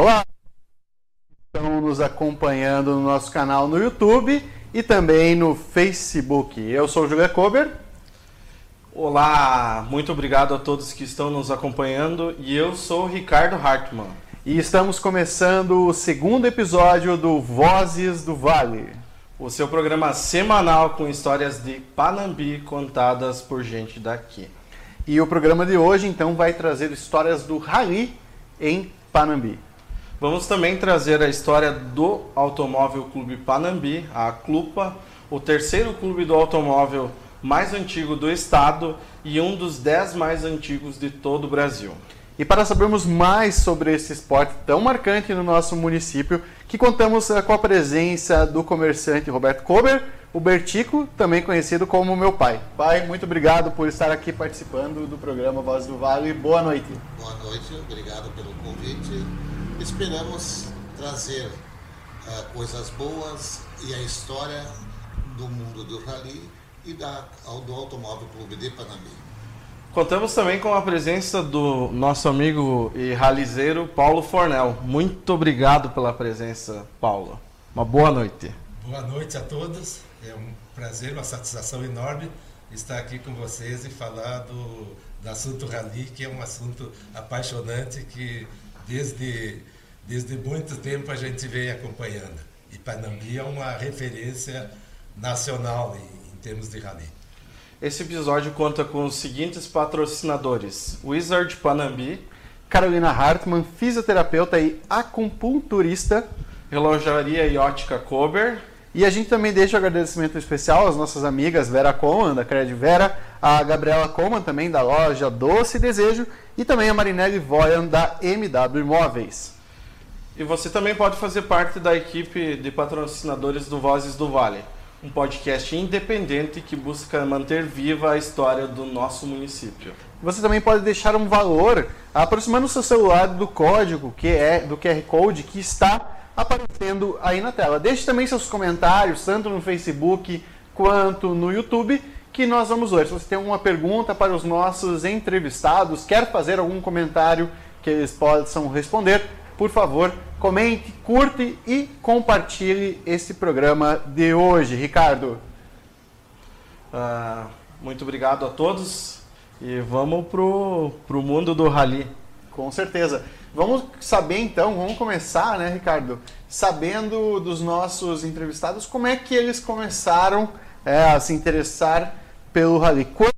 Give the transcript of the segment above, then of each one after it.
Olá! Estão nos acompanhando no nosso canal no YouTube e também no Facebook. Eu sou o Julia Kober. Olá, muito obrigado a todos que estão nos acompanhando e eu sou o Ricardo Hartmann. E estamos começando o segundo episódio do Vozes do Vale. O seu programa semanal com histórias de Panambi contadas por gente daqui. E o programa de hoje então vai trazer histórias do rally em Panambi. Vamos também trazer a história do Automóvel Clube Panambi, a Clupa, o terceiro clube do automóvel mais antigo do estado e um dos dez mais antigos de todo o Brasil. E para sabermos mais sobre esse esporte tão marcante no nosso município, que contamos eh, com a presença do comerciante Roberto Kober, o Bertico, também conhecido como meu pai. Pai, muito obrigado por estar aqui participando do programa Voz do Vale. Boa noite. Boa noite, obrigado pelo convite. Esperamos trazer uh, coisas boas e a história do mundo do rally e da, do Automóvel Clube de Panambi. Contamos também com a presença do nosso amigo e ralizeiro Paulo Fornel. Muito obrigado pela presença, Paulo. Uma boa noite. Boa noite a todos. É um prazer, uma satisfação enorme estar aqui com vocês e falar do, do assunto rally, que é um assunto apaixonante que desde, desde muito tempo a gente vem acompanhando. E Panambi é uma referência nacional em, em termos de rally. Esse episódio conta com os seguintes patrocinadores: Wizard Panambi, Carolina Hartmann, fisioterapeuta e acupunturista, Relojaria e Ótica Kober. E a gente também deixa um agradecimento especial às nossas amigas Vera Coman, da Cred Vera, a Gabriela Coman, também da loja Doce Desejo, e também a Marinelli Voyan, da MW Imóveis. E você também pode fazer parte da equipe de patrocinadores do Vozes do Vale um podcast independente que busca manter viva a história do nosso município. Você também pode deixar um valor aproximando o seu celular do código que é do QR Code que está aparecendo aí na tela. Deixe também seus comentários, tanto no Facebook quanto no YouTube, que nós vamos ler. Se você tem alguma pergunta para os nossos entrevistados, quer fazer algum comentário que eles possam responder, por favor, comente, curte e compartilhe esse programa de hoje. Ricardo. Uh, muito obrigado a todos e vamos pro, pro mundo do rally. Com certeza. Vamos saber então, vamos começar, né, Ricardo? Sabendo dos nossos entrevistados como é que eles começaram é, a se interessar pelo rally. Quando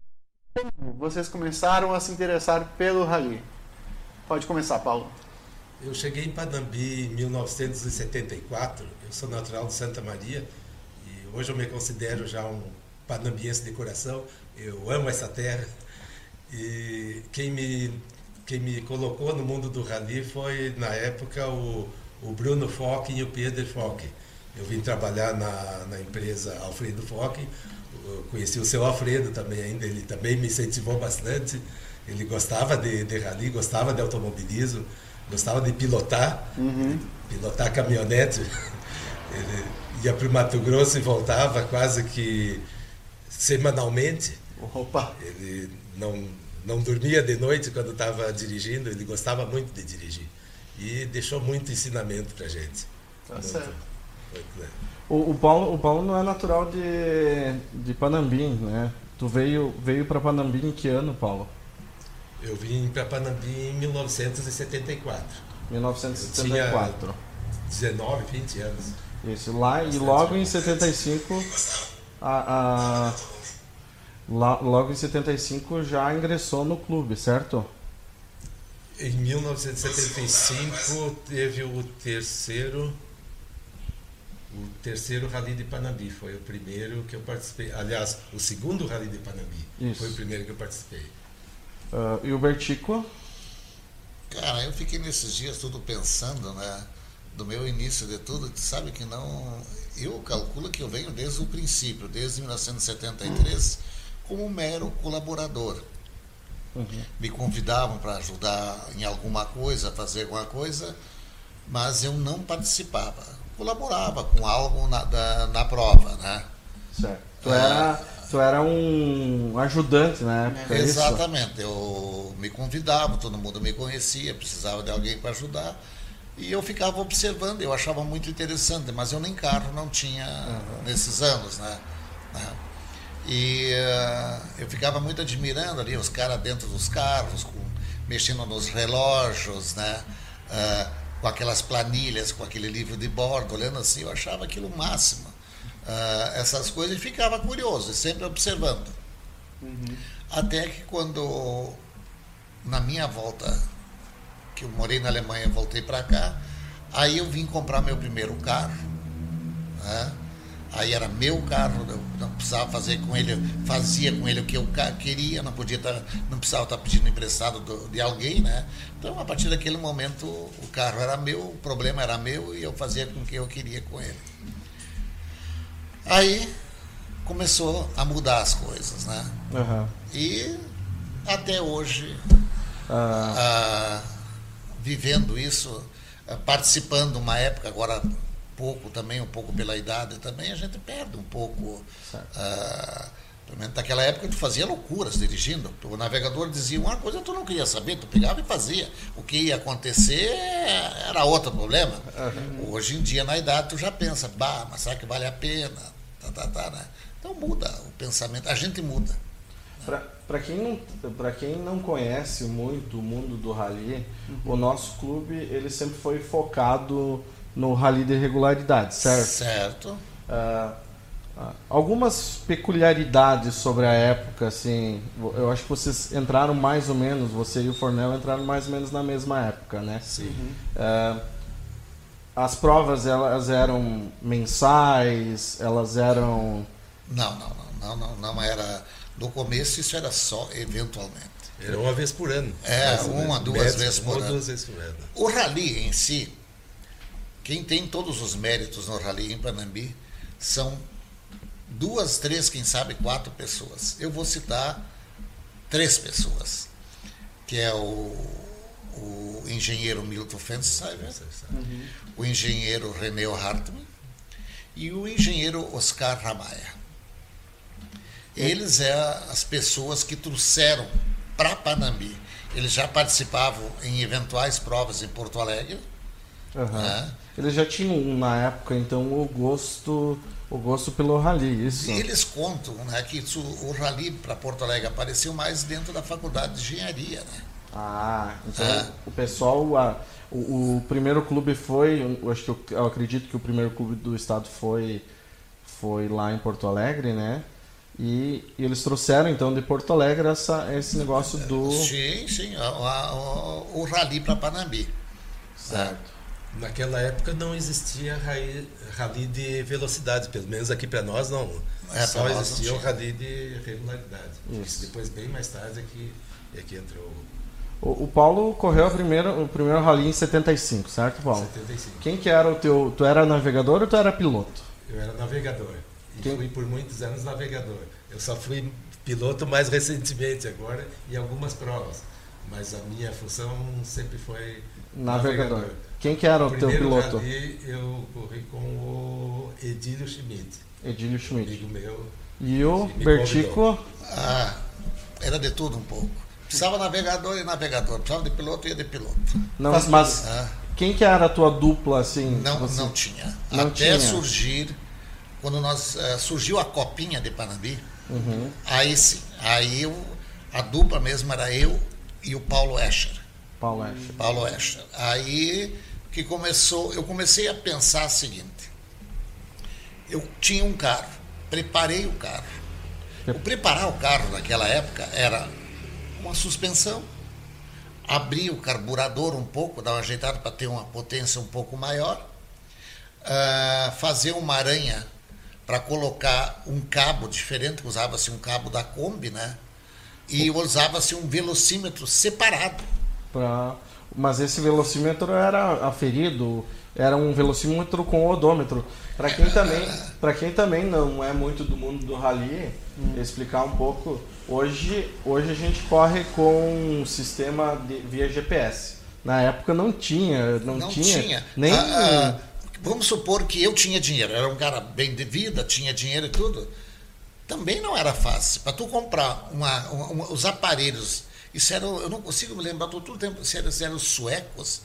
vocês começaram a se interessar pelo rally? Pode começar, Paulo. Eu cheguei em Panambi em 1974, eu sou natural de Santa Maria e hoje eu me considero já um panambiense de coração, eu amo essa terra e quem me, quem me colocou no mundo do rally foi na época o, o Bruno Fock e o Pedro Fock. Eu vim trabalhar na, na empresa Alfredo Fock, conheci o seu Alfredo também ainda, ele também me incentivou bastante, ele gostava de, de rally, gostava de automobilismo, gostava de pilotar, uhum. pilotar caminhonete. Ele ia para o Mato Grosso e voltava quase que semanalmente. Opa. Ele não, não dormia de noite quando estava dirigindo, ele gostava muito de dirigir. E deixou muito ensinamento para a gente. Tá muito, certo. Muito, né? o, o, Paulo, o Paulo não é natural de, de Panambim, né? Tu veio, veio para Panambim em que ano, Paulo? Eu vim para Panambi em 1974. 1974. 19, 20 anos. Isso, lá e logo em 75 a, a logo em 75 já ingressou no clube, certo? Em 1975 teve o terceiro o terceiro Rally de Panambi foi o primeiro que eu participei. Aliás, o segundo Rally de Panambi Isso. foi o primeiro que eu participei. Uh, e o Bertico? Cara, eu fiquei nesses dias tudo pensando, né? Do meu início de tudo, sabe que não. Eu calculo que eu venho desde o princípio, desde 1973, como mero colaborador. Uhum. Me convidavam para ajudar em alguma coisa, fazer alguma coisa, mas eu não participava. Colaborava com algo na, da, na prova, né? Certo. Tu era Tu era um ajudante, né? É Exatamente. Isso? Eu me convidava, todo mundo me conhecia, precisava de alguém para ajudar. E eu ficava observando, eu achava muito interessante, mas eu nem carro não tinha uhum. nesses anos, né? né? E uh, eu ficava muito admirando ali os caras dentro dos carros, com, mexendo nos relógios, né? Uh, com aquelas planilhas, com aquele livro de bordo, olhando assim, eu achava aquilo máximo. Uh, essas coisas e ficava curioso, sempre observando. Uhum. Até que quando, na minha volta, que eu morei na Alemanha e voltei para cá, aí eu vim comprar meu primeiro carro. Né? Aí era meu carro, eu não precisava fazer com ele, fazia com ele o que eu queria, não podia estar, não precisava estar pedindo emprestado do, de alguém, né? Então, a partir daquele momento, o carro era meu, o problema era meu e eu fazia com o que eu queria com ele. Aí começou a mudar as coisas, né? Uhum. E até hoje, ah. vivendo isso, participando uma época agora pouco também, um pouco pela idade também, a gente perde um pouco. Uh, naquela época tu fazia loucuras dirigindo. O navegador dizia uma coisa tu não queria saber, tu pegava e fazia. O que ia acontecer era outro problema. Uhum. Hoje em dia, na idade, tu já pensa, bah, mas será que vale a pena? Tá, tá, né? Então muda o pensamento, a gente muda. Para quem, não, quem não conhece muito o mundo do rally, uhum. o nosso clube ele sempre foi focado no rally de regularidade, certo? Certo. Uh, algumas peculiaridades sobre a época, assim, eu acho que vocês entraram mais ou menos, você e o Fornel entraram mais ou menos na mesma época, né? Sim. Uh, as provas elas eram mensais, elas eram. Não, não, não, não, não, não era. No começo isso era só eventualmente. Era uma vez por ano. É, uma, duas vezes por ano. Duas vezes por ano. O rally em si, quem tem todos os méritos no Rally em Panambi são duas, três, quem sabe quatro pessoas. Eu vou citar três pessoas, que é o, o engenheiro Milton Fensheimer, uhum. o engenheiro René Hartmann e o engenheiro Oscar Ramaya. Eles é as pessoas que trouxeram para Panambi. Eles já participavam em eventuais provas em Porto Alegre. Uhum. Né? Eles já tinham na época então o gosto o gosto pelo rally, isso. E eles contam né, que o rally para Porto Alegre apareceu mais dentro da faculdade de engenharia, né? Ah, então é. o pessoal, a, o, o, primeiro clube foi, eu acho que eu, eu, acredito que o primeiro clube do estado foi foi lá em Porto Alegre, né? E, e eles trouxeram então de Porto Alegre essa, esse negócio do sim, sim, a, a, o, o rally para Panambi. Certo. Naquela época não existia rally de velocidade, pelo menos aqui para nós não. É, Só existia o rally de regularidade. Isso. Depois, bem mais tarde, é que, é que entrou. O, o Paulo correu a primeira, o primeiro rally em 75, certo, Paulo? 75. Quem que era o teu. Tu era navegador ou tu era piloto? Eu era navegador. E Quem? fui por muitos anos navegador. Eu só fui piloto mais recentemente agora em algumas provas. Mas a minha função sempre foi navegador. navegador. Quem que era o, o teu piloto? Ali eu corri com o Edílio Schmidt. Edílio Schmidt. Amigo meu. E o Bertico? Ah, era de tudo um pouco. Precisava navegador e navegador. Precisava de piloto e ia de piloto. Não, mas, mas ah. quem que era a tua dupla assim? Não, você... não tinha. Não Até tinha. surgir, quando nós uh, surgiu a copinha de Panambi, uhum. aí sim, aí eu, a dupla mesmo era eu e o Paulo Escher. Paulo Escher. Paulo Escher. Aí que começou, eu comecei a pensar o seguinte: eu tinha um carro, preparei o carro. O preparar o carro naquela época era uma suspensão, abrir o carburador um pouco, dar uma ajeitada para ter uma potência um pouco maior, uh, fazer uma aranha para colocar um cabo diferente, usava-se um cabo da Kombi, né? E usava-se um velocímetro separado. Pra mas esse velocímetro era aferido, era um velocímetro com odômetro. Para quem também, para quem também não é muito do mundo do rally, hum. explicar um pouco. Hoje, hoje a gente corre com um sistema de, via GPS. Na época não tinha, não, não tinha, tinha. nem ah, ah, vamos supor que eu tinha dinheiro, era um cara bem de vida, tinha dinheiro e tudo. Também não era fácil. Para tu comprar uma, uma, os aparelhos isso era, eu não consigo me lembrar todo o tempo se eram, se eram suecos.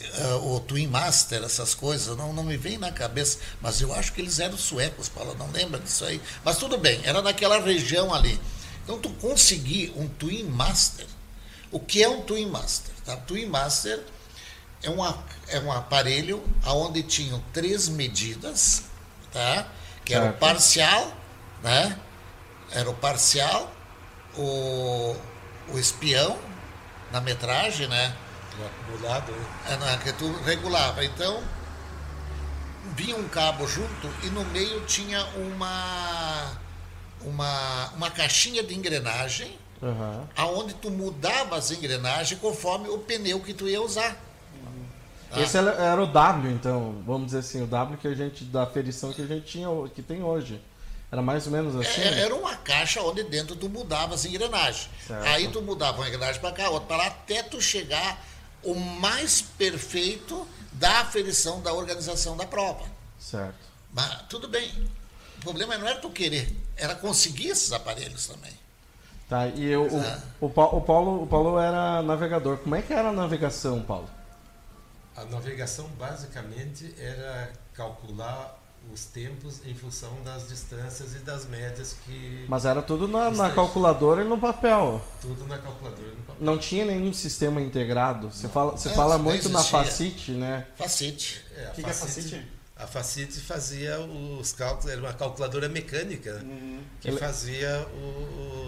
Uh, o Twin Master, essas coisas, não, não me vem na cabeça, mas eu acho que eles eram suecos, Paulo, não lembra disso aí. Mas tudo bem, era naquela região ali. Então tu conseguir um Twin Master, o que é um Twin Master? Tá? Twin Master é, uma, é um aparelho onde tinham três medidas, tá? que era o parcial, né? era o parcial, o, o espião na metragem, né? Acumulado, né? É, não, que tu regulava. Então, vinha um cabo junto e no meio tinha uma uma, uma caixinha de engrenagem uhum. aonde tu mudava as engrenagens conforme o pneu que tu ia usar. Tá? Esse era o W, então, vamos dizer assim, o W que a gente, da ferição que a gente tinha, que tem hoje. Era mais ou menos assim? É, era uma caixa onde dentro tu mudava as engrenagens. Certo. Aí tu mudava uma engrenagem para cá, outra para lá, até tu chegar o mais perfeito da aferição da organização da prova. Certo. Mas tudo bem. O problema não era tu querer, era conseguir esses aparelhos também. Tá, e eu, o, o, o, Paulo, o Paulo era navegador. Como é que era a navegação, Paulo? A navegação basicamente era calcular os tempos em função das distâncias e das médias que. Mas era tudo na, na calculadora e no papel. Tudo na calculadora e no papel. Não tinha nenhum sistema integrado. Você fala, você fala muito na Facite, né? Facite. É, o que, que é Facite? A Facite fazia os cálculos, era uma calculadora mecânica uhum. que fazia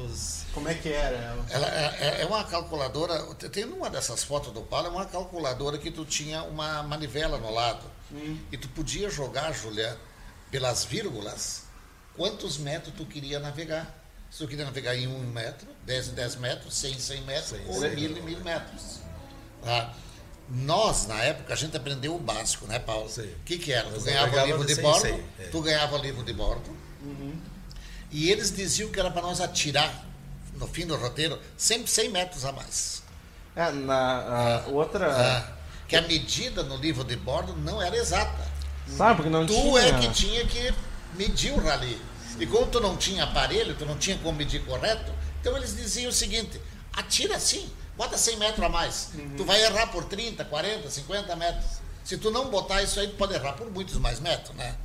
os. Como é que era ela? Ela é, é, é uma calculadora. Tem uma dessas fotos do Paulo, é uma calculadora que tu tinha uma manivela no lado. Uhum. E tu podia jogar, Julia, pelas vírgulas, quantos metros tu queria navegar. Se tu queria navegar em um metro, 10 em 10 metros, 100 em 100 metros, ou mil em mil metros. Tá? Nós, na época, a gente aprendeu o básico, né, Paulo? O que, que era? Tu ganhava o livro de, bordo, é. tu ganhava livro de bordo, uhum. e eles diziam que era para nós atirar, no fim do roteiro, sempre 100 metros a mais. É, na outra... Ah, que a medida no livro de bordo não era exata. Sabe, porque não tu tinha... é que tinha que medir o rally. E como tu não tinha aparelho, tu não tinha como medir correto, então eles diziam o seguinte, atira assim, bota 100 metros a mais. Uhum. Tu vai errar por 30, 40, 50 metros. Se tu não botar isso aí, tu pode errar por muitos mais metros, né?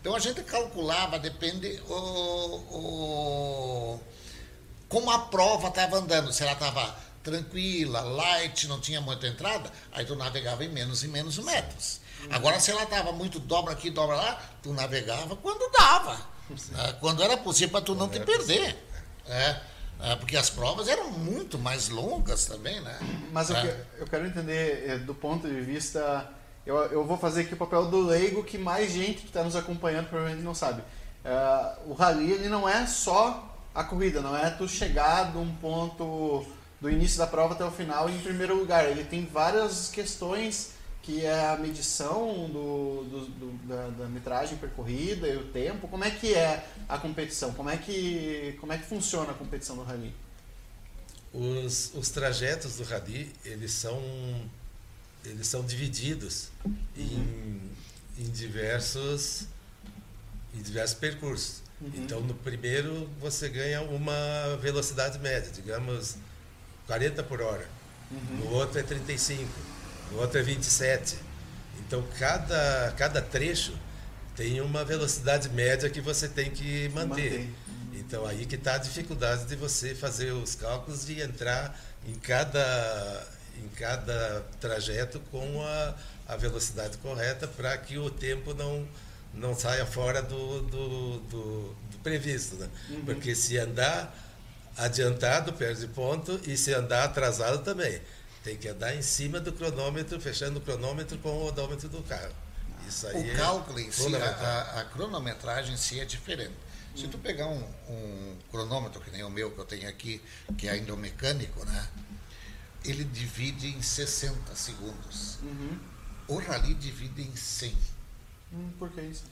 Então a gente calculava, depende o, o como a prova estava andando, se ela estava tranquila, light, não tinha muita entrada, aí tu navegava em menos e menos metros. Agora, se ela estava muito dobra aqui, dobra lá, tu navegava quando dava. Né? Quando era possível para tu não te perder. É, é, porque as provas eram muito mais longas também, né? Mas eu, é. que, eu quero entender é, do ponto de vista. Eu, eu vou fazer aqui o papel do leigo que mais gente que está nos acompanhando provavelmente não sabe. É, o rally ele não é só a corrida, não é tu chegar de um ponto do início da prova até o final em primeiro lugar. Ele tem várias questões que é a medição do, do, do da, da, metragem percorrida e o tempo. Como é que é a competição? Como é que, como é que funciona a competição do rally? Os, os trajetos do rally, eles são, eles são divididos uhum. em, em, diversos, em diversos percursos. Uhum. Então, no primeiro, você ganha uma velocidade média, digamos 40 por hora. Uhum. No outro é 35 o outro é 27. Então, cada, cada trecho tem uma velocidade média que você tem que manter. Então, aí que está a dificuldade de você fazer os cálculos e entrar em cada, em cada trajeto com a, a velocidade correta para que o tempo não, não saia fora do, do, do, do previsto. Né? Uhum. Porque se andar adiantado, perde ponto, e se andar atrasado também. Tem que andar em cima do cronômetro, fechando o cronômetro com o odômetro do carro. Isso aí o é cálculo em si, a, a, cronometragem em si é diferente. Se tu pegar um, um, cronômetro, que nem o meu que eu tenho aqui, que é ainda o mecânico, né? Ele divide em 60 segundos. Uhum. O rally divide em 100. Hum, por que isso?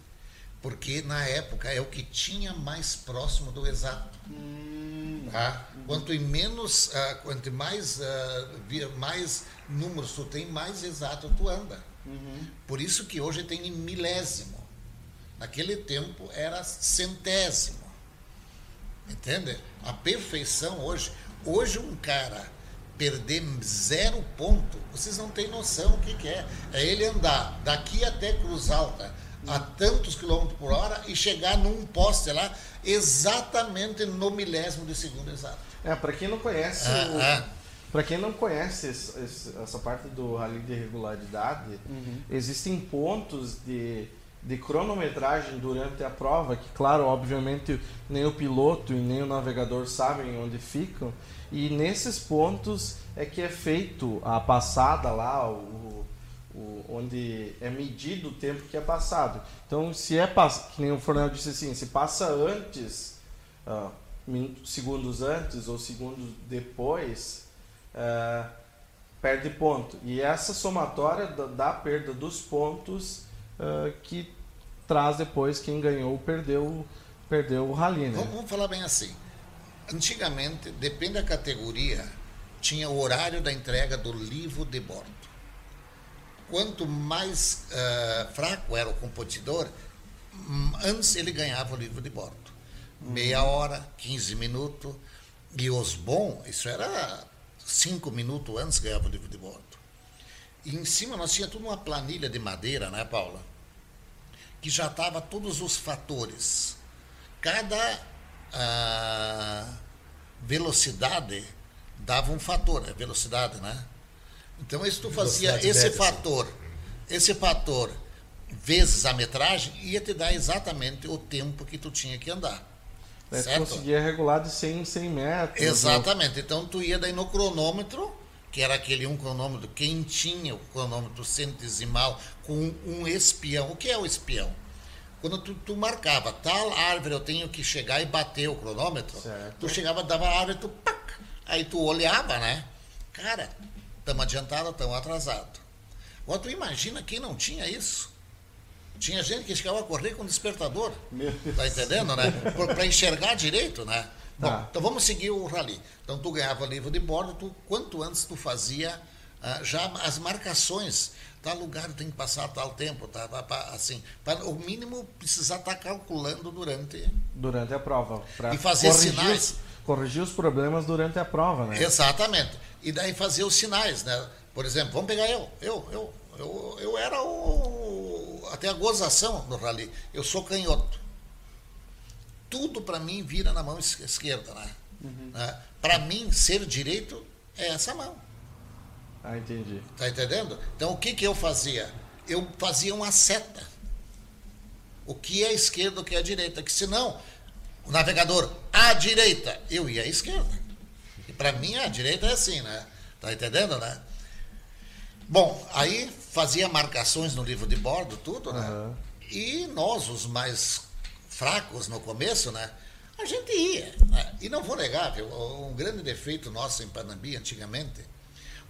Porque na época é o que tinha mais próximo do exato. Hum. Tá? Quanto menos, uh, quanto mais, uh, mais números tu tem, mais exato tu anda. Uhum. Por isso que hoje tem milésimo. Naquele tempo era centésimo. Entende? A perfeição hoje. Hoje um cara perder zero ponto, vocês não têm noção o que, que é. É ele andar daqui até Cruz Alta a tantos quilômetros por hora e chegar num poste lá exatamente no milésimo de segundo exato. É, para quem não conhece, Ah, o- ah. Para quem não conhece esse- esse- essa parte do rally de regularidade, existem pontos de, de cronometragem durante a prova, que, claro, obviamente, nem o piloto e nem o navegador sabem onde ficam, e nesses pontos é que é feito a passada lá, o- onde é medido o tempo que é passado. Então, se é, pass- que nem o Fornel disse assim, se passa antes, min- segundos antes ou segundos depois, ah, perde ponto. E essa somatória da, da perda dos pontos ah, que traz depois quem ganhou perdeu, perdeu o rally, né? Vamos, vamos falar bem assim. Antigamente, depende da categoria, tinha o horário da entrega do livro de bordo. Quanto mais ah, fraco era o competidor, hum, antes ele ganhava o livro de bordo. Meia hora, 15 minutos. E os bons, isso era cinco minutos antes ganhava o livro de bordo. E em cima nós tinha tudo uma planilha de madeira, né, Paula? Que já estava todos os fatores. Cada ah, velocidade dava um fator, é velocidade, né? Então, isso tu fazia esse média, sim. fator, esse fator vezes a metragem ia te dar exatamente o tempo que tu tinha que andar. Daí tu certo? conseguia regular de 100 em 100 metros. né? Exatamente. Então tu ia daí no cronômetro, que era aquele um cronômetro, quem tinha o cronômetro centesimal com um espião. O que é o espião? Quando tu, tu marcava tal árvore, eu tenho que chegar e bater o cronômetro, Certo. tu chegava, dava a árvore, tu pac, aí tu olhava, né? Cara, estamos adiantados, estamos atrasados. Agora tu imagina quem não tinha isso. Tinha gente que chegava a correr com despertador. Meu Tá entendendo, né? Para enxergar direito, né? Bom, Tá. então vamos seguir o rally. Então tu ganhava livro de bordo, tu, quanto antes tu fazia ah, já as marcações. Tal lugar tem que passar tal tempo, tá, tá, tá, assim, para o mínimo precisar estar calculando durante. Durante a prova. E fazer corrigir sinais. Corrigir os problemas durante a prova, né? Exatamente. E daí fazer os sinais, né? Por exemplo, vamos pegar eu. Eu, eu, eu, eu era o. Até a gozação no rally. Eu sou canhoto. Tudo para mim vira na mão es- esquerda, né? né? Para mim, ser direito é essa mão. Ah, entendi. Tá entendendo? Então o que, que eu fazia? Eu fazia uma seta. O que é a esquerda, o que é a direita. Que senão, o navegador, à direita, eu ia à esquerda. E para mim a direita é assim, né? Tá entendendo, né? Bom, aí fazia marcações no livro de bordo, tudo, né? Aham. E nós, os mais fracos no começo, né? A gente ia. né? E não vou negar, viu? Um grande defeito nosso em Panambi, antigamente,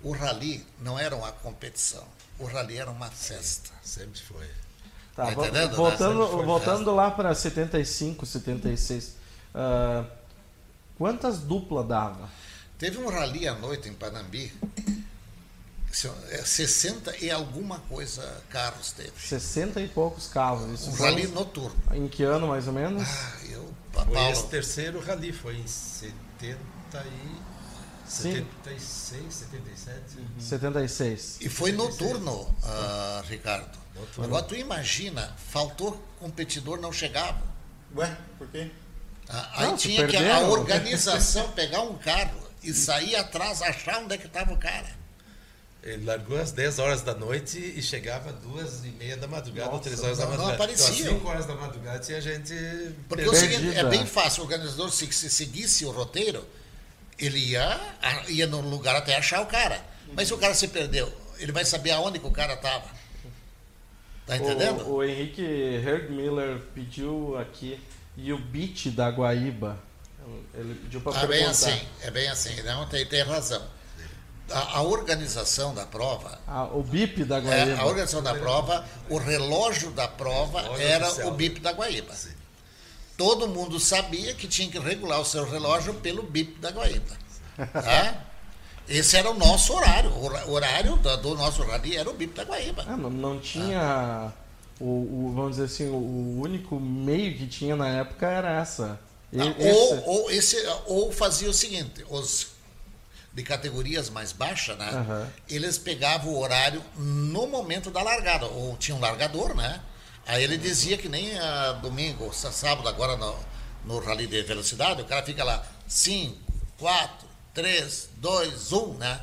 o rally não era uma competição. O rally era uma festa. Sempre foi. Tá, Tá entendendo, né? voltando, Sempre foi voltando lá para 75, 76. ah, quantas duplas dava? Teve um rally à noite em Panambi, se- é, 60 e alguma coisa carros teve. 60 e poucos carros. Isso Um foi rally noturno. em que ano mais ou menos? Ah, eu, Foi esse terceiro rally, foi em 70 e... Sim. 76, 77. 76. e foi noturno, ah, Ricardo. Noturno. Agora tu imagina, faltou competidor, não chegava. Ué, por quê? Ah, Aí Não, tinha que a organização pegar um carro e sair atrás, achar onde é que estava o cara. Ele largou às 10 horas da noite e chegava às 2 e meia da madrugada, ou Nossa, 3 horas da não- não madrugada. aparecia. Então, às 5 horas da madrugada tinha gente. Porque é o seguinte, é bem fácil, o organizador, se, se seguisse o roteiro, ele ia, ia no lugar até achar o cara. Mas se o cara se perdeu, ele vai saber aonde que o cara estava. Tá entendendo? O, o Henrique Herdmiller pediu aqui e o beat da Guaíba. Ele pediu para Ah, bem assim, é bem assim, não, tem, tem razão. A, a organização da prova, Ah, o bip da é, Guaíba. a organização da prova, o relógio da prova Relógio era oficial. o bip da Guaíba. Sim. Todo mundo sabia que tinha que regular o seu relógio pelo bip da Guaíba. Tá? Esse era o nosso horário. O horário da- do nosso rally era o bip da Guaíba. Ah, não, não tinha. O, o- vamos dizer assim, o único meio que tinha na época era essa. Esse- ou, ou, esse, ou fazia o seguinte, os de categorias mais baixas, né? Aham. Eles pegavam o horário no momento da largada, ou tinha um largador, né? Aí ele dizia que nem ah, domingo, sábado, agora no, no rally de velocidade, o cara fica lá 5, 4, 3, 2, 1, né?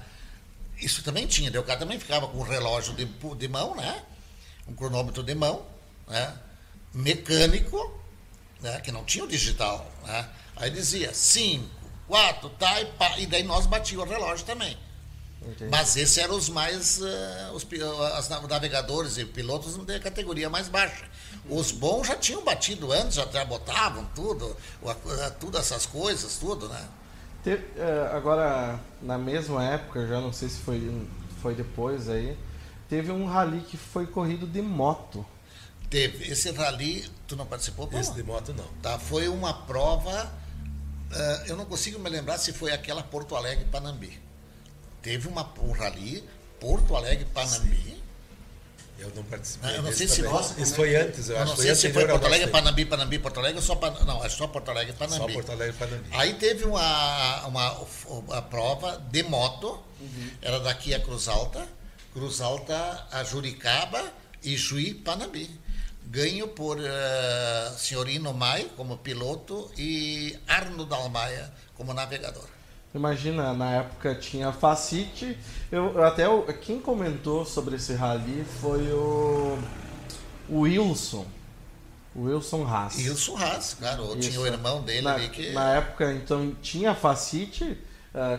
Isso também tinha, daí o cara também ficava com um relógio de, de mão, né? Um cronômetro de mão, né? Mecânico, né? Que não tinha o digital, né? Aí dizia 5, 4, tá, e, pá, e daí nós batíamos o relógio também. Entendi. Mas esses eram os mais. eh, os, pi- as nav- navegadores e pilotos da categoria mais baixa. Os bons já tinham batido antes, já, já botavam tudo, tudo essas coisas, tudo, né? É, agora, na mesma época, já não sei se foi, foi depois aí, teve um rally que foi corrido de moto. Teve esse rally, tu não participou? Esse de moto não. Tá, foi uma prova, eh, eu não consigo me lembrar se foi aquela Porto Alegre Panambi. Teve uma, um rally Porto Alegre Panambi. Eu não participei. Ah, eu não sei se- nossa, Isso como foi é antes, eu Eu acho. não foi sei se foi anterior ao Porto Alegre. Panambi, Panambi, Porto Alegre só Pan... Não, é só Porto Alegre, Panambi. Só Porto Alegre Panambi. Aí teve uma, uma, uma prova de moto, era daqui a Cruz Alta, Cruz Alta a Juricaba e Juí Panambi. Ganho por eh, Senhorino Mai como piloto e Arno Dalmaia como navegador. Imagina, na época tinha Facite. Eu, até quem comentou sobre esse rally foi o, o Wilson. O Wilson Haas. O Surras, claro, tinha o irmão dele na, ali que. na época, então, tinha Facite,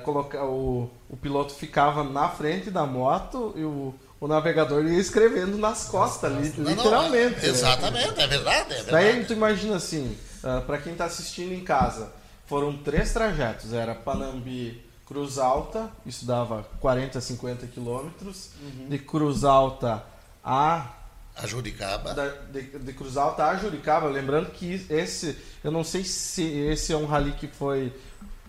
coloca, o, o piloto ficava na frente da moto e o, o navegador ia escrevendo nas costas, li- Não, não, literalmente. é- exatamente, é verdade. É Daí verdade. tu imagina assim, ah, pra quem tá assistindo em casa, foram três trajetos, era Panambi, Cruz Alta, isso dava 40, 50 quilômetros, de Cruz Alta a A Juricaba. da- de, de Cruz Alta a Juricaba, lembrando que esse, eu não sei se esse é um rally que foi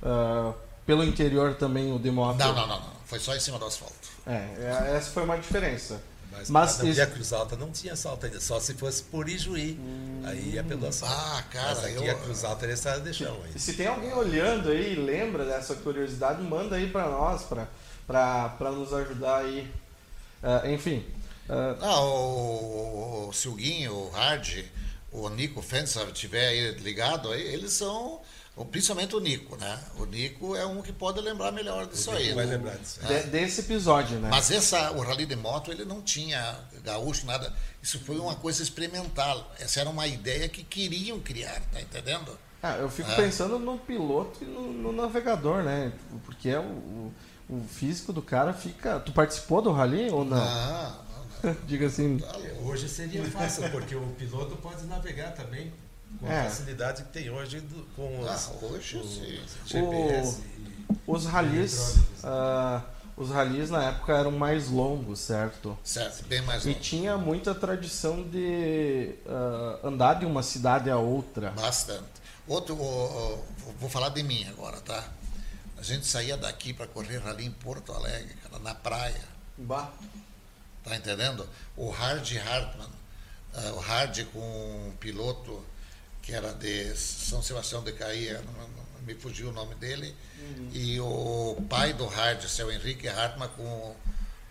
ah, pelo interior também o de moto. Não, não, não, não. Foi só em cima do asfalto. É, é, essa foi uma diferença. Mas, Mas mas isso- a Cruz Alta não tinha assalto ainda, só se fosse por Ijuí. Aí ia pelo assalto. Ah, cara, Mas aqui eu- a Cruz Alta era estrada de chão E ainda. se tem alguém olhando aí e lembra dessa curiosidade, manda aí pra nós, pra nos ajudar aí. Ah, enfim, ah, Não, o, o Silguinho, o Hard, o Nico se tiver aí ligado, aí, eles são, principalmente o Nico, né? O Nico é um que pode lembrar melhor disso aí. vai né? lembrar disso aí. de- desse episódio, né? Mas essa, o Rally de Moto, ele não tinha gaúcho, nada. Isso foi uma coisa experimental. Essa era uma ideia que queriam criar, tá entendendo? Ah, eu fico É. pensando no piloto e no, no navegador, né? Porque é o, o, o físico do cara fica. Tu participou do rally ou não? Ah, não, Diga assim. tá. Hoje seria fácil, porque o piloto pode navegar também com a É. facilidade que tem hoje do- com os, Ah, hoje os. GPS. e- Os ralis. Ah, os ralis na época eram mais longos, certo? Certo, bem mais E longe. tinha muita tradição de ah, andar de uma cidade a outra. Bastante. Outro, o- o- vou falar de mim agora, tá? A gente saía daqui para correr rally em Porto Alegre, cara, na praia. Bah. Tá entendendo? O Hard Hartman, ah, o Hard com um piloto que era de São Sebastião de Caía, me fugiu o nome dele, e o pai do Hard, seu Henrique Hartmann, com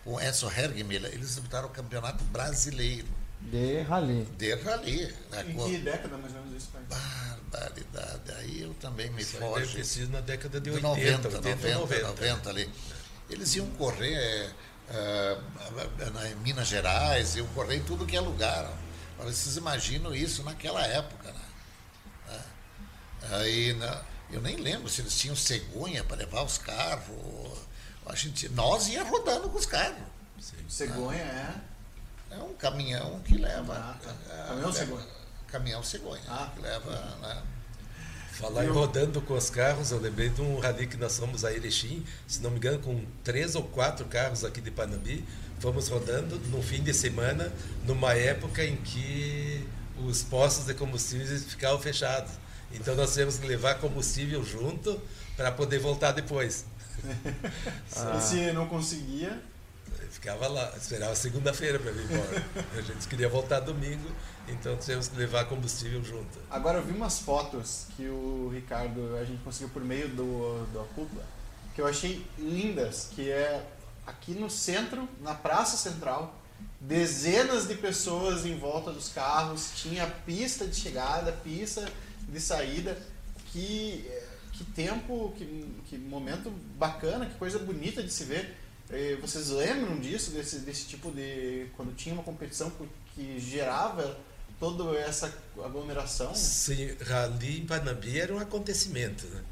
com o Enzo Hergmiller, eles disputaram o campeonato brasileiro De rally. de rally. né? Em que década mais ou menos isso, pai? Barbaridade, aí eu também me Isso aí deve foge. ter sido na década de De 80, 90, 80, 90, 90. 90 ali. Eles iam correr é, é, na- em Minas Gerais, iam correr em tudo que é lugar. Agora, vocês imaginam isso naquela época, né? Aí, na- eu nem lembro se eles tinham cegonha para levar os carros. A gente, nós ia rodando com os carros. Cegonha é. É um caminhão que leva. Ah, tá. é, Caminhão cegonha. Caminhão cegonha. Ah. que leva. Né? Falar em rodando com os carros, eu lembrei de um rally que nós fomos a Erechim, se não me engano, com três ou quatro carros aqui de Panambi. Fomos rodando no fim de semana, numa época em que os postos de combustíveis ficavam fechados. Então nós tivemos que levar combustível junto para poder voltar depois. E se não conseguia, Eu ficava lá, esperava segunda-feira para vir embora. A gente queria voltar domingo, então tivemos que levar combustível junto. Agora eu vi umas fotos que o Ricardo, a gente conseguiu por meio do, do que que eu achei lindas, que é aqui no centro, na Praça Central, dezenas de pessoas em volta dos carros, tinha pista de chegada, pista de saída, que, que tempo, que, que momento bacana, que coisa bonita de se ver. Eh, vocês lembram disso, desse, desse tipo de. quando tinha uma competição que gerava toda essa aglomeração? Sim, Rally em Panambi era um acontecimento. Né?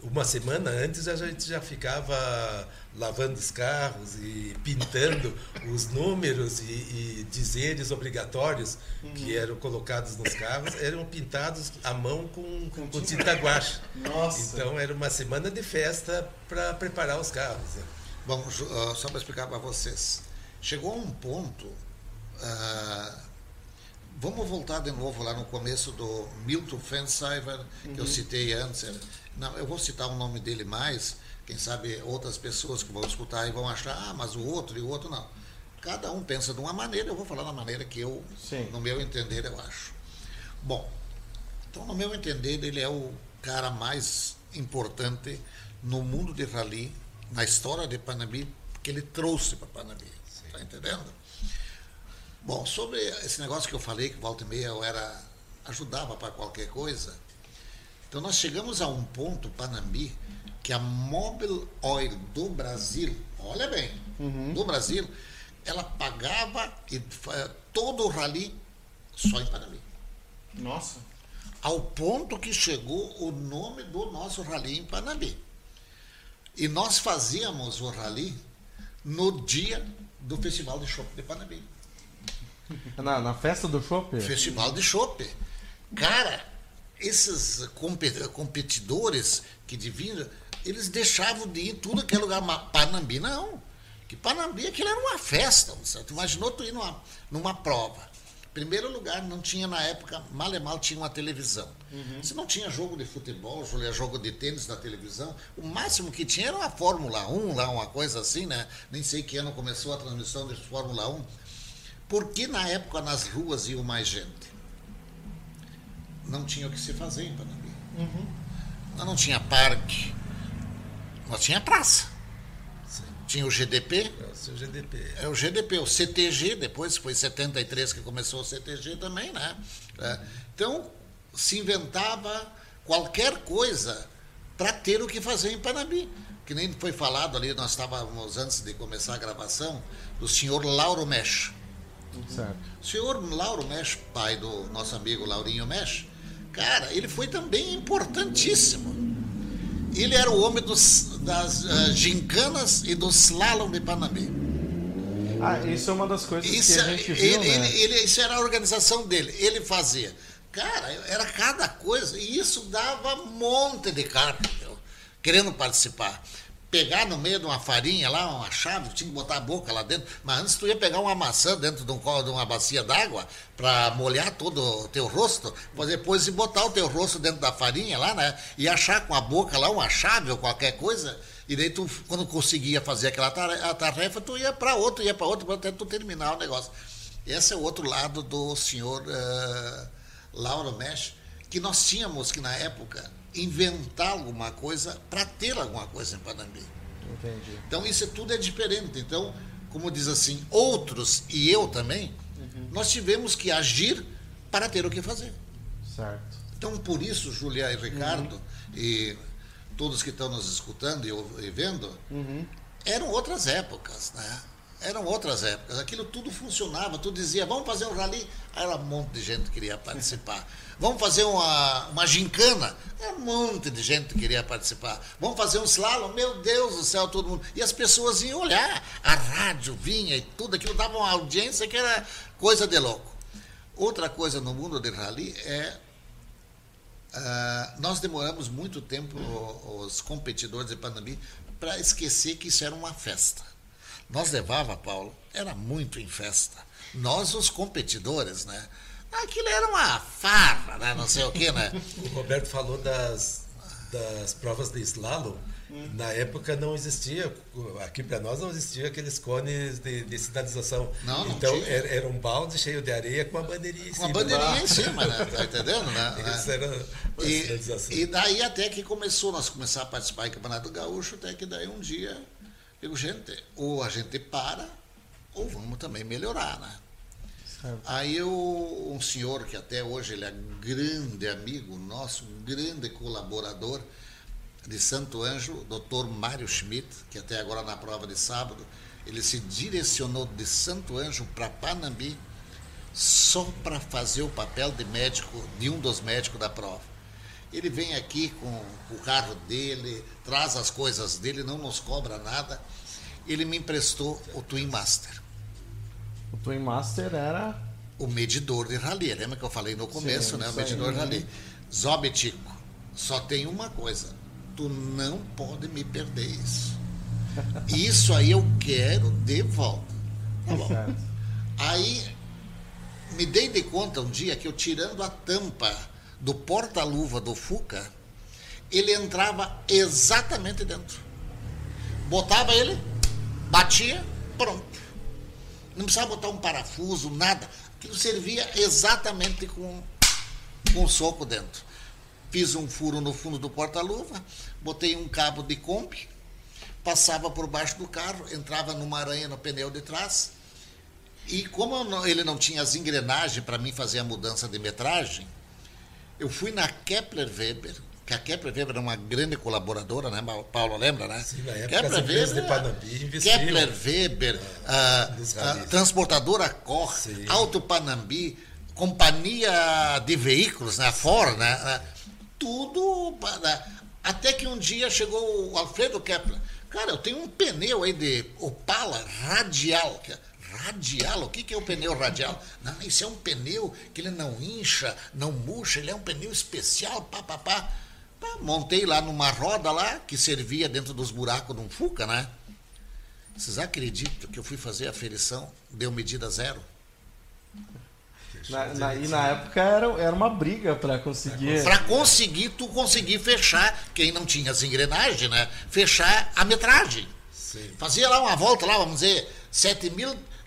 Uma semana antes a gente já ficava lavando os carros e pintando os números e, e dizeres obrigatórios uhum. que eram colocados nos carros, eram pintados à mão com, com, com tinta guache. Nossa. Então era uma semana de festa para preparar os carros. Né? Bom, uh, só para explicar para vocês. Chegou um ponto. Uh, vamos voltar de novo lá no começo do Milton Fensiver, que uhum. eu citei antes. Não, eu vou citar o nome dele mais, quem sabe outras pessoas que vão escutar e vão achar, ah, mas o outro e o outro não. Cada um pensa de uma maneira, eu vou falar da maneira que eu, Sim. no meu entender, eu acho. Bom, então, no meu entender, ele é o cara mais importante no mundo de rally, na história de Panambi, que ele trouxe para Panambi. Está entendendo? Bom, sobre esse negócio que eu falei, que volta e meia eu era, ajudava para qualquer coisa, então nós chegamos a um ponto, Panambi, que a Mobile Oil do Brasil, olha bem, uhum. do Brasil, ela pagava todo o rally só em Panambi. Nossa. Ao ponto que chegou o nome do nosso rally em Panambi. E nós fazíamos o rally no dia do Festival de Chopp de Panambi. Na, na festa do Chopp? Festival de Chopp. Cara, esses competidores que deviam, eles deixavam de ir tudo aquele lugar. Panambi não. Que Panambi aquilo era uma festa. Certo? Imaginou tu ir numa, numa prova. Primeiro lugar, não tinha na época, mal e mal tinha uma televisão. Uhum. Se não tinha jogo de futebol, jogo de tênis na televisão, o máximo que tinha era uma Fórmula 1, lá, uma coisa assim, né? Nem sei que ano começou a transmissão de Fórmula 1. Porque na época nas ruas iam mais gente? Não tinha o que se fazer em Panambi. Uhum. Nós não tinha parque, nós tinha praça. Sim. Tinha o GDP. É o GDP. É o GDP, o CTG, depois foi 73 que começou o CTG também, né? É. Então, se inventava qualquer coisa para ter o que fazer em Panambi. Que nem foi falado ali, nós estávamos antes de começar a gravação, do senhor Lauro Mesh. Certo. O senhor Lauro Mesh, pai do nosso amigo Laurinho Mesh, Cara, ele foi também importantíssimo. Ele era o homem dos, das uh, gincanas e do slalom de Panambi. Ah, isso é uma das coisas isso, que a gente viu, ele, né? ele, ele, isso era a organização dele. Ele fazia. Cara, era cada coisa. E isso dava um monte de cara querendo participar pegar no meio de uma farinha lá, uma chave, tinha que botar a boca lá dentro. Mas antes tu ia pegar uma maçã dentro de, um, de uma bacia d'água para molhar todo o teu rosto, depois e botar o teu rosto dentro da farinha lá, né? E achar com a boca lá uma chave ou qualquer coisa. E daí tu, quando conseguia fazer aquela tarefa, tu ia para outro, ia para outro, até tu terminar o negócio. Esse é o outro lado do senhor uh, Lauro Mesh, que nós tínhamos que na época inventar alguma coisa para ter alguma coisa em Panambi. Entendi. Então isso tudo é diferente. Então, como diz assim, outros e eu também, uhum. nós tivemos que agir para ter o que fazer. Certo. Então, por isso, Julia e Ricardo, uhum. e todos que estão nos escutando e, e vendo, uhum. eram outras épocas, né? Eram outras épocas. Aquilo tudo funcionava. Tu dizia, vamos fazer um rally. Aí era um monte de gente que queria participar. Vamos fazer uma, uma gincana. É um monte de gente que queria participar. Vamos fazer um slalom. Meu Deus do céu, todo mundo. E as pessoas iam olhar. A rádio vinha e tudo aquilo dava uma audiência que era coisa de louco. Outra coisa no mundo de rally é. Uh, nós demoramos muito tempo, os competidores de Panambi, para esquecer que isso era uma festa. Nós levava, Paulo, era muito em festa. Nós, os competidores, né? Aquilo era uma farra, né? Não sei o quê, né? O Roberto falou das, das provas de slalom Na época não existia, aqui para nós não existia aqueles cones de, de sinalização. Não, não então tinha. era, era um balde cheio de areia com uma bandeirinha em Com cima. a bandeirinha em cima, né? Tá entendendo, né? Isso era a E, sinalização. e daí até que começou, nós começamos a participar do Campeonato Gaúcho, até que daí um dia, eu digo, gente, ou a gente para, ou vamos também melhorar, né? Certo. Aí eu, um senhor que até hoje ele é grande amigo nosso, grande colaborador de Santo Anjo, Dr. Mário Schmidt, que até agora na prova de sábado, ele se direcionou de Santo Anjo para Panambi só para fazer o papel de médico, de um dos médicos da prova. Ele vem aqui com o carro dele, traz as coisas dele, não nos cobra nada. Ele me emprestou o Twin Master O Twin Master era. o medidor de rally. Lembra que eu falei no começo, Sim, né? O isso aí. medidor de rally. Zobetico, só tem uma coisa. Tu não pode me perder isso. Isso aí eu quero de volta. Tá bom. Aí me dei de conta um dia que eu tirando a tampa do porta-luva do Fuca, ele entrava exatamente dentro. Botava ele, batia, pronto. Não precisava botar um parafuso, nada. Aquilo servia exatamente com, com um soco dentro. Fiz um furo no fundo do porta-luva, botei um cabo de combi, passava por baixo do carro, entrava numa aranha no pneu de trás. E como não- ele não tinha as engrenagens para mim fazer a mudança de metragem, eu fui na Kepler Weber, que a Kepler Weber é uma grande colaboradora, né, Paulo? Lembra, né? Sim, na época as empresas de Panambi. Kepler Weber, ah, ah, ralis. transportadora Cor, Sim. Auto Panambi, companhia de veículos, né, Ford, né, tudo. para- Até que um dia chegou o Alfredo Kepler. Cara, eu tenho um pneu aí de Opala radial. que é- Radial? O que que é o pneu radial? Não, isso é um pneu que ele não incha, não murcha, ele é um pneu especial, pá, pá, pá. Pá, montei lá numa roda lá, que servia dentro dos buracos de um Fuca, né? Vocês acreditam que eu fui fazer a ferição, deu medida zero? Na, na- e na época era, era uma briga para conseguir. Para conseguir, tu conseguir fechar, quem não tinha as engrenagens, né? Fechar a metragem. Sim. Fazia lá uma volta lá, vamos dizer,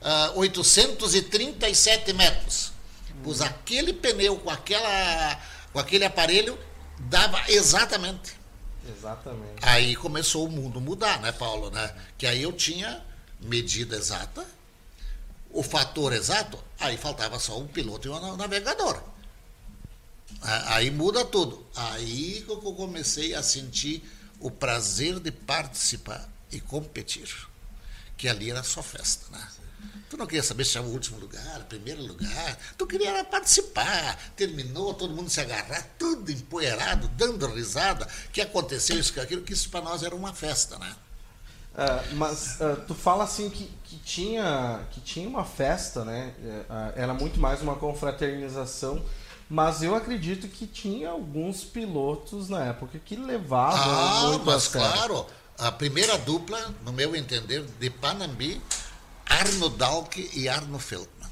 7.837 metros. Pus aquele pneu com, aquela, com aquele aparelho, dava exatamente. Exatamente. Aí começou o mundo mudar, né, Paulo? Né? Que aí eu tinha medida exata, o fator exato, aí faltava só um piloto e um navegador. A- Aí muda tudo. Aí que eu comecei a sentir o prazer de participar e competir. Que ali era só festa, né? Tu não queria saber se era o último lugar, primeiro lugar. Tu queria participar. Terminou, todo mundo se agarrar, tudo empoeirado, dando risada. Que aconteceu isso, que aquilo, que isso para nós era uma festa, né? Ah, mas ah, tu fala assim que, que, tinha, que tinha uma festa, né? É, era muito mais uma confraternização. Mas eu acredito que tinha alguns pilotos na época que levavam Ah, muito a mas sério. claro, a primeira dupla, no meu entender, de Panambi, Arno Dalk e Arno Feldman.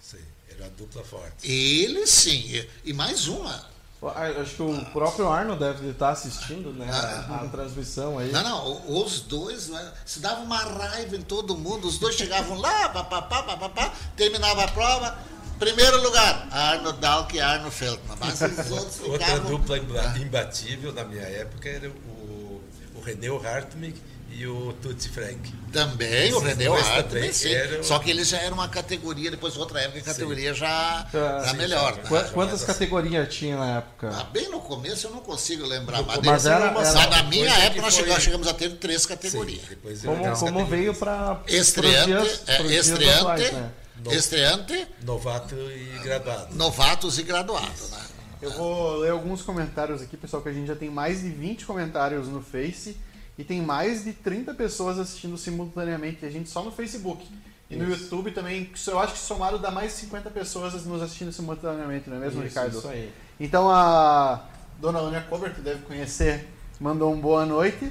Sim, era a dupla forte. Ele sim, e, e mais uma. Ah, Acho que o próprio Arno deve estar assistindo né, a, a transmissão aí. Não, não, os dois né, se dava uma raiva em todo mundo. Os dois chegavam lá, papapá, papapá, terminava a prova. Primeiro lugar, Arno Dalk e Arno Feldman. Mas os outros Outra ficavam. dupla imba- imbatível na minha época era o, o René Hartwig e o Tutti Frank. Também, o Esses René dois Hart, também sim. eram- Só que eles já eram uma categoria, depois outra época, a categoria já, Ah, já sim, melhor. sim. né? Quantas assim. categorias tinha na época? Ah, bem no começo eu não consigo lembrar, mas, Mas era- era- na minha é época nós foi- chegamos, a ter três Sim, categorias. depois Como, como veio para Estreante, é, estreante, né? estreante, Novato e graduado. novatos e graduados. Né? Eu vou ler alguns comentários aqui, pessoal, que a gente já tem mais de 20 comentários no Face e tem mais de 30 pessoas assistindo simultaneamente, a gente só no Facebook. E no YouTube também, eu acho que somado dá mais de 50 pessoas nos assistindo simultaneamente, não é mesmo, Isso, Ricardo? isso aí. Então a dona Ania Cover, deve conhecer, mandou um boa noite.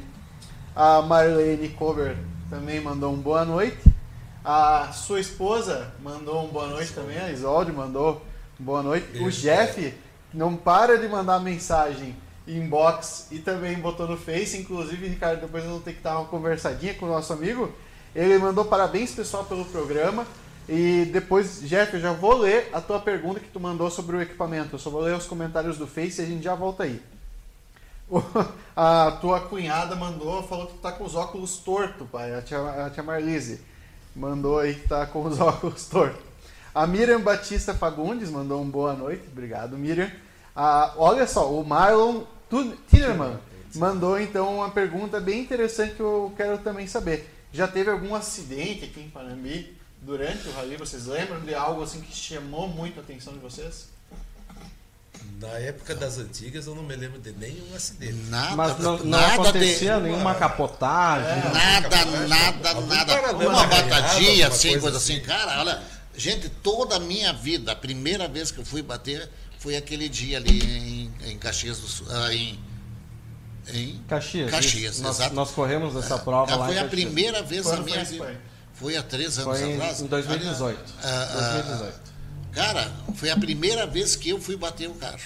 A Marlene Cover também mandou um boa noite. A sua esposa mandou um boa noite também, a Isolde mandou um boa noite. O Beijo, Jeff não para de mandar mensagem inbox e também botou no Face. Inclusive, Ricardo, depois eu vou ter que dar uma conversadinha com o nosso amigo. Ele mandou parabéns, pessoal, pelo programa. E depois, Jeff, eu já vou ler a tua pergunta que tu mandou sobre o equipamento. Eu só vou ler os comentários do Face e a gente já volta aí. A tua cunhada mandou, falou que tu tá com os óculos torto, pai. A tia, a tia Marlise mandou aí que tá com os óculos torto. A Miriam Batista Fagundes mandou um boa noite. Obrigado, Miriam. Ah, olha só, o Marlon Tinerman mandou então uma pergunta bem interessante que eu quero também saber. Já teve algum acidente aqui em Panambi durante o rally? Vocês lembram de algo assim que chamou muito a atenção de vocês? Na época das antigas eu não me lembro de nenhum acidente. Nada, Mas não, não nada acontecia de, nenhuma capotagem. É. nada, nada, Algum nada. paralelo, Uma batadinha assim, coisa assim. assim. Cara, olha, gente, toda a minha vida, a primeira vez que eu fui bater foi aquele dia ali em, em Caxias do Sul, ah, em, em Caxias. Caxias, isso. nós, exato. nós corremos essa prova Ah, lá foi em a primeira vez Quando na foi minha pai? Foi há três anos Foi em, atrás. em 2018. Ah, ah, 2018. Cara, foi a primeira vez que eu fui bater o carro.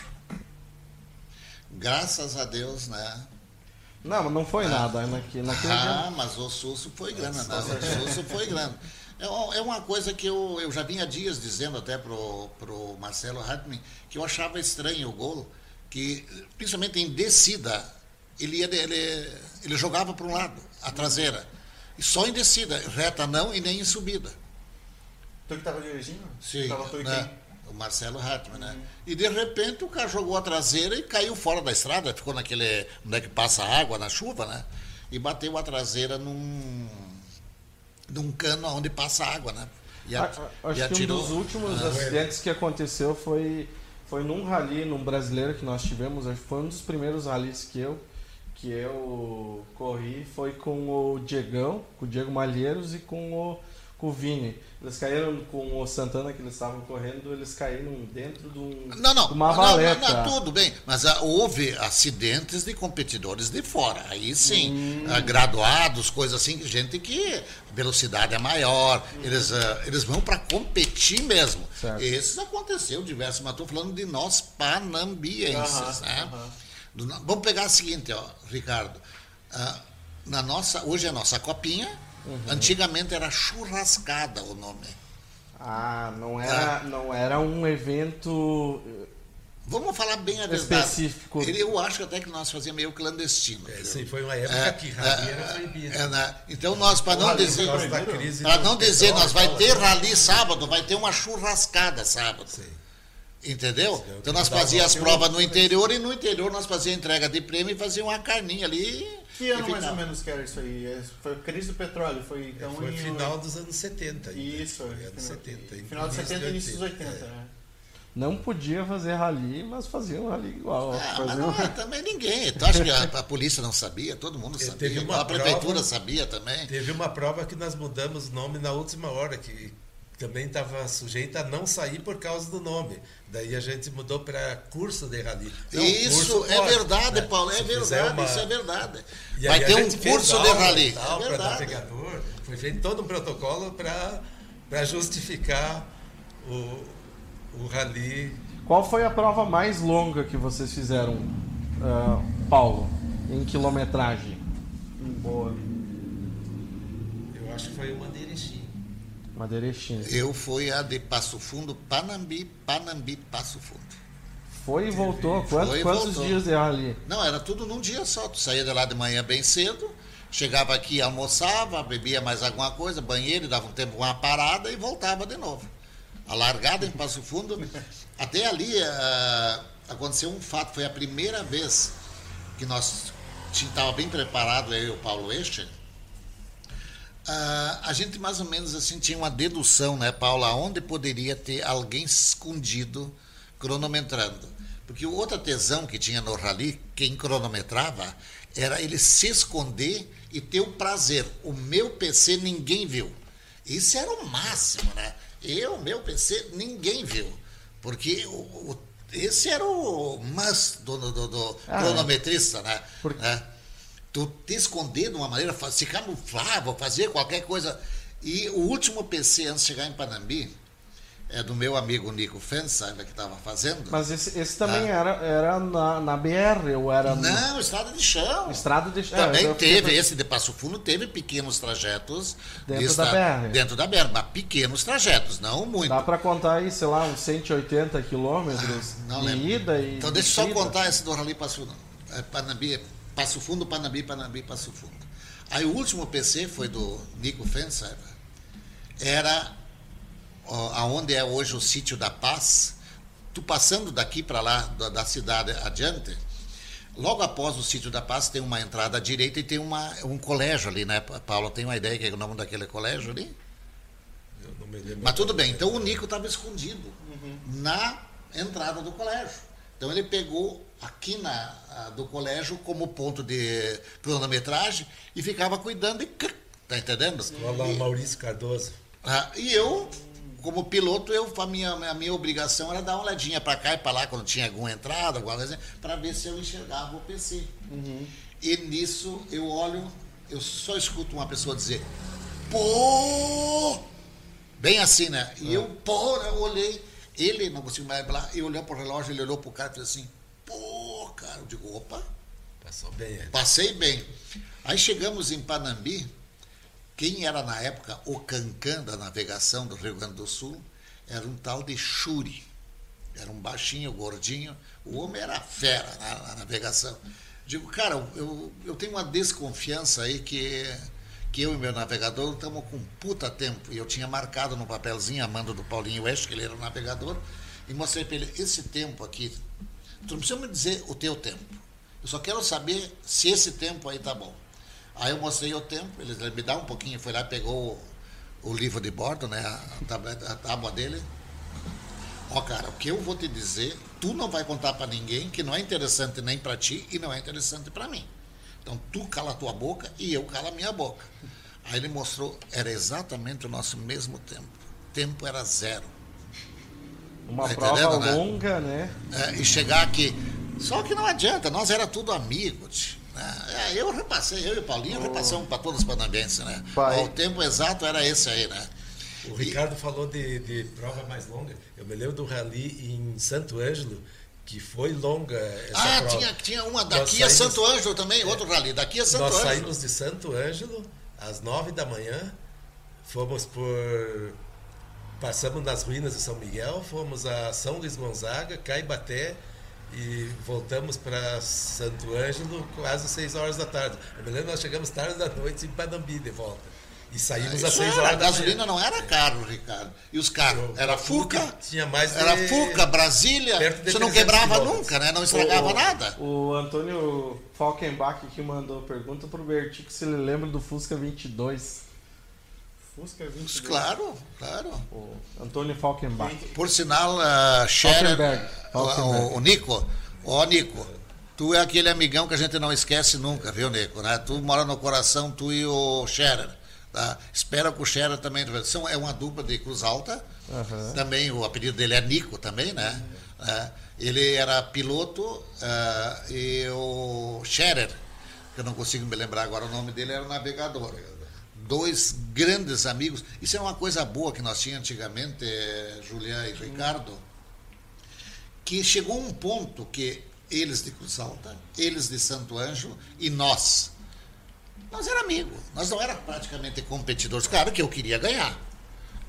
Graças a Deus, né? Não, mas não foi nada. Naquele, naquele Ah, dia. mas o susto foi grande, né? O susto foi grande. É é uma coisa que eu, eu já vinha dias dizendo até pro, pro Marcelo Hartmann que eu achava estranho o gol, que principalmente em descida, ele, ia, ele, ele jogava para um lado, a traseira. E só em descida, reta não e nem em subida. Tu que tava dirigindo? Sim, Tava tu e né? O Marcelo Hartmann, né? E de repente o cara jogou a traseira e caiu fora da estrada, ficou naquele. onde é que passa água na chuva, né? E bateu a traseira num. Num cano onde passa água, né? E, a- A- a- e Acho que um dos últimos Ah. acidentes que aconteceu foi, foi num rally, num brasileiro que nós tivemos. Acho que foi um dos primeiros rallies que eu, que eu corri. Foi com o Diegão, com o Diego Malheiros e com o, com o Vini. Eles caíram com o Santana que eles estavam correndo, eles caíram dentro de, um, Não, não, de uma valeta. não, não, tudo bem, mas ah, houve acidentes de competidores de fora, aí sim, Hum. ah, graduados, coisas assim, gente que a velocidade é maior, eles, ah, eles vão para competir mesmo. Certo. Esses aconteceu diversos, mas estou falando de nós panambienses, Aham, né? aham. Vamos pegar o seguinte, ó, Ricardo, ah, na nossa, hoje é a nossa copinha, Uhum. antigamente era churrascada o nome. Ah, não era, não era um evento. Vamos falar bem a verdade. Específico. Ele, eu acho até que nós fazíamos meio clandestino. É, sim, foi uma época É, que rally é, era proibido. É, né? Então nós, para não dizer, para não dizer, nós vai ter né? rally sábado, vai ter uma churrascada sábado. Sim. Entendeu? Eu Então nós fazíamos as provas no interior e no interior nós fazíamos entrega de prêmio e fazíamos uma carninha ali. Que ano mais ou menos que era isso aí? É, Foi a crise do petróleo, foi então foi em- final dos anos 70. ainda. Isso, foi final, anos 70. final de 70 e início dos 80, É. né? Não podia fazer rally, mas fazia um rally igual. Ah, não, um- é, também ninguém. Tu acha que a, a polícia não sabia? Todo mundo É, sabia. teve uma a prefeitura prova- sabia também. Teve uma prova que nós mudamos o nome na última hora, que também estava sujeita a não sair por causa do nome. Daí a gente mudou para curso de rally. Não, isso curso é pode, verdade, né? Paulo, é Se verdade, uma- isso é verdade. E Vai ter um curso de rally. tal, é verdade. navegador. Foi feito todo um protocolo para justificar o, o rally. Qual foi a prova mais longa que vocês fizeram, ah, Paulo, em quilometragem? Boa. Eu acho que foi uma de Erechim. Madeirechinha. Eu fui a de Passo Fundo, Panambi, Panambi, Passo Fundo. Foi e voltou. Quantos, Foi e quantos voltou. dias de rally? Não, era tudo num dia só. Tu saía de lá de manhã bem cedo, chegava aqui, almoçava, bebia mais alguma coisa, banheiro, dava um tempo uma parada e voltava de novo. A largada em Passo Fundo. Até ali ah, aconteceu um fato, foi a primeira vez que nós estava bem preparado, eu e o Paulo Este. Ah, a gente mais ou menos assim tinha uma dedução, né, Paulo, aonde poderia ter alguém escondido cronometrando. Porque o outro tesão que tinha no rally, quem cronometrava, era ele se esconder e ter o prazer. O meu PC ninguém viu. Isso era o máximo, né? Eu, meu PC, ninguém viu. Porque o, o- esse era o must do, do, do- do Ah, é. cronometrista, né? Porque- Né? Tu te esconder de uma maneira, se camuflar, vou fazer qualquer coisa. E o último PC antes de chegar em Panambi, é do meu amigo Nico Fensaiva que estava fazendo. Mas esse, esse também era, era na, na BR, ou era no- Não, estrada de chão. estrada de é, Também fiquei teve, esse de Passo Fundo teve pequenos trajetos. Dentro de da BR. Dentro da BR, mas pequenos trajetos, não muito. Dá pra contar aí, sei lá, uns 180 quilômetros Não de lembro. ida e. Então de deixa eu só contar esse do Rally Passo Fundo. É, Panambi, Passo Fundo, Panambi, Panambi, Passo Fundo. Aí o último PC foi do Nico Fensaiva. Era aonde é hoje o sítio da Paz. Tu passando daqui para lá, da, da cidade adiante, logo após o sítio da Paz tem uma entrada à direita e tem uma, um colégio ali, né, Paulo? Tem uma ideia que é o nome daquele colégio ali? Eu não me lembro. Mas tudo bem, então o Nico estava escondido na entrada do colégio. Então ele pegou aqui na, do colégio como ponto de cronometragem e ficava cuidando e. Tá entendendo? Escola Maurício Cardoso. Ah, e eu, como piloto, eu, a, minha, a minha obrigação era dar uma olhadinha para cá e para lá quando tinha alguma entrada, alguma coisa, para ver se eu enxergava o PC. E nisso eu olho, eu só escuto uma pessoa dizer, pô! Bem assim, né? E eu, pô, eu olhei, ele não conseguiu mais falar, eu olhei pro relógio, ele olhou pro cara e fez assim, pô, cara, eu digo, opa, Passou bem ele. Passei bem. Aí chegamos em Panambi, quem era na época o cancã da navegação do Rio Grande do Sul era um tal de Churi. Era um baixinho, gordinho. O homem era fera na, na navegação. Digo, cara, eu, eu tenho uma desconfiança aí que, que eu e meu navegador estamos com puta tempo. E eu tinha marcado no papelzinho a mando do Paulinho West, que ele era o navegador, e mostrei para ele, esse tempo aqui, tu não precisa me dizer o teu tempo. Eu só quero saber se esse tempo aí tá bom. Aí eu mostrei o tempo, ele me dá um pouquinho, foi lá, pegou o, o livro de bordo, né, a, tableta- a tábua dele. Ó, cara, o que eu vou te dizer, tu não vai contar para ninguém que não é interessante nem para ti e não é interessante para mim. Então tu cala a tua boca e eu calo a minha boca. Aí ele mostrou, era exatamente o nosso mesmo tempo. Tempo era zero. Uma Tá prova entendendo, né? longa, né? É, e chegar aqui. Só que não adianta, nós era tudo amigos. né? É, eu repassei, eu e o Paulinho repassamos para todos os panambenses, né? Pai. O tempo exato era esse aí, né? O Ricardo falou de, de prova mais longa. Eu me lembro do rally em Santo Ângelo, que foi longa essa ah, prova. tinha, tinha uma Nós daqui a Santo Ângelo também, outro rally, daqui a Santo Nós Ângelo. saímos de Santo Ângelo às nove da manhã, fomos por. Passamos nas ruínas de São Miguel, fomos a São Luís Gonzaga, Caibaté e voltamos para Santo Ângelo quase seis horas da tarde. Eu me lembro nós chegamos tarde da noite em Panambi de volta. E saímos às Isso seis era, horas a gasolina não era caro, Ricardo. E os carros? O- Era o Fuca tinha mais de- era Fuca, Brasília, você não 300 quebrava quilômetros. nunca, né? Não estragava O- nada. O Antônio Falkenbach que mandou pergunta pro Bertico se ele lembra do Fusca 22. Fusca 22? Claro, claro. O Antônio Falkenbach. Por sinal, uh, Scherer, Falkenberg. o, o, Nico, ó Nico, tu é aquele amigão que a gente não esquece nunca, viu, Nico? Né? Tu mora no coração, tu e o Scherer. Tá? Espero que o Scherer também. São, é uma dupla de Cruz Alta. Aham. Também o apelido dele é Nico também, né? É, ele era piloto ah, e o Scherer, que eu não consigo me lembrar agora o nome dele, era o navegador. Dois grandes amigos. Isso é uma coisa boa que nós tínhamos antigamente, eh, Julián e Ricardo, que chegou um ponto que eles de Cruz Alta, eles de Santo Ângelo e nós, nós era amigo. Nós não era praticamente competidores. Claro que eu queria ganhar.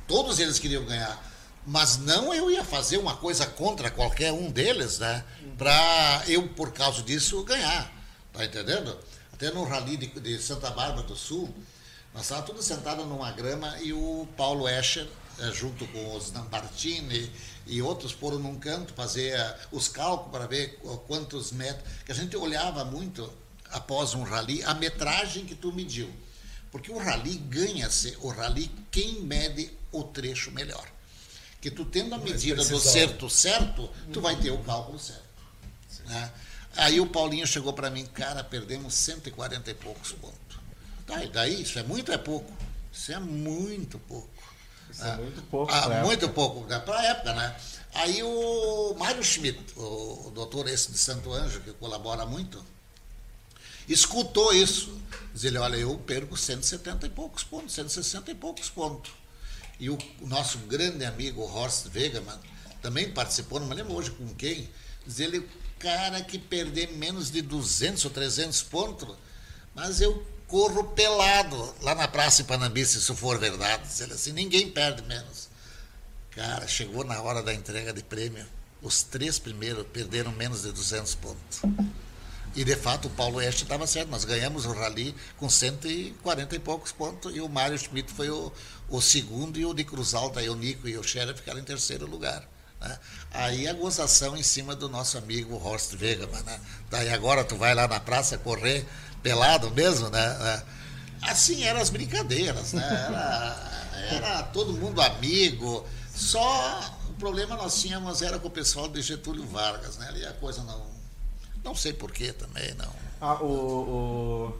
Todos eles queriam ganhar. Mas não eu ia fazer uma coisa contra qualquer um deles, né? Para eu, por causa disso, ganhar. Tá entendendo? Até no rally de, de Santa Bárbara do Sul, nós estávamos todos sentados numa grama e o Paulo Escher, eh, junto com os Nambartini e outros, foram num canto fazer eh, os cálculos para ver qu- quantos metros. Que a gente olhava muito após um rally a metragem que tu mediu. Porque o rally ganha-se, o rally, quem mede o trecho melhor. Que tu tendo a medida do certo certo, tu vai ter o cálculo certo. né? Aí o Paulinho chegou para mim, cara, perdemos 140 e poucos pontos. Tá, e daí? Isso é muito ou é pouco? Isso é muito pouco. Isso é muito pouco. Ah, pra muito época. pouco, para a época, né? Aí o Mário Schmidt, o, o doutor esse de Santo Anjo, que colabora muito, escutou isso. Diz ele, olha, eu perco 170 e poucos pontos, 160 e poucos pontos. E o nosso grande amigo Horst Wegemann também participou, não me lembro hoje com quem, diz ele, cara que perder menos de 200 ou 300 pontos, mas eu corro pelado lá na Praça Panambi, se isso for verdade. Ele assim, ninguém perde menos. Cara, chegou na hora da entrega de prêmio, os três primeiros perderam menos de 200 pontos. E de fato o Paulo Este estava certo, nós ganhamos o rally com 140 e poucos pontos e o Mário Schmidt foi o, o segundo e o de Cruzalda e o Nico e o Scherer ficaram em terceiro lugar. Né? Aí a gozação em cima do nosso amigo Horst Wegemann. Né? Daí agora tu vai lá na praça correr pelado mesmo, né? Assim eram as brincadeiras, né? Era, era todo mundo amigo. Só o problema nós tínhamos era com o pessoal de Getúlio Vargas, né? Ali a coisa não. Não sei porquê também, não. Ah, o,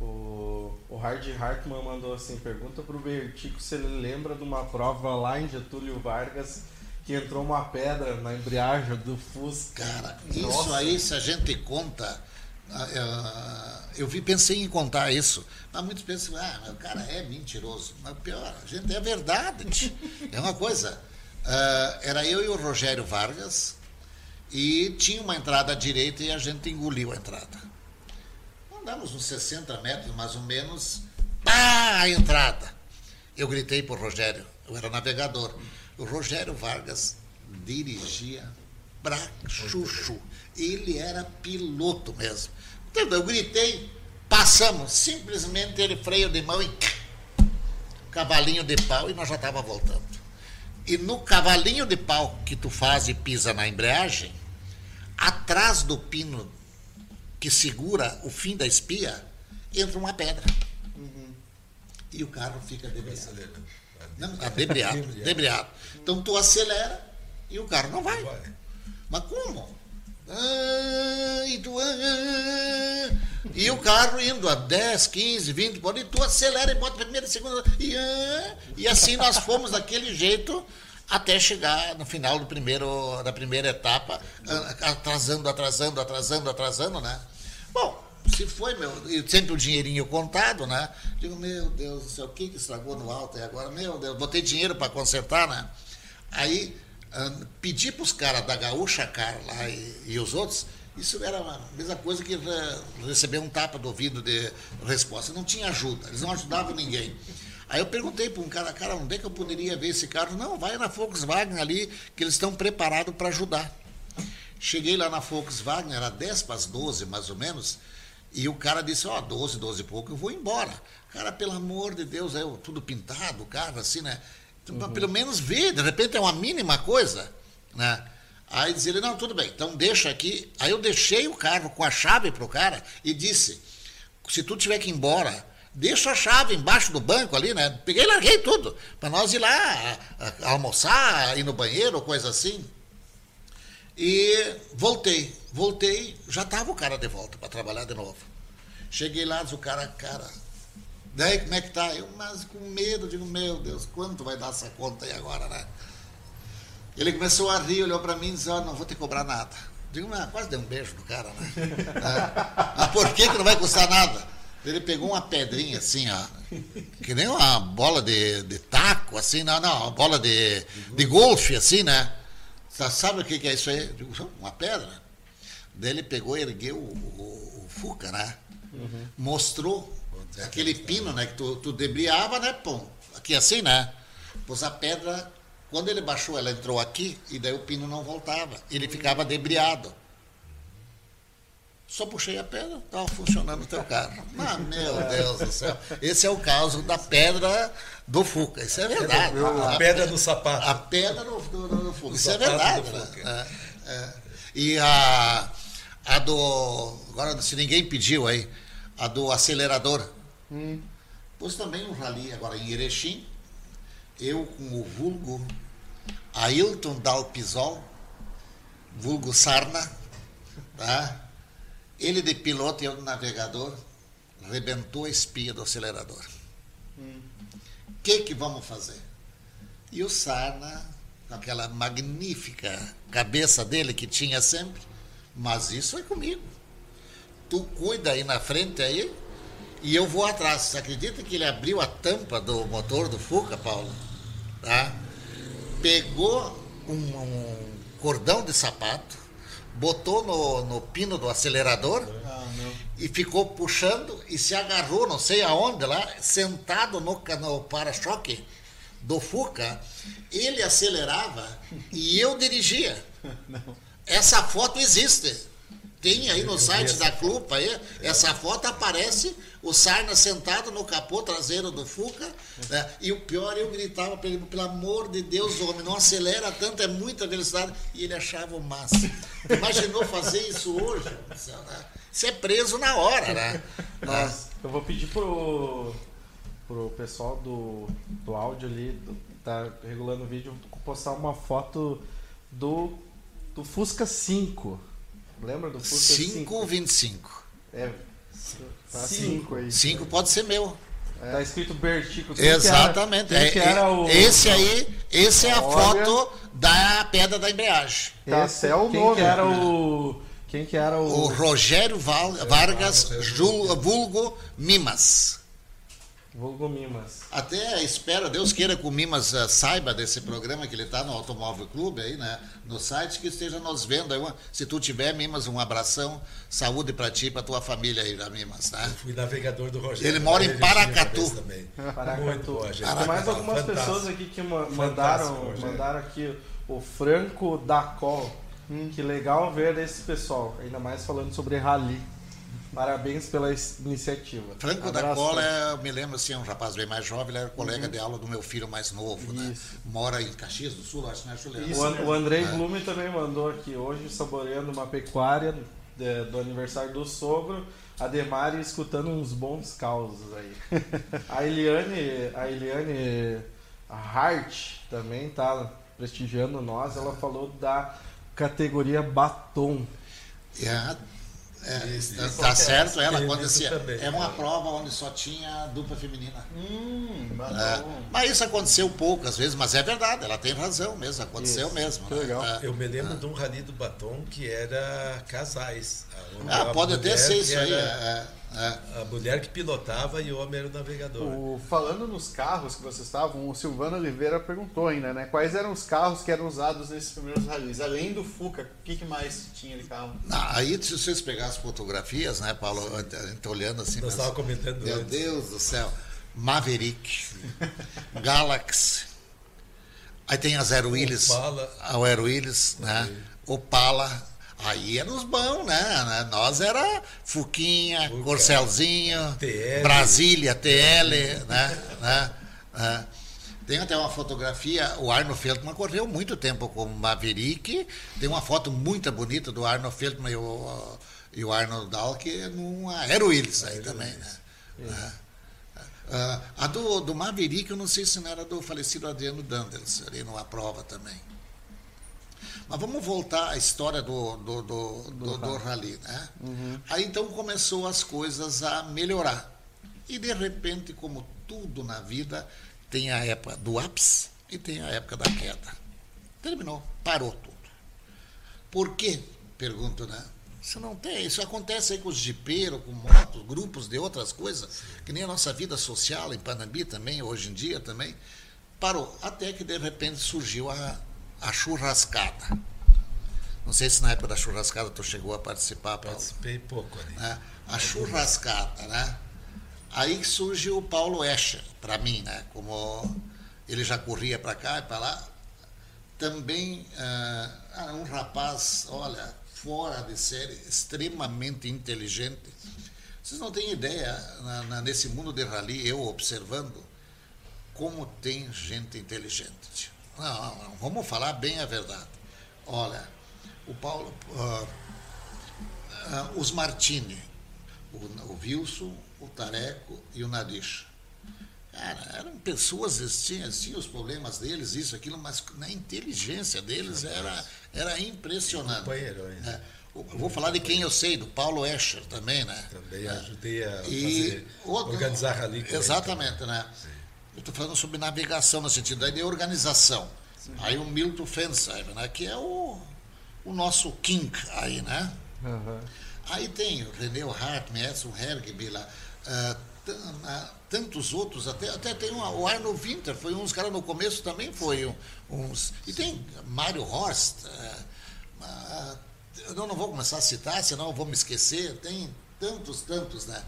o, o, o Hard Hartman mandou assim, pergunta pro Bertico se ele lembra de uma prova lá em Getúlio Vargas que entrou uma pedra na embreagem do Fusca. Cara, Nossa. isso aí, se a gente conta, eu vi, pensei em contar isso, mas muitos pensam, ah, o cara é mentiroso. Mas pior, a gente é verdade. É uma coisa. Uh, era eu e o Rogério Vargas e tinha uma entrada à direita e a gente engoliu a entrada. Andamos uns 60 metros mais ou menos, pá, a entrada. Eu gritei para o Rogério, eu era navegador. O Rogério Vargas dirigia pra chuchu. Ele era piloto mesmo. Entendeu? Eu gritei, passamos, simplesmente ele freio de mão e cavalinho de pau e nós já estava voltando. E no cavalinho de pau que tu faz e pisa na embreagem, atrás do pino que segura o fim da espia, entra uma pedra. Uhum. E o carro fica debriado. Não, tá debriado, debriado. Então tu acelera e o carro não vai. Mas como? Ah, e, tu, ah, e o carro indo a 10, 15, 20 por e tu acelera e bota primeira, segunda. E, ah, e assim nós fomos daquele jeito até chegar no final do primeiro, da primeira etapa, atrasando, atrasando, atrasando, atrasando, né? Bom, se foi, meu, sempre o dinheirinho contado, né? Digo, meu Deus do céu, o que, estragou no alto aí agora? Meu Deus, botei dinheiro para consertar, né? Aí pedir para os caras da Gaúcha Car lá e, e, os outros, isso era a mesma coisa que receber um tapa do ouvido de resposta. Não tinha ajuda, eles não ajudavam ninguém. Aí eu perguntei para um cara, cara, onde é que eu poderia ver esse carro? Não, vai na Volkswagen ali, que eles estão preparados para ajudar. Cheguei lá na Volkswagen, era 10 para as 12 mais ou menos, e o cara disse, ó, oh, 12, 12 e pouco, eu vou embora. Cara, pelo amor de Deus, é tudo pintado, o carro assim, né? Uhum. Pelo menos ver, de repente é uma mínima coisa, né? Aí diz ele, não, tudo bem, então deixa aqui. Aí eu deixei o carro com a chave para o cara e disse, se tu tiver que ir embora, deixa a chave embaixo do banco ali, né? Peguei e larguei tudo, para nós ir lá almoçar, ir no banheiro, coisa assim. E voltei, voltei, já estava o cara de volta para trabalhar de novo. Cheguei lá, diz o cara, cara, Daí como é que tá? Eu, mas com medo, digo, meu Deus, quanto vai dar essa conta aí agora, né? Ele começou a rir, olhou para mim e disse, oh, não vou te cobrar nada. Digo, mas quase dei um beijo no cara, né? é. Mas por que, que não vai custar nada? Ele pegou uma pedrinha assim, ó, que nem uma bola de, de taco, assim, não, não, uma bola de, de golfe, assim, né? Sabe o que, que é isso aí? Digo, uma pedra. Daí ele pegou e ergueu o, o, o Fuca, né? Uhum. Mostrou Aquele pino, né? Que tu, tu debriava, né? Pum. Aqui assim, né? Pois a pedra, quando ele baixou, ela entrou aqui e daí o pino não voltava. Ele ficava debriado. Só puxei a pedra, estava funcionando o teu carro. Ah, meu Deus do céu. Esse é o caso da pedra do Fuca. Isso é verdade. A, a pedra do sapato. A pedra do, do, do Fuca. Isso é verdade. Né? É, é. E a, a do. Agora, se ninguém pediu aí, a do acelerador. Hum. Pus também um rally agora em Erechim, eu com o vulgo Ailton Dalpisol, vulgo Sarna, tá? ele de piloto e eu de navegador, rebentou a espia do acelerador. O hum. que que vamos fazer? E o Sarna, com aquela magnífica cabeça dele que tinha sempre, mas isso é comigo. Tu cuida aí na frente aí, E eu vou atrás. Você acredita que ele abriu a tampa do motor do Fuca, Paulo? Tá? Pegou um, um cordão de sapato, botou no, no pino do acelerador e ficou puxando e se agarrou, não sei aonde lá, sentado no, no para-choque do Fuca. Ele acelerava e eu dirigia. Essa foto existe. Tem aí no site da Clupa aí, essa foto aparece o Sarna sentado no capô traseiro do Fuca, né? e o pior, eu gritava para ele, pelo amor de Deus, homem, não acelera tanto, é muita velocidade, e ele achava o máximo. Imaginou fazer isso hoje? Você é preso na hora, né? Nossa, eu vou pedir pro, pro pessoal do, do áudio ali, do, tá regulando o vídeo, postar uma foto do, do Fusca 5. Lembra do Fusca 5? 525. É, tá 5 aí. 5 pode ser meu. É. Tá escrito Bertico. Exatamente. Que era, é, o... Esse aí, esse é a Olha. foto da pedra da embreagem. Esse é o quem nome. Que era o... Quem que era o... O Rogério Val- Vargas, Jul- vulgo Mimas. Vulgo Mimas. Até espero, Deus queira que o Mimas eh, saiba desse programa que ele está no Automóvel Clube aí, né? No site que esteja nos vendo. Aí, uma- se tu tiver, Mimas, um abração, saúde para ti e para tua família aí, da Mimas, tá? Fui navegador do Rogério. Ele mora em Paracatu. também. Paracatu. Muito bom, gente. Tem mais algumas Fantástico. pessoas aqui que ma- mandaram, Rogério. mandaram aqui o Franco Dacol. Hum. Que legal ver esse pessoal, ainda mais falando sobre rally. Parabéns pela iniciativa. Franco da Abraço, Cola, Franco. é- eu me lembro assim, é um rapaz bem mais jovem, ele era colega de aula do meu filho mais novo, né? Isso. Mora em Caxias do Sul, acho, né, Juliano? O, An- o Andrei Blume também mandou aqui hoje, saboreando uma pecuária de- do aniversário do sogro. A Demari escutando uns bons causos aí. A Eliane, a Eliane Hart também tá prestigiando nós. Ela falou da categoria batom. É, é, tá- tá certo, ela acontecia. também. É uma prova onde só tinha dupla feminina. Hum, É, mas isso aconteceu poucas vezes, mas é verdade, ela tem razão mesmo, aconteceu Isso, mesmo. né? legal. É. Eu me lembro de um rally do batom que era casais. Ah, pode até ser isso aí. era é. A mulher que pilotava e o homem era o navegador. O- falando nos carros que vocês estavam, o Silvano Oliveira perguntou ainda, né? Quais eram os carros que eram usados nesses primeiros rallies? Além do Fuca, o que, que mais tinha de carro? Ah, aí, se vocês pegarem as fotografias, né, Paulo, a gente olhando assim. Nós mas- estávamos comentando Meu antes. Deus do céu. Maverick, Galaxy. Aí tem a Zero Willis, Opala. a Zero Willis, né? Opala. Aí eram os bons, né? Nós era Fuquinha, Fuca. Corcelzinho, TL. Brasília, TL, né? né? né? Tem até uma fotografia, o Arno Feldman correu muito tempo com o Maverick. Tem uma foto muito bonita do Arno Feldman e o, e o Arnold Dalk numa Aero Willis aí também, né? né? Ah, a do, do Maverick, eu não sei se não era do falecido Adriano Danders, ali numa prova também. Mas vamos voltar à história do, do, do, do, do rally, né? Aí então começou as coisas a melhorar. E de repente, como tudo na vida, tem a época do ápice e tem a época da queda. Terminou, parou tudo. Por quê? Pergunto, né? Isso não tem, isso acontece aí com os jipeiros, com motos, grupos de outras coisas, que nem a nossa vida social em Panambi também, hoje em dia também, parou. Até que de repente surgiu a, a churrascada. Não sei se na época da churrascada tu chegou a participar, Paulo Participei pouco ali. né? a churrascada, né? Aí surge o Paulo Escher, para mim, né? Como ele já corria para cá e para lá, também ah, um rapaz, olha, fora de série, extremamente inteligente. Vocês não têm ideia, na- na- nesse mundo de rally, eu observando, como tem gente inteligente. Não, não, não, vamos falar bem a verdade. Olha, o Paulo, ah, ah, os Martini, o, o Wilson, o Tareco e o Nadish. Cara, eram pessoas, tinham, tinham os problemas deles, isso, aquilo, mas na inteligência deles era, era impressionante. É, eu vou falar de quem eu sei, do Paulo Escher também, né? Também ajudei a E fazer, organizar rally com ele Exatamente, né? Eu estou falando sobre navegação no sentido aí de organização. Aí o Milton Fensheimer, né? Que é o, o nosso king aí, né? Aham. Aí tem o René Hart, Edson Hergby lá. ah, tantos outros, até, até tem um, o Arno Winter, foi uns caras no começo também foi um, uns. E tem Mário Horst. Uh, eu não vou começar a citar, senão eu vou me esquecer. Tem tantos, tantos, né?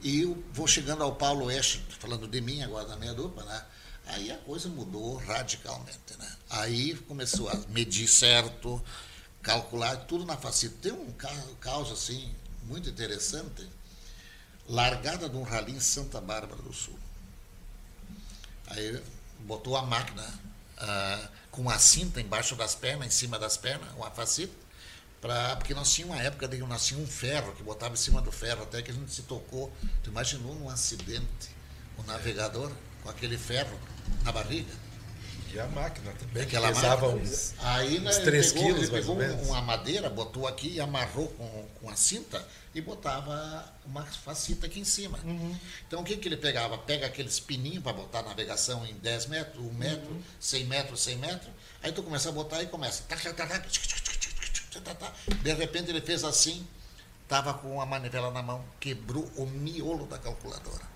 E eu vou chegando ao Paulo Esch, falando de mim agora na minha dupla, né? Aí a coisa mudou radicalmente, né? Aí começou a medir certo, calcular tudo na faceta. Tem um caso assim muito interessante largada de um rally em Santa Bárbara do Sul. Aí botou a máquina ah, com a cinta embaixo das pernas, em cima das pernas, uma faceta, pra, porque nós tínhamos uma época de que nós tínhamos um ferro que botava em cima do ferro, até que a gente se tocou. Tu imaginou num acidente o navegador com aquele ferro na barriga? E a máquina também, Aquela pesava máquina. uns, Aí né, uns ele 3 pegou, quilos, ele pegou uma madeira, botou aqui e amarrou com, com a cinta e botava uma facita aqui em cima. Uhum. Então o que, que ele pegava? Pega aqueles pininhos para botar navegação em 10 metros, 1 metro, Uhum. 100 metros, 100 metros. Aí tu começa a botar e começa. De repente ele fez assim, estava com a manivela na mão, quebrou o miolo da calculadora.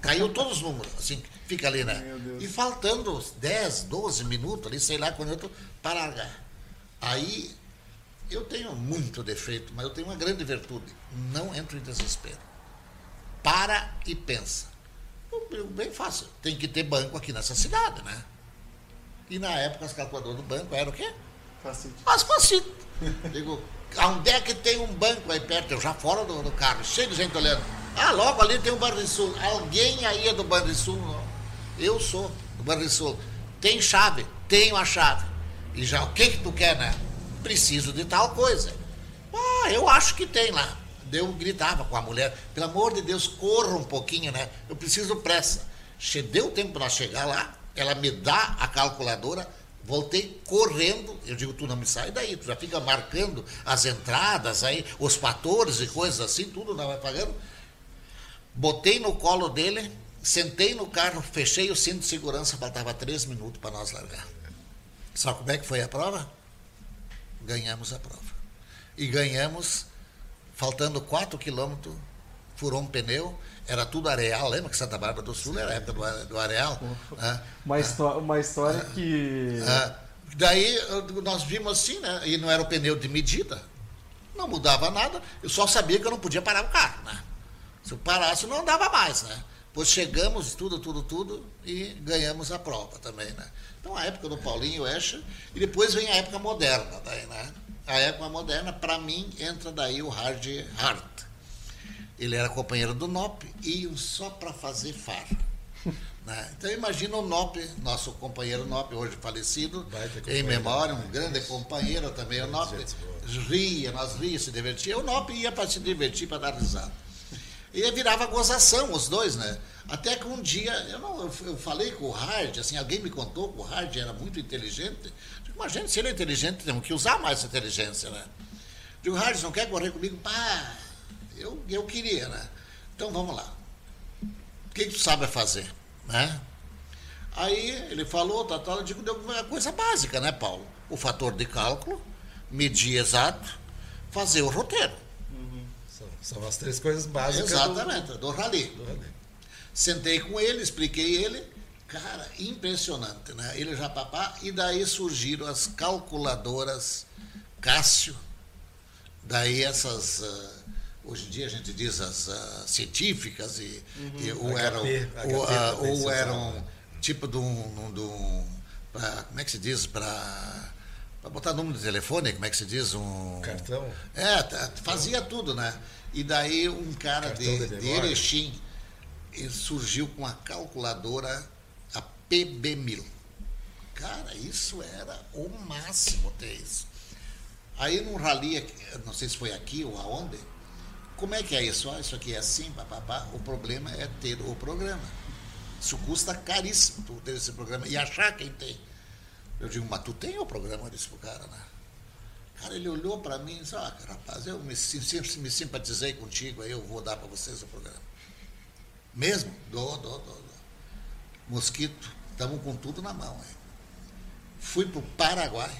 Caiu todos os números, assim, fica ali, né? E faltando 10, 12 minutos ali, sei lá quando eu tô, para largar. Aí eu tenho muito defeito, mas eu tenho uma grande virtude. Não entro em desespero. Para e pensa. Bem fácil. Tem que ter banco aqui nessa cidade, né? E na época as calculadoras do banco eram o quê? Facite. As facitas. Digo, onde é que tem um banco aí perto? Eu já fora do, do carro, cheio de gente olhando. Ah, logo ali tem o Banrisul. Alguém aí é do Banrisul? Não. Eu sou do Banrisul. Tem chave? Tenho a chave. E já, o que que tu quer, né? Preciso de tal coisa. Ah, eu acho que tem lá. Eu gritava com a mulher, pelo amor de Deus, corra um pouquinho, né? Eu preciso pressa. Deu tempo para chegar lá, ela me dá a calculadora, voltei correndo. Eu digo, tu não me sai daí, tu já fica marcando as entradas aí, os fatores e coisas assim, tudo não vai pagando. Botei no colo dele, sentei no carro, fechei o cinto de segurança, faltava três minutos para nós largar. Sabe como é que foi a prova? Ganhamos a prova. E ganhamos, faltando 4 quilômetros, furou um pneu, era tudo areal, lembra que Santa Bárbara do Sul era a época do, are- do areal? Uma, histó- uma história que. Daí nós vimos assim, né? E não era o pneu de medida. Não mudava nada. Eu só sabia que eu não podia parar o carro, né? Se eu parasse, não andava mais, né? Pois chegamos, tudo, tudo, tudo, e ganhamos a prova também, né? Então a época do Paulinho Escher, e depois vem a época moderna, daí, né? A época moderna, para mim, entra daí o Hard Hart. Ele era companheiro do Nop e iam só para fazer farra. né? Então imagina o Nop, nosso companheiro Nop, hoje falecido, em memória, um grande companheiro também. O Nop gente ria, nós ria, se divertia. O Nop ia para se divertir, para dar risada. E virava gozação os dois, né? Até que um dia, eu, não, eu, falei com o Hard, assim, alguém me contou que o Hard era muito inteligente. Digo, Imagina, se ele é inteligente, temos que usar mais essa inteligência, né? Digo, Hard, você não quer correr comigo? Pá, eu, eu queria, né? Então vamos lá. O que, que tu sabe fazer, né? Aí ele falou, tal, tal, eu digo, deu uma coisa básica, né, Paulo? O fator de cálculo, medir exato, fazer o roteiro. São, são as três coisas básicas do- Exatamente, do rally. do rally. Sentei com ele, expliquei ele, cara, impressionante, né? Ele já papá, e daí surgiram as calculadoras Cássio, daí essas, ah, hoje em dia a gente diz as ah, científicas, e, e ou HP, eram, HP ou, se ou eram tipo de um, de um pra- como é que se diz, para botar número de telefone, como é que se diz? Um, Cartão. é, tá- fazia tudo, né? E daí um cara Cartão de, de de. Erechim surgiu com a calculadora, a PB1000. Cara, isso era o máximo ter isso. Aí num rally, não sei se foi aqui ou aonde, como é que é isso? Ah, isso aqui é assim, papapá. O problema é ter o programa. Isso custa caríssimo ter esse programa e achar quem tem. Eu digo, mas tu tem o programa? Eu disse pro cara, né? Cara, ele olhou para mim e disse, ah, rapaz, eu me, me simpatizei contigo, aí eu vou dar para vocês o programa. Mesmo? Dou, dou, dou. Mosquito, estamos com tudo na mão. Hein? Fui para o Paraguai,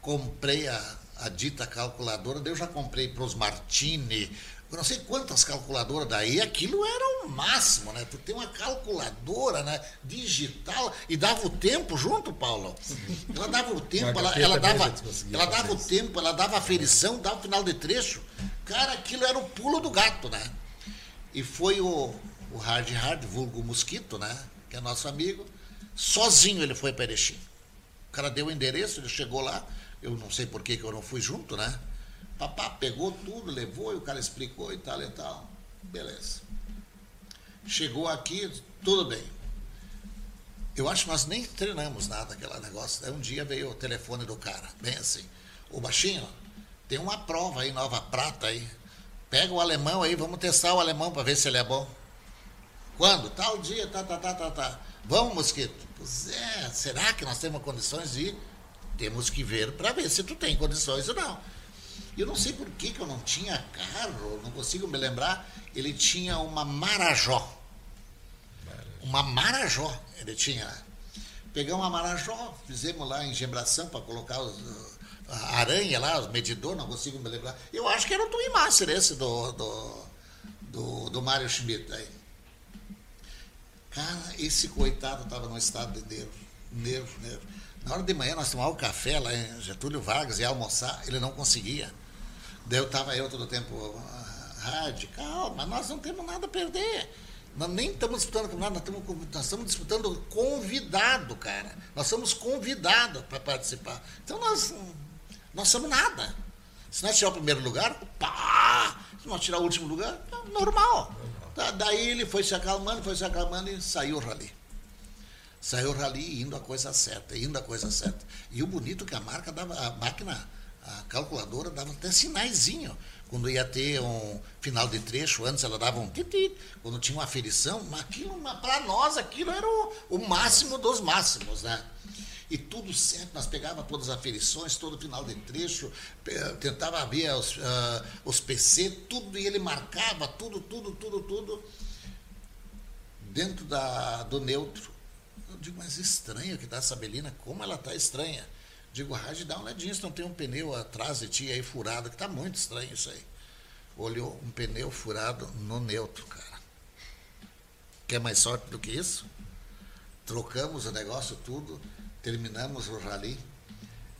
comprei a, a dita calculadora, eu já comprei para os Martini, eu não sei quantas calculadoras daí, aquilo era o máximo, né? Tu tem uma calculadora, né? Digital e dava o tempo junto, Paulo. Ela dava o tempo, ela, ela dava, ela dava o tempo, ela dava a ferição, dava o final de trecho. Cara, aquilo era o pulo do gato, né? E foi o, o Hard Hard, vulgo Mosquito, né? Que é nosso amigo. Sozinho ele foi para Erechim. O cara deu o endereço, ele chegou lá. Eu não sei por que, que eu não fui junto, né? Papá pegou tudo, levou e o cara explicou e tal e tal. Beleza. Chegou aqui, tudo bem. Eu acho que nós nem treinamos nada aquele negócio. Aí um dia veio o telefone do cara, bem assim. O baixinho, tem uma prova aí, nova prata aí. Pega o alemão aí, vamos testar o alemão para ver se ele é bom. Quando? Tal dia, tá, tá, tá, tá, tá. Vamos, mosquito? Pois é, será que nós temos condições de ir? Temos que ver para ver se tu tem condições ou não. Eu não sei por que, que eu não tinha carro, não consigo me lembrar. Ele tinha uma Marajó. Uma Marajó ele tinha. Pegamos uma Marajó, fizemos lá em gembração para colocar os, a aranha lá, os medidor, não consigo me lembrar. Eu acho que era o Twin Master esse do, do, do, do Mário Schmidt aí. Cara, esse coitado estava num estado de nervo, nervo, nervo. Na hora de manhã nós tomávamos café lá em Getúlio Vargas e almoçar, ele não conseguia. Daí eu estava eu todo o tempo, rádio, calma, nós não temos nada a perder. Nós nem estamos disputando nós estamos, nós estamos disputando convidado, cara. Nós somos convidados para participar. Então nós, nós somos nada. Se nós tirar o primeiro lugar, pá! Se nós tirar o último lugar, é normal. Da, daí ele foi se acalmando, foi se acalmando e saiu o rally. Saiu o rally indo a coisa certa, indo a coisa certa. E o bonito é que a marca dava, a máquina, a calculadora dava até sinaizinho. Quando ia ter um final de trecho, antes ela dava um titi, quando tinha uma aferição, aquilo, para nós, aquilo era o, o máximo dos máximos, né? e tudo certo, nós pegávamos todas as aferições, todo final de trecho, tentava ver os, uh, os PC, tudo, e ele marcava tudo, tudo, tudo, tudo, dentro da, do neutro. Eu digo, mas estranho que está essa Belina, como ela está estranha? Digo, Raj, dá uma olhadinha se não tem um pneu atrás de ti aí furado, que está muito estranho isso aí. Olhou um pneu furado no neutro, cara. Quer mais sorte do que isso? Trocamos o negócio tudo terminamos o rally.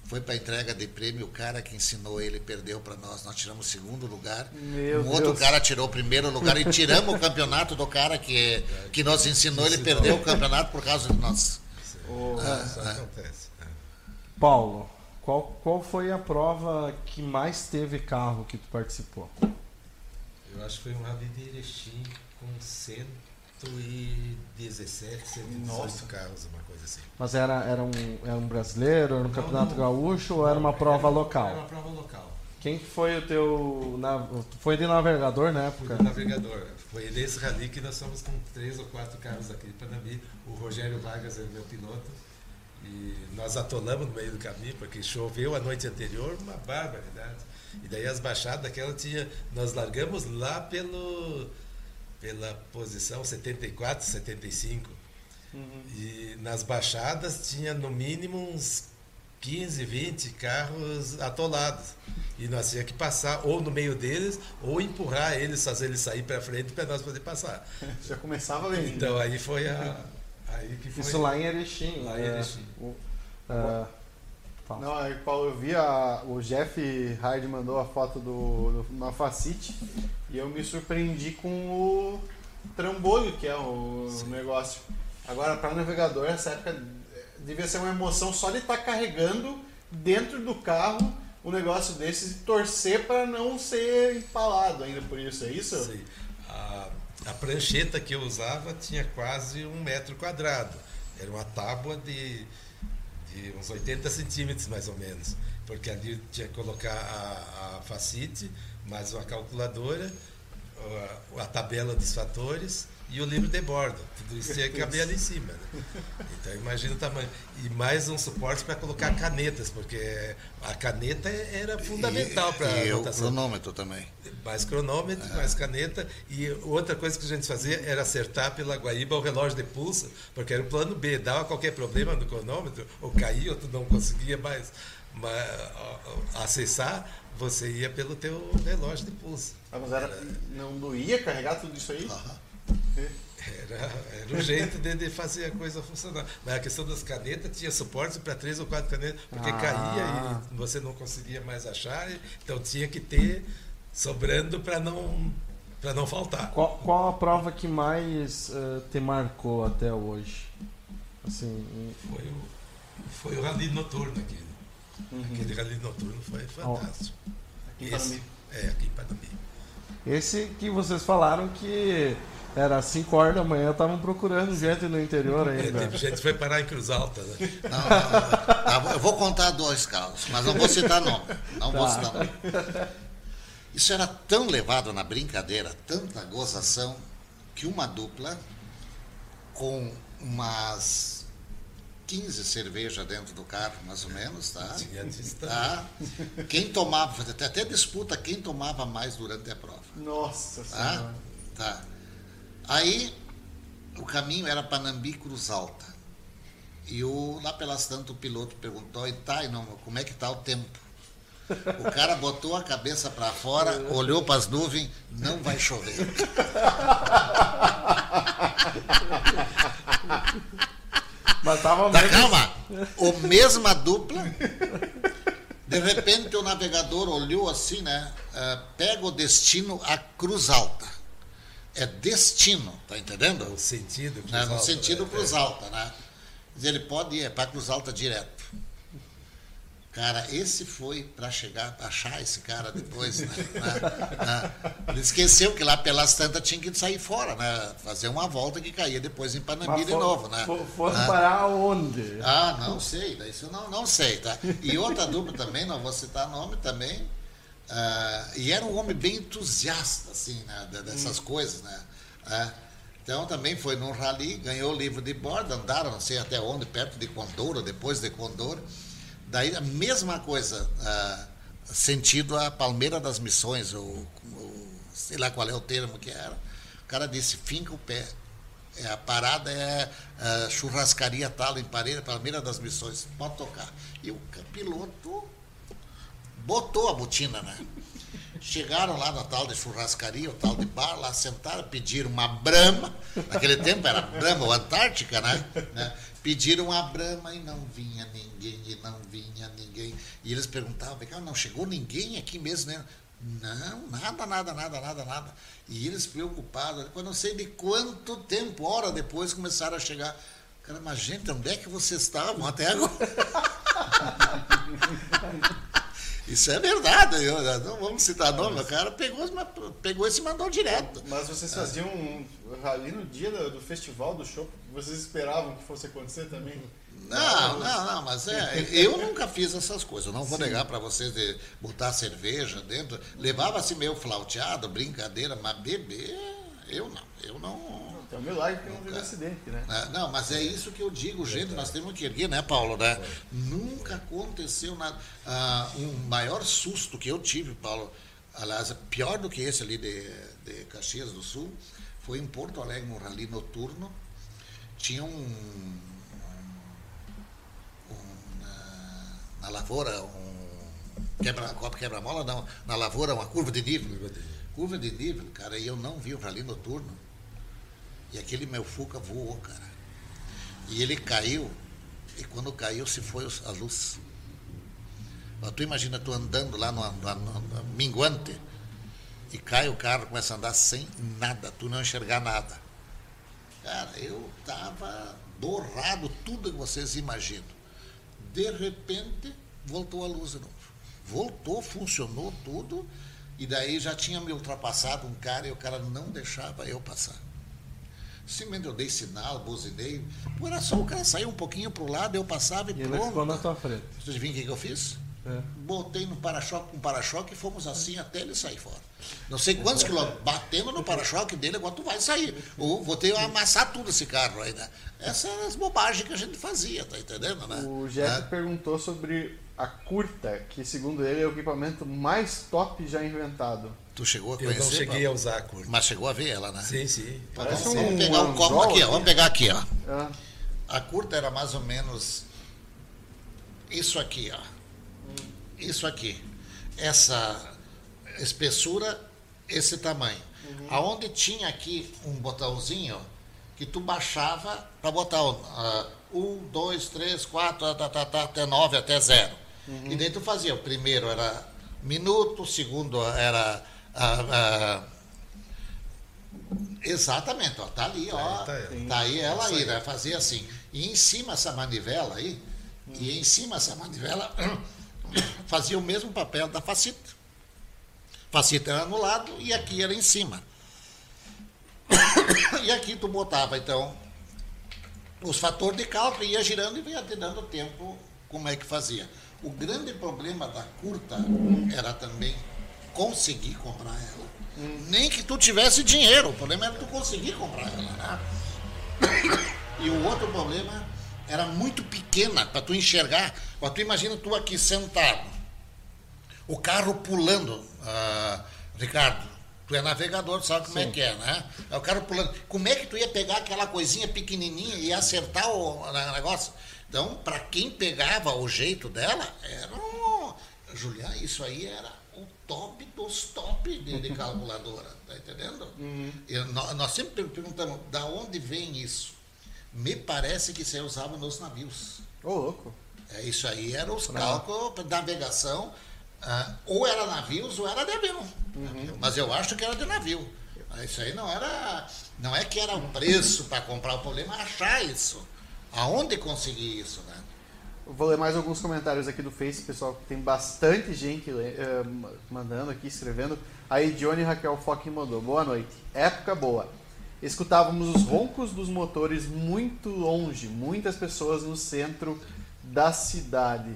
Foi para a entrega de prêmio, o cara que ensinou ele perdeu para nós. Nós tiramos segundo lugar. Meu um outro cara tirou o primeiro lugar e tiramos o campeonato do cara que, que nos ensinou. Ele perdeu o campeonato por causa de nós. Oh, ah, acontece. Paulo, qual, qual foi a prova que mais teve carro que tu participou? Eu acho que foi um rally de Erechim com 117, 118 carros, uma coisa assim. Mas era, era, um, era um brasileiro, era um não, campeonato não, gaúcho ou era uma prova local? Era uma prova local. Quem foi o teu. Na, foi de navegador na época? Foi navegador. Foi nesse rally que nós fomos com três ou quatro carros aqui de Panambi. O Rogério Vargas era meu piloto. E nós atolamos no meio do caminho, porque choveu a noite anterior, uma barbaridade. E daí as baixadas daquela tinha. Nós largamos lá pelo, pela posição 74, 75. Uhum. E nas baixadas tinha no mínimo uns 15, 20 carros atolados. E nós tínhamos que passar ou no meio deles, ou empurrar eles, fazer eles sair para frente para nós poder passar. Já começava bem. Então aí foi a. Aí que foi Isso lá em Erechim. Lá em é, Erechim. Uh, não, aí, Paulo, eu vi a, o Jeff Hyde mandou a foto do, do uma Facite e eu me surpreendi com o trambolho que é o Sim. negócio. Agora, para navegador, essa época devia ser uma emoção só de estar tá carregando dentro do carro um negócio desses e torcer para não ser empalado ainda por isso, é isso? Sim. A, a prancheta que eu usava tinha quase um metro quadrado. Era uma tábua de, de uns 80 centímetros, mais ou menos. Porque ali tinha que colocar a, a facite, mais uma calculadora, a, a tabela dos fatores e o livro de bordo. Tudo isso tinha que caber ali em cima. Né? Então imagina o tamanho. E mais um suporte para colocar canetas, porque a caneta era fundamental para a E o cronômetro também. Mais cronômetro, mais caneta. E outra coisa que a gente fazia era acertar pela guaíba o relógio de pulso, porque era o plano B. Dava qualquer problema no cronômetro, ou caía, ou tu não conseguia mais, acessar, você ia pelo teu relógio de pulso. Ah, mas era, não doía carregar tudo isso aí? Era, era um jeito de, de, fazer a coisa funcionar. Mas a questão das canetas tinha suporte para três ou quatro canetas, porque ah. caía e você não conseguia mais achar, então tinha que ter sobrando para não para não faltar. Qual, qual, a prova que mais uh, te marcou até hoje? Assim, foi o foi o rally noturno aqui. Uhum. Aquele rally noturno foi fantástico. Aqui em Panambi. É, aqui em Panambi. Esse que vocês falaram que era 5 horas da manhã, estavam procurando gente no interior ainda. É, gente foi parar em Cruz Alta, né? Não, não, não. Eu vou contar dois casos, mas não vou citar nome. Não tá. vou citar nome. Isso era tão levado na brincadeira, tanta gozação, que uma dupla com umas 15 cervejas dentro do carro, mais ou menos, tá? tá? Quem tomava, até disputa quem tomava mais durante a prova. Nossa tá? Senhora. Tá. Aí o caminho era Panambi Cruz Alta. E o, lá pelas tantas o piloto perguntou, e tá, e não, como é que tá o tempo? O cara botou a cabeça para fora, olhou para as nuvens, não vai chover. Mas tava tá, calma. O mesma dupla. De repente o navegador olhou assim, né? Uh, pega o destino a Cruz Alta é destino, tá entendendo? No sentido Cruz né? Alta. No sentido né? Cruz Alta, né? Ele pode ir é para Cruz Alta direto. Cara, esse foi para chegar, pra achar esse cara depois, né? né? Ele esqueceu que lá pelas tantas tinha que sair fora, né? Fazer uma volta que caía depois em Panambi de novo, né? Foram né? parar onde? Ah, não sei, isso não, não sei, tá? E outra dupla também, não vou citar nome também, Uh, e era um homem bem entusiasta, assim, né, dessas hum. coisas, né? Uh, então também foi num rally, ganhou o livro de bordo, andaram não sei até onde, perto de Condor, depois de Condor. Daí a mesma coisa, uh, sentido a Palmeira das Missões, ou, sei lá qual é o termo que era. O cara disse, finca o pé. É, a parada é churrascaria tal em Palmeira das Missões, pode tocar. E o piloto botou a botina, né? Chegaram lá na tal de churrascaria, o tal de bar, lá sentaram, pediram uma brama. Naquele tempo era brama ou Antártica, né? né? Pediram uma brama e não vinha ninguém, e não vinha ninguém. E eles perguntavam, não chegou ninguém aqui mesmo, né? Não, nada, nada, nada, nada, nada. E eles preocupados, eu não sei de quanto tempo, hora depois, começaram a chegar. Cara, mas gente, onde é que vocês estavam até agora? Isso é verdade. Eu, não vamos citar nome, o cara pegou, pegou esse e mandou direto. Mas vocês faziam um, ali no dia do, festival do show, vocês esperavam que fosse acontecer também? Não, não, não, mas é, eu nunca fiz essas coisas. Não vou Sim. negar para vocês de botar cerveja dentro. Levava-se meio flauteado, brincadeira, mas beber, eu não. Eu não é um milagre que não teve acidente, né? É, não, mas é isso que eu digo, gente, nós temos que erguer, né, Paulo? Né? Nunca aconteceu nada. Ah, um maior susto que eu tive, Paulo, aliás, pior do que esse ali de, de Caxias do Sul, foi em Porto Alegre, um rally noturno. Tinha um. um na, na, lavoura, um. Quebra, copo quebra-mola, não. Na lavoura, uma curva de nível. Curva de nível, cara, e eu não vi o rally noturno e aquele meu Fuca voou, cara. E ele caiu, e quando caiu se foi a luz. Mas tu imagina tu andando lá no, no, no, minguante e cai o carro, começa a andar sem nada, tu não enxergar nada. Cara, eu tava borrado, tudo que vocês imaginam. De repente, voltou a luz de novo. Voltou, funcionou tudo, e daí já tinha me ultrapassado um cara e o cara não deixava eu passar. Simplesmente eu dei sinal, buzinei. Pô, era só o cara sair um pouquinho para o lado, eu passava e, e pronto. Ele ficou na tua frente. Você adivinha o que, eu fiz? É. Botei no para-choque com para-choque e fomos assim até ele sair fora. Não sei quantos quilômetros, batendo no para-choque dele, agora tu vai sair. Ou vou ter que amassar tudo esse carro aí, né? Essas eram as bobagens que a gente fazia, tá entendendo, né? O Jeff é. perguntou sobre a curta, que segundo ele é o equipamento mais top já inventado. Tu chegou a conhecer? Eu não cheguei a usar a curta. Mas chegou a ver ela, né? Sim, sim. Vamos, vamos pegar um copo aqui, ó. Vamos pegar aqui, ó. É. A curta era mais ou menos isso aqui, ó. Isso aqui. Essa espessura, esse tamanho. Uhum. Aonde tinha aqui um botãozinho que tu baixava para botar uh, um, dois, três, quatro, tá, tá, tá, até nove, até zero. Uhum. E daí tu fazia. O primeiro era minuto, o segundo era. Uh, uh, exatamente, ó, tá ali, ó. Tá, tá aí ela aí, né? Fazia assim. E em cima essa manivela aí, uhum. e em cima essa manivela fazia o mesmo papel da facita. Facita era no lado e aqui era em cima. e aqui tu botava, então, os fatores de cálculo, ia girando e ia te dando tempo como é que fazia. O grande problema da curta era também conseguir comprar ela. Hum. Nem que tu tivesse dinheiro, o problema era tu conseguir comprar ela. Né? E o outro problema era muito pequena para tu enxergar. Mas tu imagina tu aqui sentado, o carro pulando, uh, Ricardo, Tu é navegador, sabe como é Sim. é que é, né? É o cara pulando. Como é que tu ia pegar aquela coisinha pequenininha e acertar o negócio? Então, para quem pegava o jeito dela, era um... Julián, isso aí era o top dos top de, de calculadora, tá entendendo? Uhum. Eu, nós, nós, sempre perguntamos, da onde vem isso? Me parece que isso é usado nos navios. Ô, oh, louco. É, isso aí era os cálculos de navegação ah, ou era navios ou era de avião. Uhum. Mas eu acho que era de navio. Isso aí não era. Não é que era o preço para comprar o problema, achar isso. Aonde conseguir isso, né? Vou ler mais alguns comentários aqui do Face, pessoal. Tem bastante gente uh, mandando aqui, escrevendo. Aí Johnny Raquel Fock mandou. Boa noite. Época boa. Escutávamos os roncos dos motores muito longe, muitas pessoas no centro da cidade.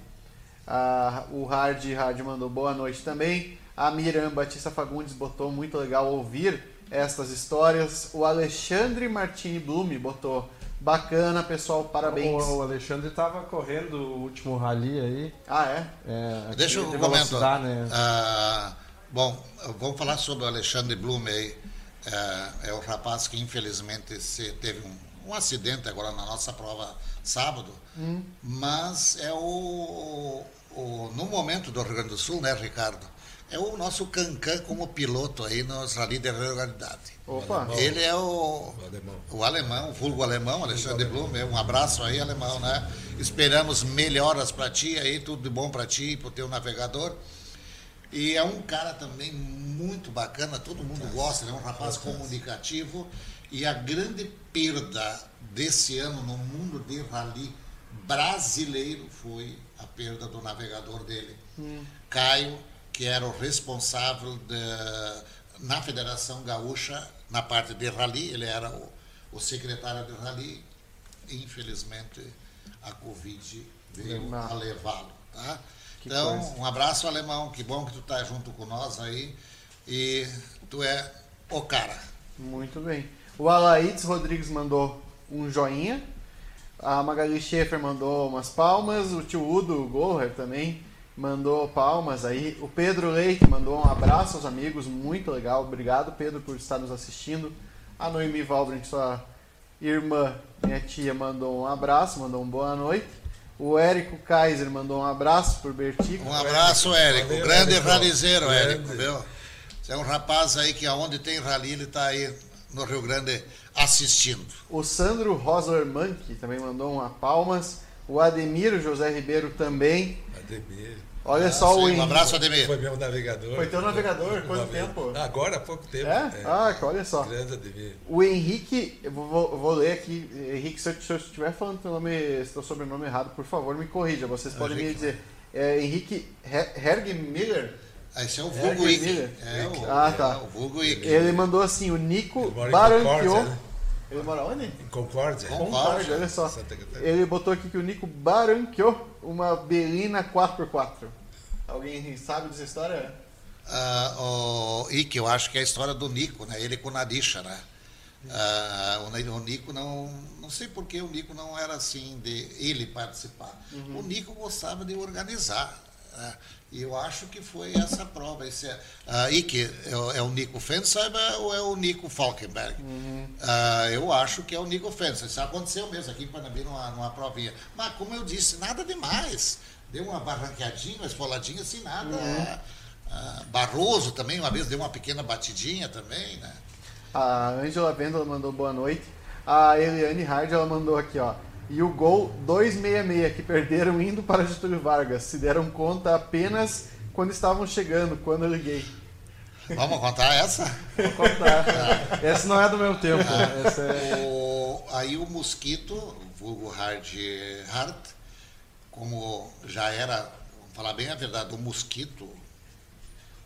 Ah, o Hard Hard mandou boa noite também. A Miriam Batista Fagundes botou muito legal ouvir estas histórias. O Alexandre Martini Blume botou bacana, pessoal, parabéns. O, o Alexandre estava correndo o último rally aí. Ah, é? é Deixa eu comentar. Né? Ah, bom, vamos falar sobre o Alexandre Blume aí. É, é o rapaz que infelizmente teve um, um acidente agora na nossa prova sábado, hum. mas é o, o, no momento do Rio Grande do Sul, né, Ricardo? É o nosso Cancan como piloto aí nos rally de regularidade. Opa! Ele é o, o alemão, o, alemão, o vulgo alemão, Alexandre Blum. Um abraço aí, alemão, né? Esperamos melhoras para ti aí, tudo de bom para ti e para o teu navegador. E é um cara também muito bacana, todo mundo gosta, é um rapaz comunicativo. E a grande perda desse ano no mundo de rally brasileiro foi a perda do navegador dele. Hum. Caio, que era o responsável de, na Federação Gaúcha, na parte de rally, ele era o, o secretário de rally. Infelizmente, a Covid veio a levá-lo. Tá? então, coisa. um abraço, alemão. Que bom que tu está junto com nós aí. E tu é o cara. Muito bem. O Alaídes Rodrigues mandou um joinha. A Magali Schaefer mandou umas palmas, o tio Udo Goher também mandou palmas aí. O Pedro Leite mandou um abraço aos amigos, muito legal. Obrigado, Pedro, por estar nos assistindo. A Noemi Valbrand, sua irmã, minha tia, mandou um abraço, mandou uma boa noite. O Érico Kaiser mandou um abraço por Bertico. Um abraço, Érico. Valeu, grande Érico. ralizeiro, Érico, viu? Você é um rapaz aí que aonde tem rali, ele está aí no Rio Grande assistindo. O Sandro Roserman, que também mandou uma palmas. O Ademir José Ribeiro também. Ademir. Olha ah, só sim, o Henrique. Um abraço, Ademir. Foi meu navegador. Foi teu navegador? Quanto tempo? Agora, há pouco tempo. É? é. Ah, olha só. Grande Ademir. O Henrique, eu vou, vou ler aqui. Henrique, se eu, se eu estiver falando teu, nome, teu sobrenome errado, por favor, me corrija. Vocês podem Henrique, me dizer. É, Henrique Herg Miller. Esse é o Vulgo Ike. É, o, ah, tá. É o Vulgo Ike. Ele mandou assim, o Nico Baranquiou. Ele mora onde? Em Concórdia. Concórdia, olha só. Ele botou aqui que o Nico baranqueou uma Belina 4x4. Alguém sabe dessa história? Ah, o Ike, eu acho que é a história do Nico, né? Ele com o Nadisha, né? Ah, o, Nico não. Não sei por que o Nico não era assim de ele participar. O Nico gostava de organizar. né? E eu acho que foi essa prova. Esse é, ah, Ike, é, o- é o Nico Fensaiba ou é o Nico Falkenberg? Ah, eu acho que é o Nico Fensaiba. Isso aconteceu mesmo aqui em Panambi numa, numa provinha. Mas, como eu disse, nada demais. Deu uma barranqueadinha, uma esfoladinha, assim, nada. Ah, Barroso também, uma vez deu uma pequena batidinha também, né? A Angela Vendola mandou boa noite. A Eliane Hard ela mandou aqui, ó. E o gol 266 que perderam indo para Getúlio Vargas. Se deram conta apenas quando estavam chegando, quando eu liguei. Vamos contar essa? Vou contar. Esse não é do meu tempo. Esse é... O- aí o Mosquito, vulgo Hard Hart, como já era, vamos falar bem a verdade, o Mosquito,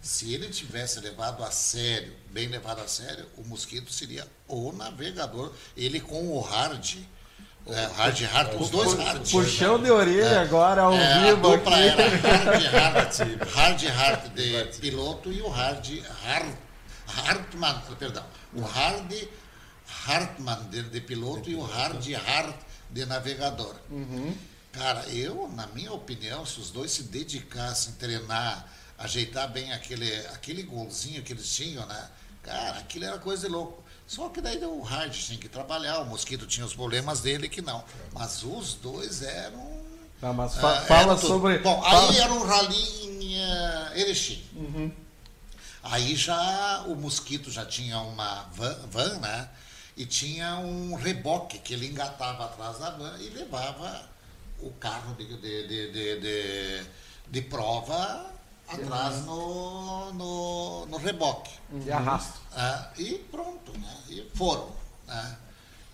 se ele tivesse levado a sério, bem levado a sério, o Mosquito seria o navegador. Ele com o Hard, é, Hard Hart, os dois Hard. Puxão de orelha agora ao É, a vivo dupla aqui. era Hard Hart, Hard Hart de piloto e o Hard Hart, Hartmann, perdão, o Hard Hartmann de, de piloto e o Hard Hart de navegador. Cara, eu, na minha opinião, se os dois se dedicassem a treinar, ajeitar bem aquele, aquele golzinho que eles tinham, né? Cara, aquilo era coisa de louco. Só que daí o Hard tinha que trabalhar, o Mosquito tinha os problemas dele que não. Mas os dois eram Tá, mas fa- ah, fala era tudo. sobre. Bom, fala- aí era um rally em eh, Erechim. Aí já o Mosquito já tinha uma van, van, né? E tinha um reboque que ele engatava atrás da van e levava o carro de, de, de, de, de- de prova atrás no, no, no reboque. E arrasta. Ah, e pronto, né? E foram. né?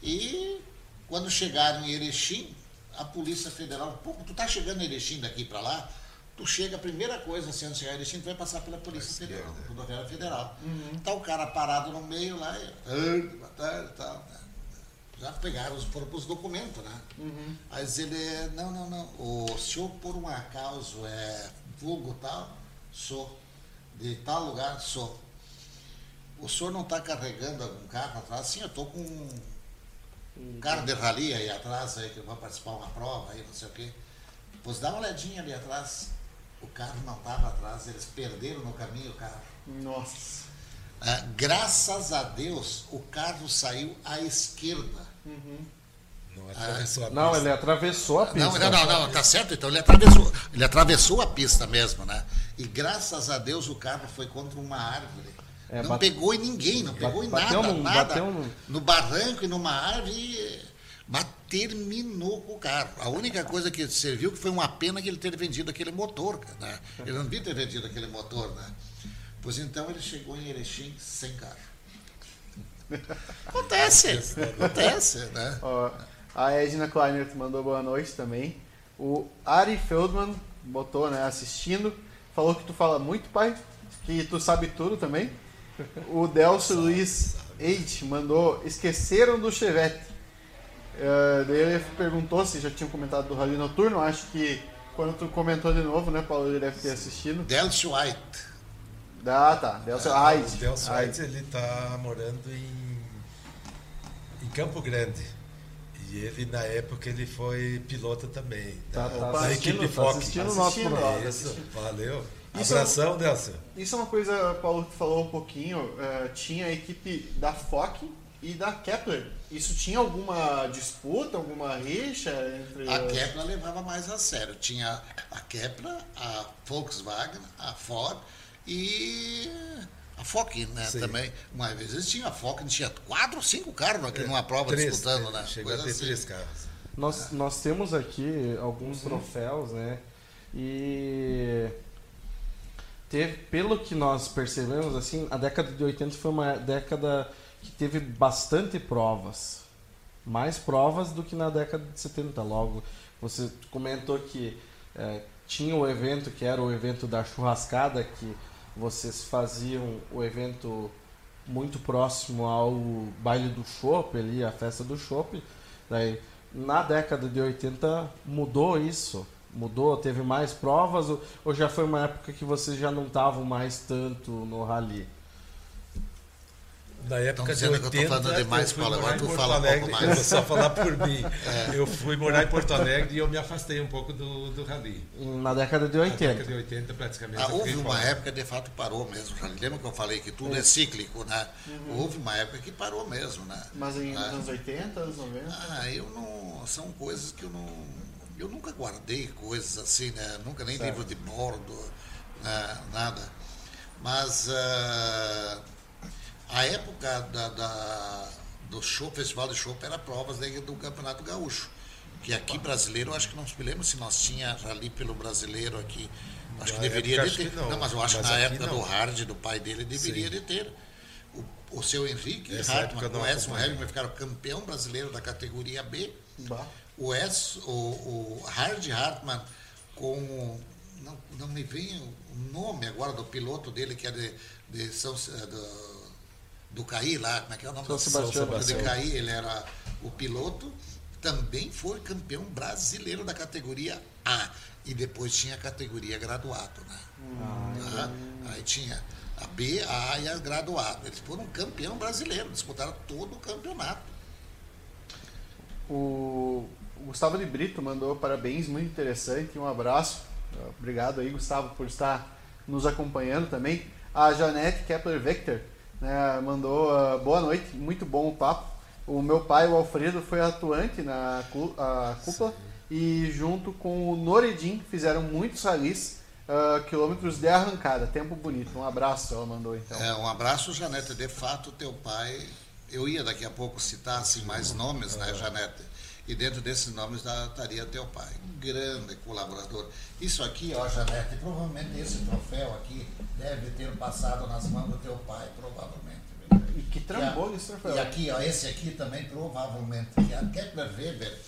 E quando chegaram em Erechim, a Polícia Federal, pô, tu tá chegando em Erechim daqui para lá, tu chega, a primeira coisa, assim, antes de chegar em Erechim, tu vai passar pela Polícia Federal, Rodoviária Federal. Tá o cara parado no meio lá, e, "Ah, boa tarde e tal. né? Já pegaram os, foram os documentos, né? Aí diz ele, não, não, não, o senhor por um acaso é vulgo tal? Sou. De tal lugar? Sou. O senhor não está carregando algum carro atrás? Sim, eu estou com um carro de rali aí atrás, aí, que vai participar de uma prova aí, não sei o quê. Pois dá uma olhadinha ali atrás. O carro não estava atrás, eles perderam no caminho o carro. Nossa. Ah, graças a Deus, o carro saiu à esquerda. Não atravessou a Não, pista. ele atravessou a pista. Não, não, não, não, tá certo, então ele atravessou, ele atravessou a pista mesmo, né? E graças a Deus o carro foi contra uma árvore. É, não bate- pegou em ninguém, não pegou em nada, num- nada. num- No barranco e numa árvore, mas terminou com o carro. A única coisa que serviu que foi uma pena que ele ter vendido aquele motor, né? Ele não devia ter vendido aquele motor, né? Pois então ele chegou em Erechim sem carro. Acontece, acontece, né? A Edna Kleiner mandou boa noite também. O Ari Feldman botou, né, assistindo. Falou que tu fala muito, pai. Que tu sabe tudo também. O Delcio Luiz Eide mandou esqueceram do Chevette. Eh, daí ele perguntou se já tinham comentado do Rally Noturno. Acho que quando tu comentou de novo, né, Paulo, ele deve ter assistido. Delcio White. Ah, tá. Delcio Aide. O Delcio. White, ele está morando em, em Campo Grande. E ele, na época, ele foi piloto também. Tá, da, tá da assistindo, equipe tá Fox. assistindo o Tá assistindo. Isso, valeu. Isso Abração, Delcio. Isso é uma coisa, Paulo, que falou um pouquinho. eh, tinha a equipe da FOC e da Kepler. Isso tinha alguma disputa, alguma rixa entre. A Kepler levava mais a sério. Tinha a Kepler, a Volkswagen, a Ford e a Fokker, né? Sim. Também. Uma vez eles tinham a Fokker, tinha quatro ou cinco carros aqui numa prova Três, disputando, né? né? Chegou a Coisa ter assim. três carros. Nós, nós temos aqui alguns troféus, né? E teve, pelo que nós percebemos, assim, a década de 80 foi uma década que teve bastante provas. Mais provas do que na década de 70. Logo, você comentou que eh, tinha o evento que era o evento da churrascada, que vocês faziam o evento muito próximo ao baile do chopp ali, a festa do chopp. Daí, na década de 80 mudou isso. mudou? Teve mais provas ou, ou já foi uma época que vocês já não estavam mais tanto no rally? Na época dizendo de 80, que eu tô falando demais, eu fui Paulo, morar agora em tu Porto fala um Alegre, pouco mais. Eu vou só falar por mim. Eu fui morar em Porto Alegre e eu me afastei um pouco do, do rally. Na década de Na 80. década de 80, praticamente. Ah, houve uma fora. época, de fato, parou mesmo. Lembra que eu falei que tudo é, cíclico, né? Houve uma época que parou mesmo, né? Mas em Ah. anos 80, anos 90? Ah, eu não. São coisas que eu não. Eu nunca guardei coisas assim, né? Nunca nem Certo. livro de bordo, né? nada. Mas ah, a época da, da- do show, Festival de Show, era provas daí do Campeonato Gaúcho. Que aqui brasileiro, eu acho que não me lembro se nós tinha rally pelo brasileiro aqui. Acho que deveria época, de ter. que não. mas eu acho Mas que na época não. do Hard, do pai dele, deveria Sim. de ter. O, o seu Henrique Essa Hartmann, o não Edson. Hegman ficaram campeão brasileiro da categoria B Bah. o, S, o, o Hard Hartman com. Não, não me vem o nome agora do piloto dele, que é de, de São, do, do CAI lá, como é que é o nome? São do- Sebastião. do Sebastião. CAI, ele era o piloto, também foi campeão brasileiro da categoria A. E depois tinha a categoria graduado, né? Tá? Aí tinha a B, a A e a graduado. Eles foram campeão brasileiro, disputaram todo o campeonato. O o Gustavo de Brito mandou parabéns, muito interessante, um abraço. Obrigado aí, Gustavo, por estar nos acompanhando também. A Janete Kepler Vector né, mandou ah, boa noite, muito bom o papo. O meu pai, o Alfredo, foi atuante na cúpula e junto com o Noredin fizeram muitos ralis, ah, quilômetros de arrancada, tempo bonito. Um abraço, ela mandou então. É, um abraço, Janete. De fato, teu pai. Eu ia daqui a pouco citar assim, mais nomes, né, Janete? E dentro desses nomes estaria teu pai. Um grande colaborador. Isso aqui, ó, Janete, provavelmente esse troféu aqui deve ter passado nas mãos do teu pai, provavelmente. E que trambolho esse troféu. E aqui, ó, esse aqui também provavelmente. Que a Kepler Weber,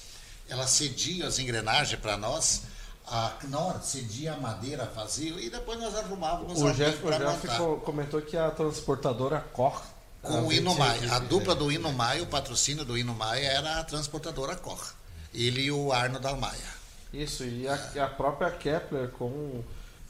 ela cedia as engrenagens para nós, a Knorr cedia a madeira, fazia, e depois nós arrumávamos O Jeff, o Jeff comentou que a transportadora Cor. Com o. 26, A dupla do Inumai, o patrocínio do Inumai era a transportadora Cor. Ele e o Arno Dalmaia. Isso, e a, a própria Kepler, com,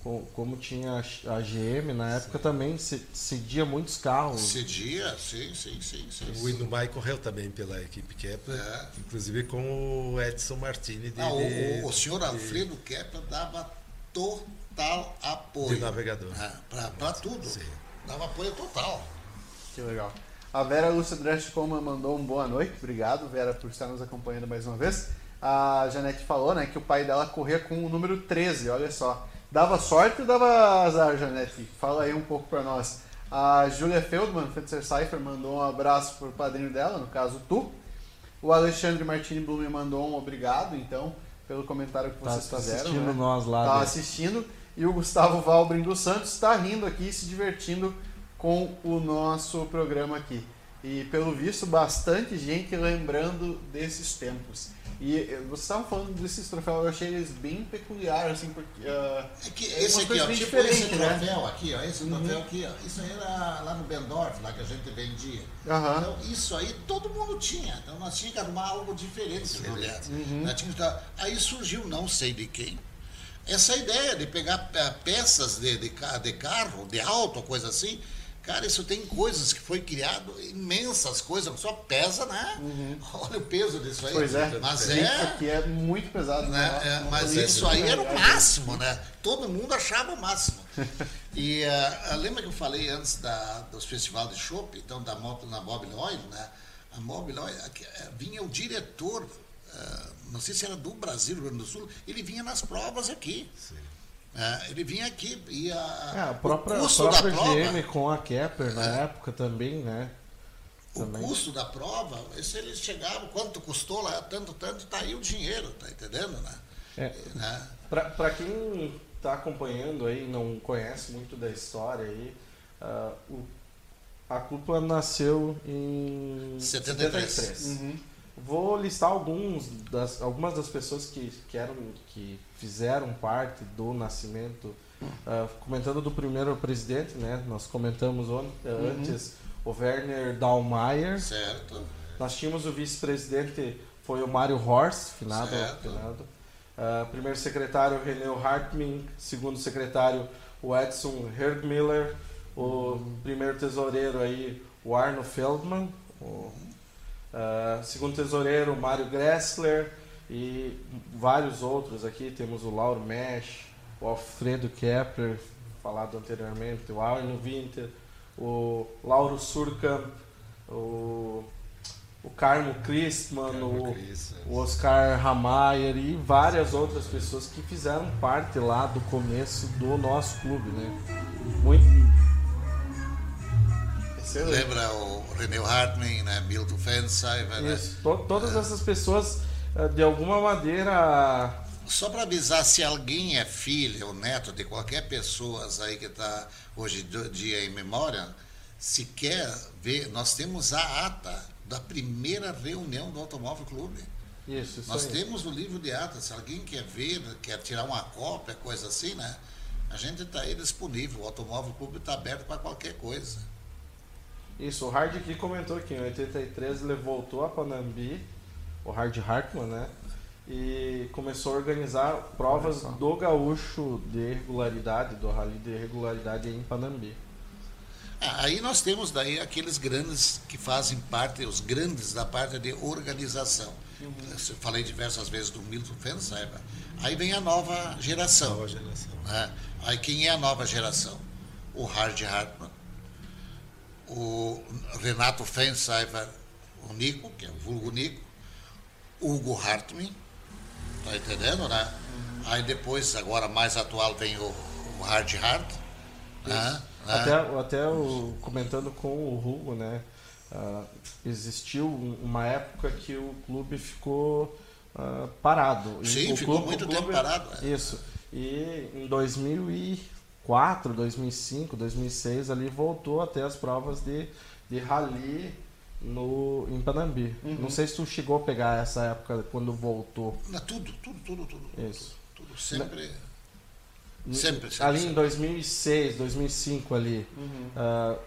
com- como tinha a GM na época, também ce- cedia muitos carros. Cedia, sim, sim, sim. sim. O Inumai correu também pela equipe Kepler, É. inclusive com o Edson Martini de, Ah, o, de- o, o senhor Alfredo Kepler dava total apoio. de navegador. Para tudo. Sim. Dava apoio total. Que legal. A Vera Lúcia Dresch Coma mandou um boa noite. Obrigado, Vera, por estar nos acompanhando mais uma vez. A Janete falou né, que o pai dela corria com o número 13, olha só. Dava sorte ou dava azar, Janete? Fala aí um pouco pra nós. A Julia Feldman, Fetzer Cypher, mandou um abraço pro padrinho dela, no caso tu. O Alexandre Martini Blume mandou um obrigado, então, pelo comentário que Tá vocês fizeram. assistindo né? nós lá. Tá né? assistindo. E o Gustavo Valbrin dos Santos está rindo aqui, se divertindo com o nosso programa aqui. E pelo visto, bastante gente lembrando desses tempos. E eh, vocês estavam falando desses troféus, eu achei eles bem peculiares, assim, porque. ah, É que É esse uma aqui, coisa ó, bem tipo esse diferente, né? troféu aqui, ó, esse troféu aqui, ó, isso aí era lá no Bendorf, lá que a gente vendia. Aham. Então, isso aí todo mundo tinha. Então, nós tínhamos que arrumar algo diferente. Uhum. Nós tínhamos Aí surgiu, não sei de quem, essa ideia de pegar eh, peças de, de, de carro, de auto, coisa assim. Cara, isso tem coisas que foi criado, imensas coisas, só pesa, né? Olha o peso disso aí. Uhum. Pois é, Mas isso é, aqui é muito pesado. né? não- É, mas isso aí era o máximo, né? Todo mundo achava o máximo. E ah, lembra que eu falei antes da, dos festivais de chopp, então da moto na Mobile Oil, né? A Mobile Oil, aqui, eh, vinha o diretor, ah, não sei se era do Brasil, do Rio Grande do Sul, ele vinha nas provas aqui. Eh, ele vinha aqui e a, É, a própria, o a custo própria da prova, GM com a Kepler na época também, né? o também. custo da prova, se eles chegavam, quanto custou lá, tanto, tanto, tá aí o dinheiro, tá entendendo, né? É, né? Pra, pra quem tá acompanhando aí, não conhece muito da história aí, ah, o- a culpa nasceu em 73. Uhum. Vou listar alguns das, algumas das pessoas que, que, eram, que fizeram parte do nascimento. ah, comentando do primeiro presidente, né? Nós comentamos on- antes o Werner Dahlmeier. Certo. Nós tínhamos o vice-presidente, foi o Mário Horst, finado. Certo. finado. Uh, primeiro secretário, René Hartmann. Segundo secretário, o Edson Hergmiller. O primeiro tesoureiro aí, o Arno Feldman. O, uh, segundo tesoureiro, Mário Gressler. E vários outros aqui. Temos o Lauro Mesh, o Alfredo Kepler, falado anteriormente, o Arno Winter, o Lauro Surkamp, o o Carmo Christman, o, o, Oscar Ramayer e várias outras pessoas que fizeram parte lá do começo do nosso clube, né? Muito. Excelente. Lembra o René Hartmann, né? Milton Fensheimer, né? Isso, to todas é. essas pessoas, de alguma maneira. Só para avisar, se alguém é filho ou neto de qualquer pessoa aí que está hoje em dia em memória, se quer ver, nós temos a ata da primeira reunião do Automóvel Clube. Isso, isso Nós aí. temos o livro de atas. Se alguém quer ver, quer tirar uma cópia, coisa assim, né? A gente está aí disponível. O Automóvel Clube está aberto para qualquer coisa. Isso, o Hard aqui comentou que em 83 ele voltou a Panambi, o Hard Hartman, né? E começou a organizar provas do gaúcho de regularidade, do rally de regularidade em Panambi. Aí nós temos daí aqueles grandes que fazem parte, os grandes da parte de organização. Uhum. Eu falei diversas vezes do Milton Fensheimer. Aí vem a nova geração. Nova geração. Né? Aí quem é a nova geração? O Hard Hartmann, o Renato Fensheimer, o Nico, que é o vulgo Nico, Hugo Hartmann, tá entendendo, né? Uhum. Aí depois, agora mais atual, vem o, o Hard Hart, né? É. Até, até o, comentando com o Hugo, né? Uh, existiu uma época que o clube ficou uh, parado. Sim, o ficou clube, muito clube, tempo parado. É. Isso. E em 2004, 2005, 2006 ali voltou até as provas de, de rally no, em Panambi. Uhum. Não sei se tu chegou a pegar essa época quando voltou. Tudo, tudo, tudo, tudo. Isso. Tudo, sempre. Na, Sempre, sempre Ali sempre. em 2006, 2005 ali, uhum. uh,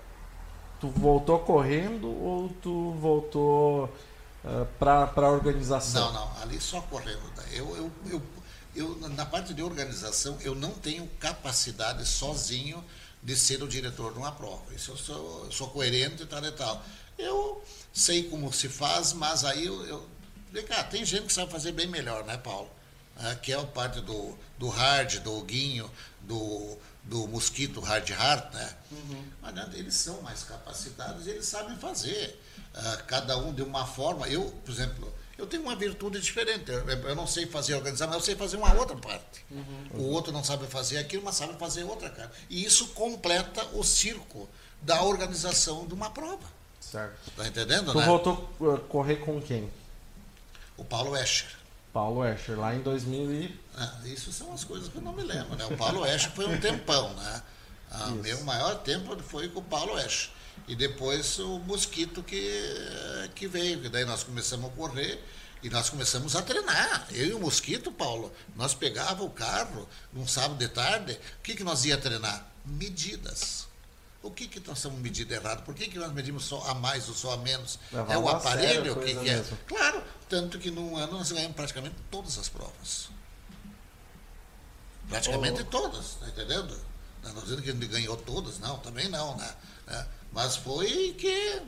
tu voltou correndo ou tu voltou uh, para a organização? Não, não, ali só correndo. Eu, eu, eu, eu, na parte de organização, eu não tenho capacidade sozinho de ser o diretor de uma prova. Isso eu sou, eu sou coerente e tal e tal. Eu sei como se faz, mas aí eu, eu. Vem cá, tem gente que sabe fazer bem melhor, né, Paulo? né, que é o parte do, do hard, do guinho, do, do mosquito hard heart, né? Uhum. Mas eles são mais capacitados, eles sabem fazer. Uh, cada um de uma forma. Eu, por exemplo, eu tenho uma virtude diferente. Eu, eu não sei fazer organizar, mas eu sei fazer uma outra parte. Uhum. O outro não sabe fazer aquilo, mas sabe fazer outra cara. E isso completa o circo da organização de uma prova. Certo. Tá entendendo? Tu né? voltou a correr com quem? O Paulo Escher. Paulo Escher, lá em 2000 e... Ah, isso são as coisas que eu não me lembro, né? O Paulo Escher foi um tempão, né? Ah, meu maior tempo foi com o Paulo Escher. E depois o Mosquito que, que veio, que daí nós começamos a correr e nós começamos a treinar. Eu e o Mosquito, Paulo, nós pegava o carro num sábado de tarde, o que, que nós ia treinar? Medidas. O que, que nós estamos medindo errado? Por que, que nós medimos só a mais ou só a menos? é o aparelho? O que, que é? Claro, tanto que num ano nós ganhamos praticamente todas as provas. Praticamente oh. todas, tá entendendo? Não estou dizendo que gente ganhou todas, não, também não, né? É, mas foi que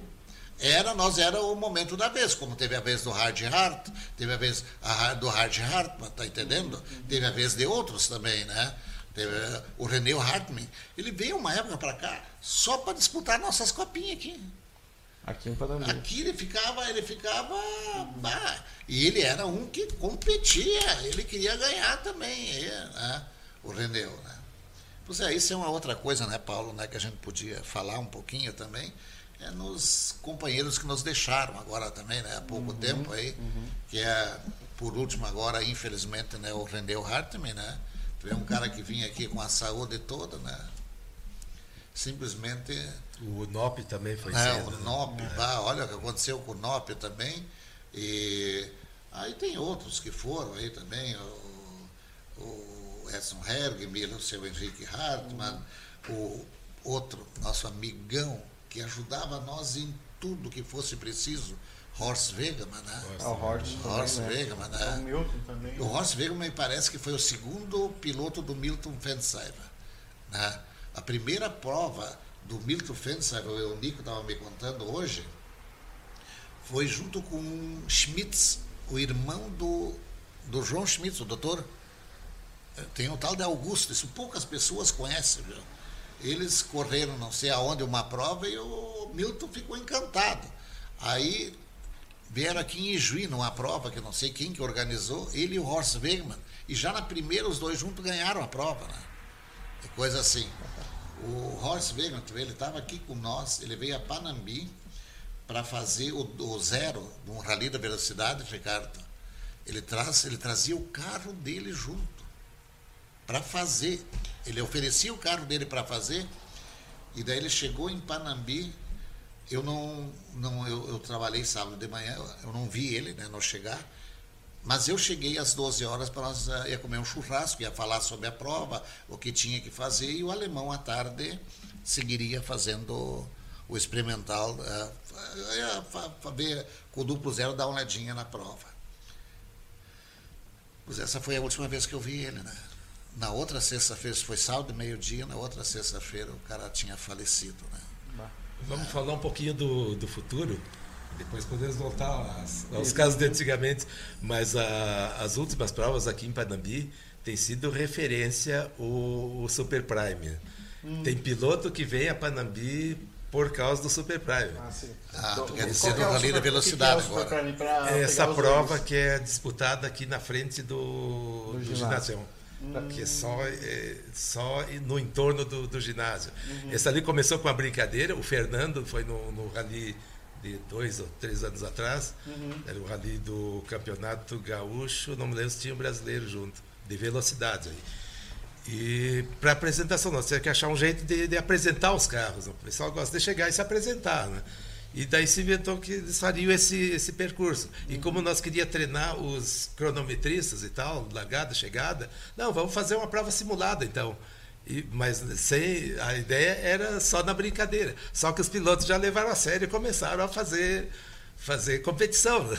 era, nós era o momento da vez, como teve a vez do Hard Heart, teve a vez do Hard Heart, tá entendendo? Teve a vez de outros também, né? Eh, o René Hartmann, ele veio uma época para cá só para disputar nossas copinhas aqui. Aqui em Panambi. Aqui ele ficava, ele ficava. Bah, e ele era um que competia, ele queria ganhar também, né? o Reneu, né? Pois é, isso é uma outra coisa, né, Paulo, né, que a gente podia falar um pouquinho também, é nos companheiros que nos deixaram agora também, né, há pouco uhum, tempo aí, uhum. que é, por último agora, infelizmente, né, o Reneu Hartmann, né, é um cara que vinha aqui com a saúde toda, né? Simplesmente. O NOP também foi é, cedo. O né? NOP, é. Bah, olha o que aconteceu com o NOP também. E aí tem outros que foram aí também, o, o Edson Hergmiller, o seu Henrique Hartmann, uhum. o outro, nosso amigão, que ajudava nós em tudo que fosse preciso, Horst Wegemann, né? Ah, o Horst, Horst também, né? Wegemann, O né? Milton também. O Horst Wegemann me parece que foi o segundo piloto do Milton Fensheimer. Né? A primeira prova do Milton Fensheimer, o Nico estava me contando hoje, foi junto com o Schmitz, o irmão do, do João Schmitz, o doutor. Eh, Tem o tal de Augusto, isso poucas pessoas conhecem. Viu? Eles correram não sei aonde uma prova e o Milton ficou encantado. Aí vieram aqui em Ijuí, numa prova que não sei quem que organizou, ele e o Horst Wegman. E já na primeira os dois juntos ganharam a prova, né? É coisa assim. O Horst Wegman, ele estava aqui com nós, ele veio a Panambi para fazer o, o zero um rally da velocidade, Ricardo. Ele, traz, ele trazia o carro dele junto para fazer. Ele oferecia o carro dele para fazer, e daí ele chegou em Panambi. Eu não, não eu, eu trabalhei sábado de manhã, eu não vi ele, né, não chegar. Mas eu cheguei às 12 horas para nós uh, ia comer um churrasco, ia falar sobre a prova, o que tinha que fazer, e o alemão à tarde seguiria fazendo o experimental, uh, ver com o duplo zero dar uma olhadinha na prova. Pois essa foi a última vez que eu vi ele, né? Na outra sexta-feira, foi sábado, meio-dia, na outra sexta-feira o cara tinha falecido, né? Vamos falar um pouquinho do, do futuro. Depois podemos voltar às- aos casos de antigamente. Mas a- as últimas provas aqui em Panambi tem sido referência o, o Super Prime. Tem piloto que vem a Panambi por causa do Super Prime. Ah, sim. Ah, tu quer dizer é do o Rally da super- Velocidade que que é agora. Essa prova dois? que é disputada aqui na frente do, Do do, ginásio. Ginásio. Que é só, é, só no entorno do, do ginásio. Essa ali começou com uma brincadeira. O Fernando foi no, no rally de dois ou três anos atrás. Era o rally do Campeonato Gaúcho. Não me lembro se tinha um brasileiro junto, de velocidade. Aí. E para apresentação, nós temos que achar um jeito de, de apresentar os carros. O pessoal gosta de chegar e se apresentar. Né? E daí se inventou que eles fariam esse, esse percurso. E como nós queríamos treinar os cronometristas e tal, largada, chegada, não, vamos fazer uma prova simulada então. E, mas sem, a ideia era só na brincadeira. Só que os pilotos já levaram a sério e começaram a fazer, fazer competição.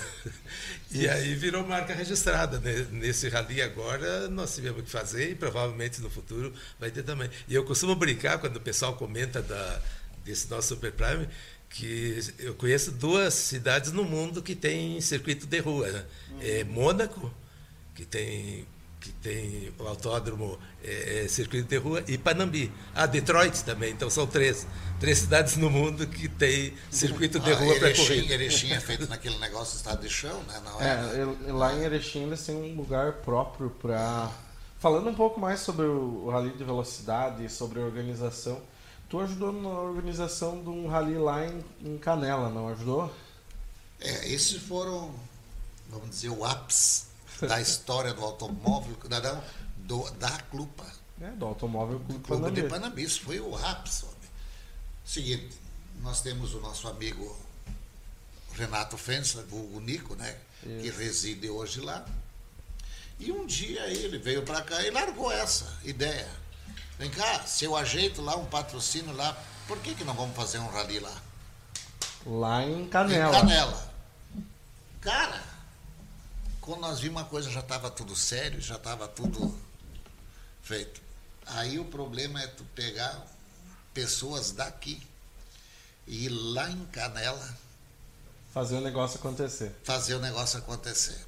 E aí virou marca registrada. né? Nesse rally agora nós tivemos que fazer e provavelmente no futuro vai ter também. E eu costumo brincar quando o pessoal comenta da, desse nosso Super Prime que eu conheço duas cidades no mundo que tem circuito de rua. Né? É Mônaco, que tem que tem o autódromo é, é, circuito de rua e Panambi. Ah, Detroit também. Então são três, três cidades no mundo que tem circuito de Ah, rua para Erechim, corrida. Erechim é feito naquele negócio de estado de chão, né? Não é, É, lá em Erechim eles têm um lugar próprio para. Falando um pouco mais sobre o, o rally de velocidade e sobre a organização, tu ajudou na organização de um rally lá em, em Canela, não ajudou? É, esses foram, vamos dizer, o ápice da história do automóvel, não, não, do, da Clupa. É, do Automóvel Clube Clube de Panambi. Panambi, isso foi o ápice. homem. Seguinte, nós temos o nosso amigo Renato Fensler, o Nico, né? Que reside hoje lá. E um dia ele veio para cá e largou essa ideia. Vem cá, se eu ajeito lá um patrocínio lá, por que, que não vamos fazer um rally lá? Lá em Em Canela. Canela. Cara, quando nós vimos uma coisa já estava tudo sério, já estava tudo feito. Aí o problema é tu pegar pessoas daqui e ir lá em Canela Fazer o negócio acontecer. fazer o negócio acontecer.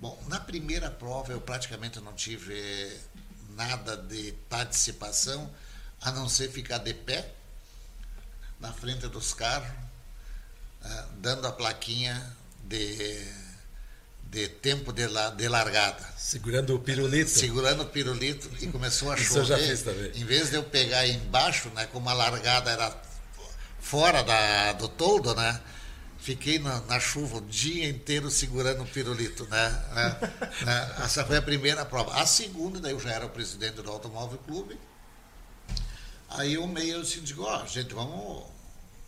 Bom, na primeira prova eu praticamente não tive nada de participação, a não ser ficar de pé na frente dos carros, ah, dando a plaquinha de, de tempo de, la- de largada. Segurando o pirulito. Segurando o pirulito e começou a Isso eu já chover. fiz também. Em vez de eu pegar embaixo, né, como a largada era fora da, do toldo, né? Fiquei na, na chuva o dia inteiro segurando o pirulito, né? né, né. Essa foi a primeira prova. A segunda, daí eu já era o presidente do Automóvel Clube. Aí eu meio assim, digo, ó, gente, vamos,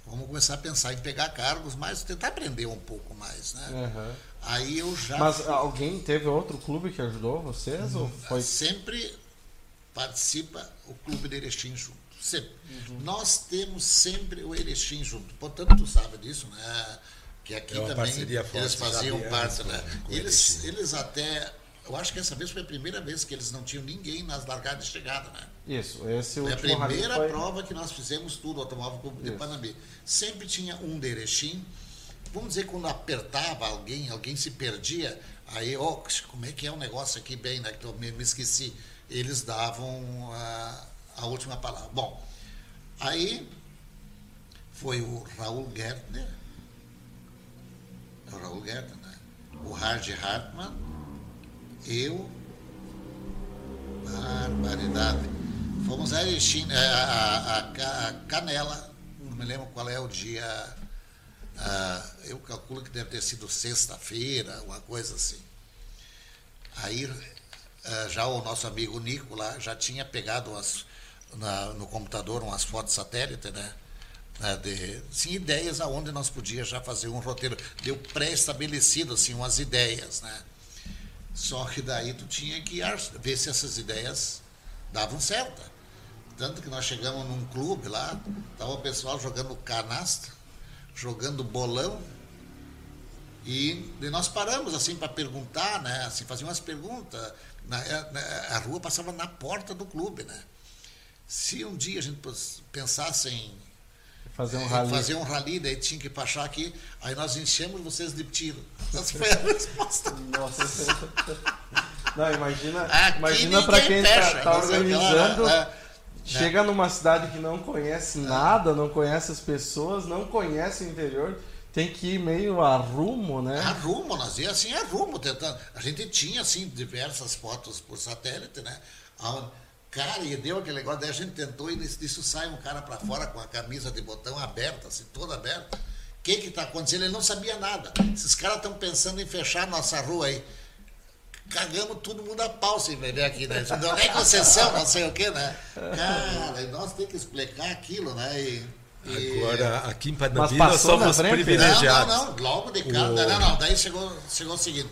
vamos começar a pensar em pegar cargos, mas tentar aprender um pouco mais, né? Aham. Aí eu já Mas alguém teve outro clube que ajudou vocês? Ou foi sempre participa o Clube de Erechim junto. Sempre. Nós temos sempre o Erechim junto. Portanto, tu sabe disso, né? que aqui É uma também parceria forte, eles faziam parte, anos né? Eles, eles. até, eu acho que essa vez foi a primeira vez que eles não tinham ninguém nas largadas de chegada, né? Isso, esse Foi a primeira foi... prova que nós fizemos tudo, Automóvel de Isso. Panambi. Sempre tinha um de Erechim. Vamos dizer, quando apertava alguém, alguém se perdia, aí, ó, como é que é o negócio aqui bem, né? Que eu me, me esqueci. Eles davam a, a última palavra. Bom, aí foi o Raul Gertner, o Raul Gertner, né? O Hard Hartmann, eu, Barbaridade. Fomos a Erechim, é, a, a- a Ca- a Canela, não me lembro qual é o dia. ah, eu calculo que deve ter sido sexta-feira, uma coisa assim. Aí ah, já o nosso amigo Nico lá já tinha pegado umas, na- no computador umas fotos satélite, né? né, De, sim, ideias aonde nós podíamos já fazer um roteiro. Deu pré-estabelecido, assim, umas ideias, né? Só que daí tu tinha que ver se essas ideias davam certo. Tanto que nós chegamos num clube lá, tava o pessoal jogando canastra, jogando bolão, e, e nós paramos assim para perguntar, né? Assim, fazer umas perguntas. Na- na- a rua passava na porta do clube, né? Se um dia a gente pensasse em Fazer um é, rally. fazer um rally, daí tinha que passar aqui, aí nós enchemos vocês de tiro. Essa foi a resposta. Nossa, não, imagina, Aqui imagina para quem está o que lá, organizando, né? chega numa cidade que não conhece nada, não conhece as pessoas, não conhece o interior, tem que ir meio a rumo, né? Arrumo, nós ia assim, arrumo, tentando. A gente tinha, assim, diversas fotos por satélite, né? Cara, e deu aquele negócio, daí a gente tentou e nisso, nisso sai um cara para fora com a camisa de botão aberta, assim, toda aberta. O que que tá acontecendo? Ele não sabia nada. Esses caras estão pensando em fechar nossa rua aí. Cagamos todo mundo a pau sem ver aqui, né? Não é concessão, não sei o quê, né? Cara, e nós temos que explicar aquilo, né? E, e- Agora, aqui em Panambi, nós somos frente? privilegiados. não, não, não, logo de cara. O- Não, não, daí chegou, chegou o seguinte,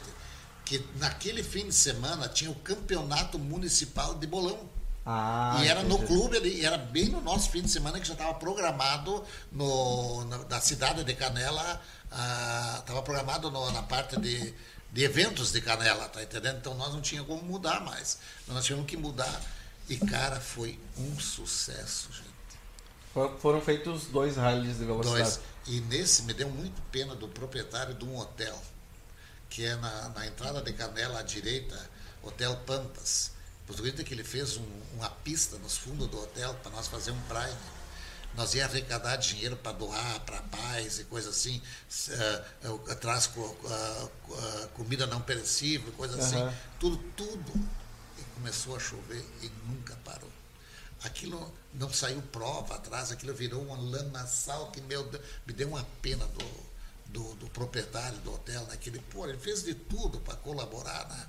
que naquele fim de semana tinha o campeonato municipal de bolão. Ah, e era no entendi. clube ali, era bem no nosso fim de semana que já estava programado no, na, da cidade de Canela, estava programado no- na parte de, de eventos de Canela, tá entendendo? Então nós não tínhamos como mudar mais. Nós tínhamos que mudar. E cara, foi um sucesso, gente. For- Foram feitos dois rallies de velocidade. Dois. E nesse me deu muito pena do proprietário de um hotel, que é na, na entrada de Canela à direita, Hotel Pampas. Por acredita que ele fez um- uma pista nos fundos do hotel para nós fazer um prime. Nós ia arrecadar dinheiro para doar para paz e coisa assim, eh, eh, atrás co- ah, comida não perecível, coisa assim. Aham. Tudo, tudo. E começou a chover e nunca parou. Aquilo não saiu prova atrás, aquilo virou uma lamaçal que meu me deu uma pena do, do, do proprietário do hotel, né? que ele, pô, ele fez de tudo para colaborar, né?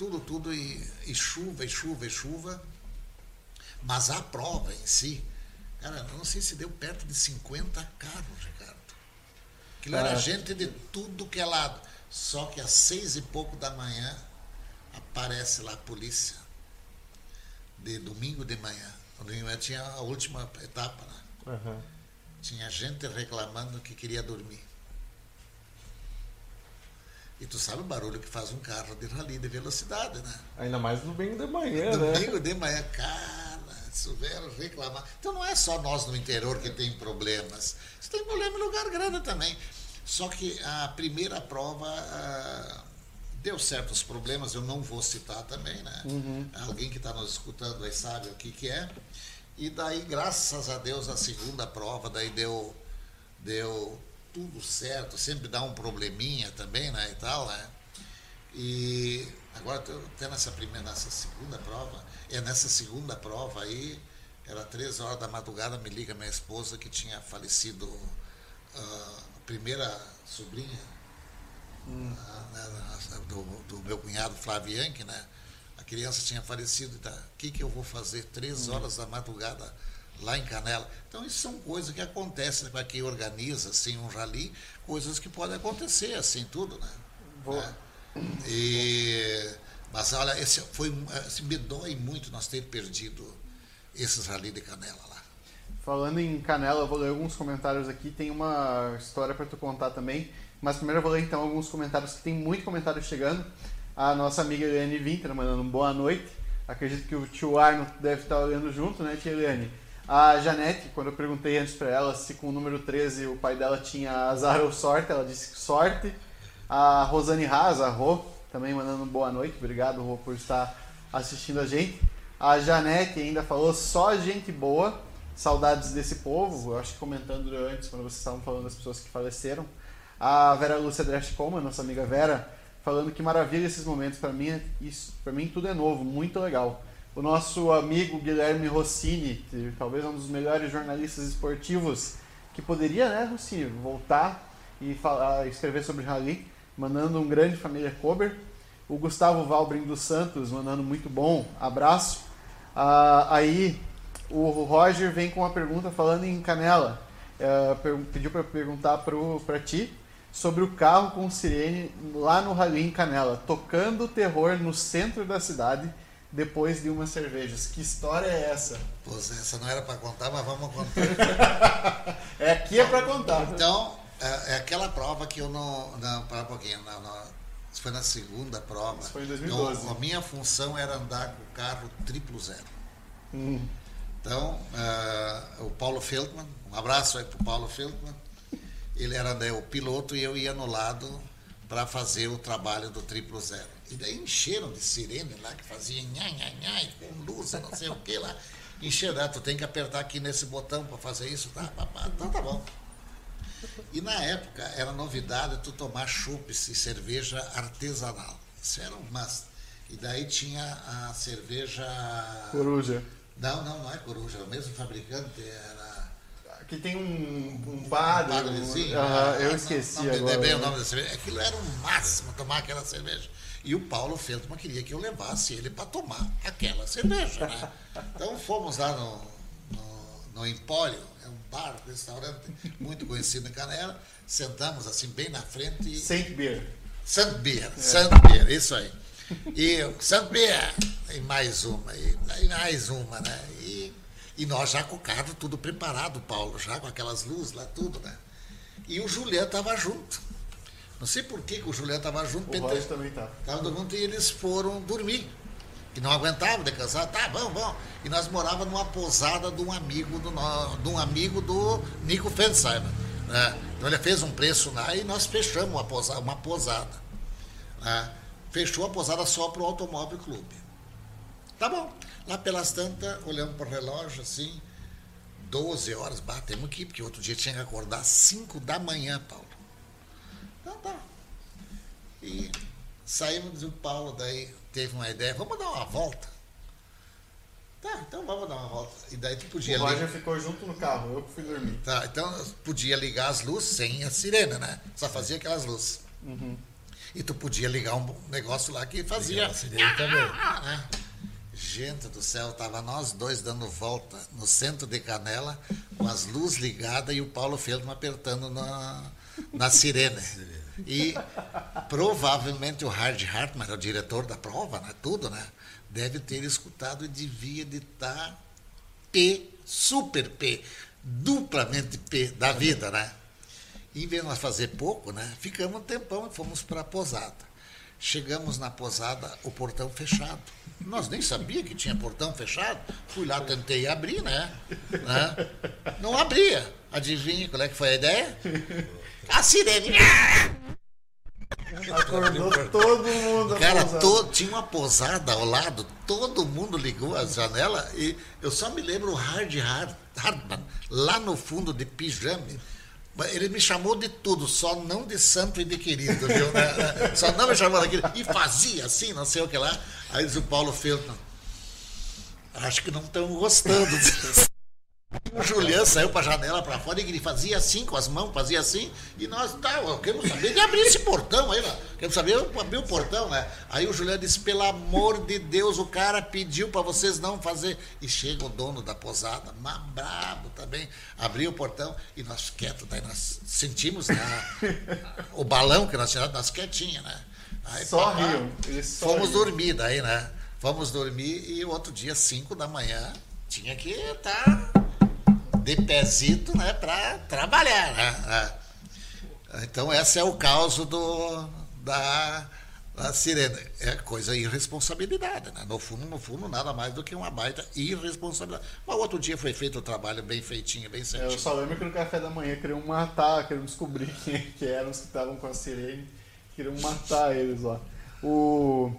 Tudo, tudo, e, e chuva, e chuva, e chuva. Mas a prova em si, cara, não sei se deu perto de 50 carros, Ricardo. Aquilo era Ah. gente de tudo que é lado. Só que às seis e pouco da manhã aparece lá a polícia. De domingo de manhã. Domingo de manhã tinha a última etapa, né? Aham. Tinha gente reclamando que queria dormir. E tu sabe o barulho que faz um carro de rally de velocidade, né? Ainda mais no domingo de manhã, né? Domingo de manhã, cara, souberam reclamar. Então não é só nós no interior que tem problemas. Você tem problema em lugar grande também. Só que a primeira prova ah, deu certos problemas, eu não vou citar também, né? Alguém que está nos escutando aí sabe o que, que é. E daí, graças a Deus, a segunda prova, daí deu, deu tudo certo, sempre dá um probleminha também, né? E tal, né? E agora até nessa primeira, nessa segunda prova, é nessa segunda prova aí, era três horas da madrugada, me liga minha esposa que tinha falecido ah, a primeira sobrinha ah, né, do, do meu cunhado Flávio Yankee, né? A criança tinha falecido, tá? O que, que eu vou fazer três horas da madrugada lá em Canela? Então, isso são coisas que acontecem para quem organiza assim, um rally, coisas que podem acontecer, assim, tudo, né? Vou- Né? E, mas olha, esse foi, esse me dói muito nós ter perdido esses rally de Canela lá. Falando em Canela, eu vou ler alguns comentários aqui. Tem uma história para tu contar também. Mas primeiro eu vou ler então alguns comentários, que tem muito comentário chegando. A nossa amiga Eliane Winter mandando boa noite. Acredito que o tio Arno deve estar olhando junto, né, tia Eliane? A Janete, quando eu perguntei antes para ela se com o número 13 o pai dela tinha azar ou sorte, ela disse que sorte. A Rosane Haas, a Rô, também mandando boa noite. Obrigado, Rô, por estar assistindo a gente. A Janete ainda falou só gente boa. Saudades desse povo. Eu acho que comentando antes, quando vocês estavam falando das pessoas que faleceram. A Vera Lúcia Dresch Coleman, nossa amiga Vera, falando que maravilha esses momentos. Para mim, para mim tudo é novo, muito legal. O nosso amigo Guilherme Rossini, que talvez um dos melhores jornalistas esportivos que poderia, né, Rossini, voltar e falar, escrever sobre rally, mandando um grande família Kober. O Gustavo Valbrin dos Santos, mandando muito bom, abraço. Ah, aí o Roger vem com uma pergunta falando em Canela. É, pediu para perguntar para ti sobre o carro com sirene lá no Rally em Canela, tocando terror no centro da cidade depois de umas cervejas. Que história é essa? Pois essa não era para contar, mas vamos contar. é aqui é para contar. Então, é, é, aquela prova que eu não. Não, para um pouquinho. Não, não, isso foi na segunda prova. Isso foi em 2012. Então, a minha função era andar com o carro triplo zero. Hum. Então, uh, o Paulo Feldman, um abraço aí para o Paulo Feldman. Ele era né, o piloto e eu ia no lado para fazer o trabalho do triplo zero. E daí encheram de sirene lá, que fazia nha, nha, nha, com luz, não sei o que lá. Encheram, ah, tu tem que apertar aqui nesse botão para fazer isso, tá, então tá bom. E na época era novidade tu tomar chupes e cerveja artesanal. Isso era um must. E daí tinha a cerveja. Coruja. Não, não, não é coruja, é o mesmo fabricante, era. Que tem um, um padre. Um padrezinho. Um, uh, eu esqueci não, não agora. bem o nome da cerveja. Aquilo era o máximo tomar aquela cerveja. E o Paulo Feldman queria que eu levasse ele para tomar aquela cerveja. Né? Então fomos lá no, no, no Empório, é um bar, um restaurante muito conhecido em Canela. Sentamos assim bem na frente. E... Saint Beer. Saint Beer, é. Saint Beer, isso aí. E Saint Beer, e mais uma, e, e mais uma, né? E, e nós já com o carro tudo preparado, Paulo, já com aquelas luzes lá, tudo, né? E o Juliano estava junto. Não sei por que, que o Juliano estava junto. O Roger também estava. Estava junto e eles foram dormir. Que não aguentavam de. Tá, vamos, vamos. E nós morávamos numa posada de um amigo do, de um amigo do Nico Fensheimer. Né? Então ele fez um preço lá e nós fechamos uma posada. Uma né? Fechou a posada só para o Automóvel Clube. Tá bom. Lá pelas tantas, olhando para o relógio assim, 12 horas, batemos aqui, porque outro dia tinha que acordar 5 da manhã, Paulo. Então tá. E saímos do Paulo, daí teve uma ideia, vamos dar uma volta. Tá, então vamos dar uma volta. E daí tu podia O Roger ficou junto no carro, eu fui dormir. Tá, então podia ligar as luzes sem a sirene, né? Só fazia aquelas luzes. Uhum. E tu podia ligar um negócio lá que fazia. A sirene também. Né? Gente do céu, tava nós dois dando volta no centro de Canela, com as luzes ligadas e o Paulo Feldman apertando na, na sirene. E provavelmente o Hard Hartman, o diretor da prova, né, tudo, né, deve ter escutado e devia de estar tá P, super P, duplamente P da vida, né? Em vez de nós fazer pouco, né, ficamos um tempão e fomos para a posada. Chegamos na posada, o portão fechado. Nós nem sabia que tinha portão fechado. Fui lá, tentei abrir, né? né? Não abria. Adivinha qual é que foi a ideia? A sirene. Acordou todo mundo. Cara, todo, tinha uma posada ao lado, todo mundo ligou a janela e eu só me lembro o Hard Hard, Hardman, lá no fundo de pijama. Ele me chamou de tudo, só não de santo e de querido, viu? só não me chamou daquilo. E fazia assim, não sei o que lá. Aí diz o Paulo Felton, acho que não estão gostando. O Juliano saiu para a janela para fora e ele fazia assim com as mãos, fazia assim, e nós, tá, queremos saber de abrir esse portão aí, queremos saber abrir o portão, né? Aí o Juliano disse, pelo amor de Deus, o cara pediu para vocês não fazer. E chega o dono da posada, mas brabo também, abriu o portão e nós quietos, daí nós sentimos né, o balão que nós tínhamos, nós quietinhos, né? Aí, só riam. Fomos dormir daí, né? Fomos dormir e o outro dia, 5 da manhã, tinha que estar. Tá de pezito, né, para trabalhar. Né? Então, esse é o caos do, da, da sirene. É coisa irresponsabilidade, né? No fundo, no fundo, nada mais do que uma baita irresponsabilidade. Mas outro dia foi feito o trabalho bem feitinho, bem certinho. Eu só lembro que no café da manhã queriam matar, queriam descobrir quem, é que eram os que estavam com a sirene, queriam matar eles lá. O,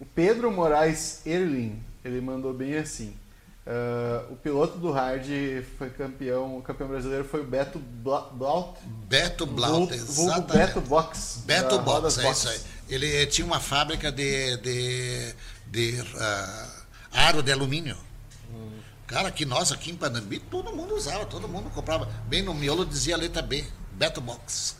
o Pedro Moraes Erlin, ele mandou bem assim. Uh, o piloto do hard foi campeão, o campeão brasileiro foi o Beto Blaut. Beto Blaut, exatamente. Beto Box. Beto Box, é Box. isso aí. Ele tinha uma fábrica de, de, de uh, aro de alumínio. Hum. Cara, que nós aqui em Panambi, todo mundo usava, todo mundo comprava. Bem no miolo dizia a letra B, Beto Box.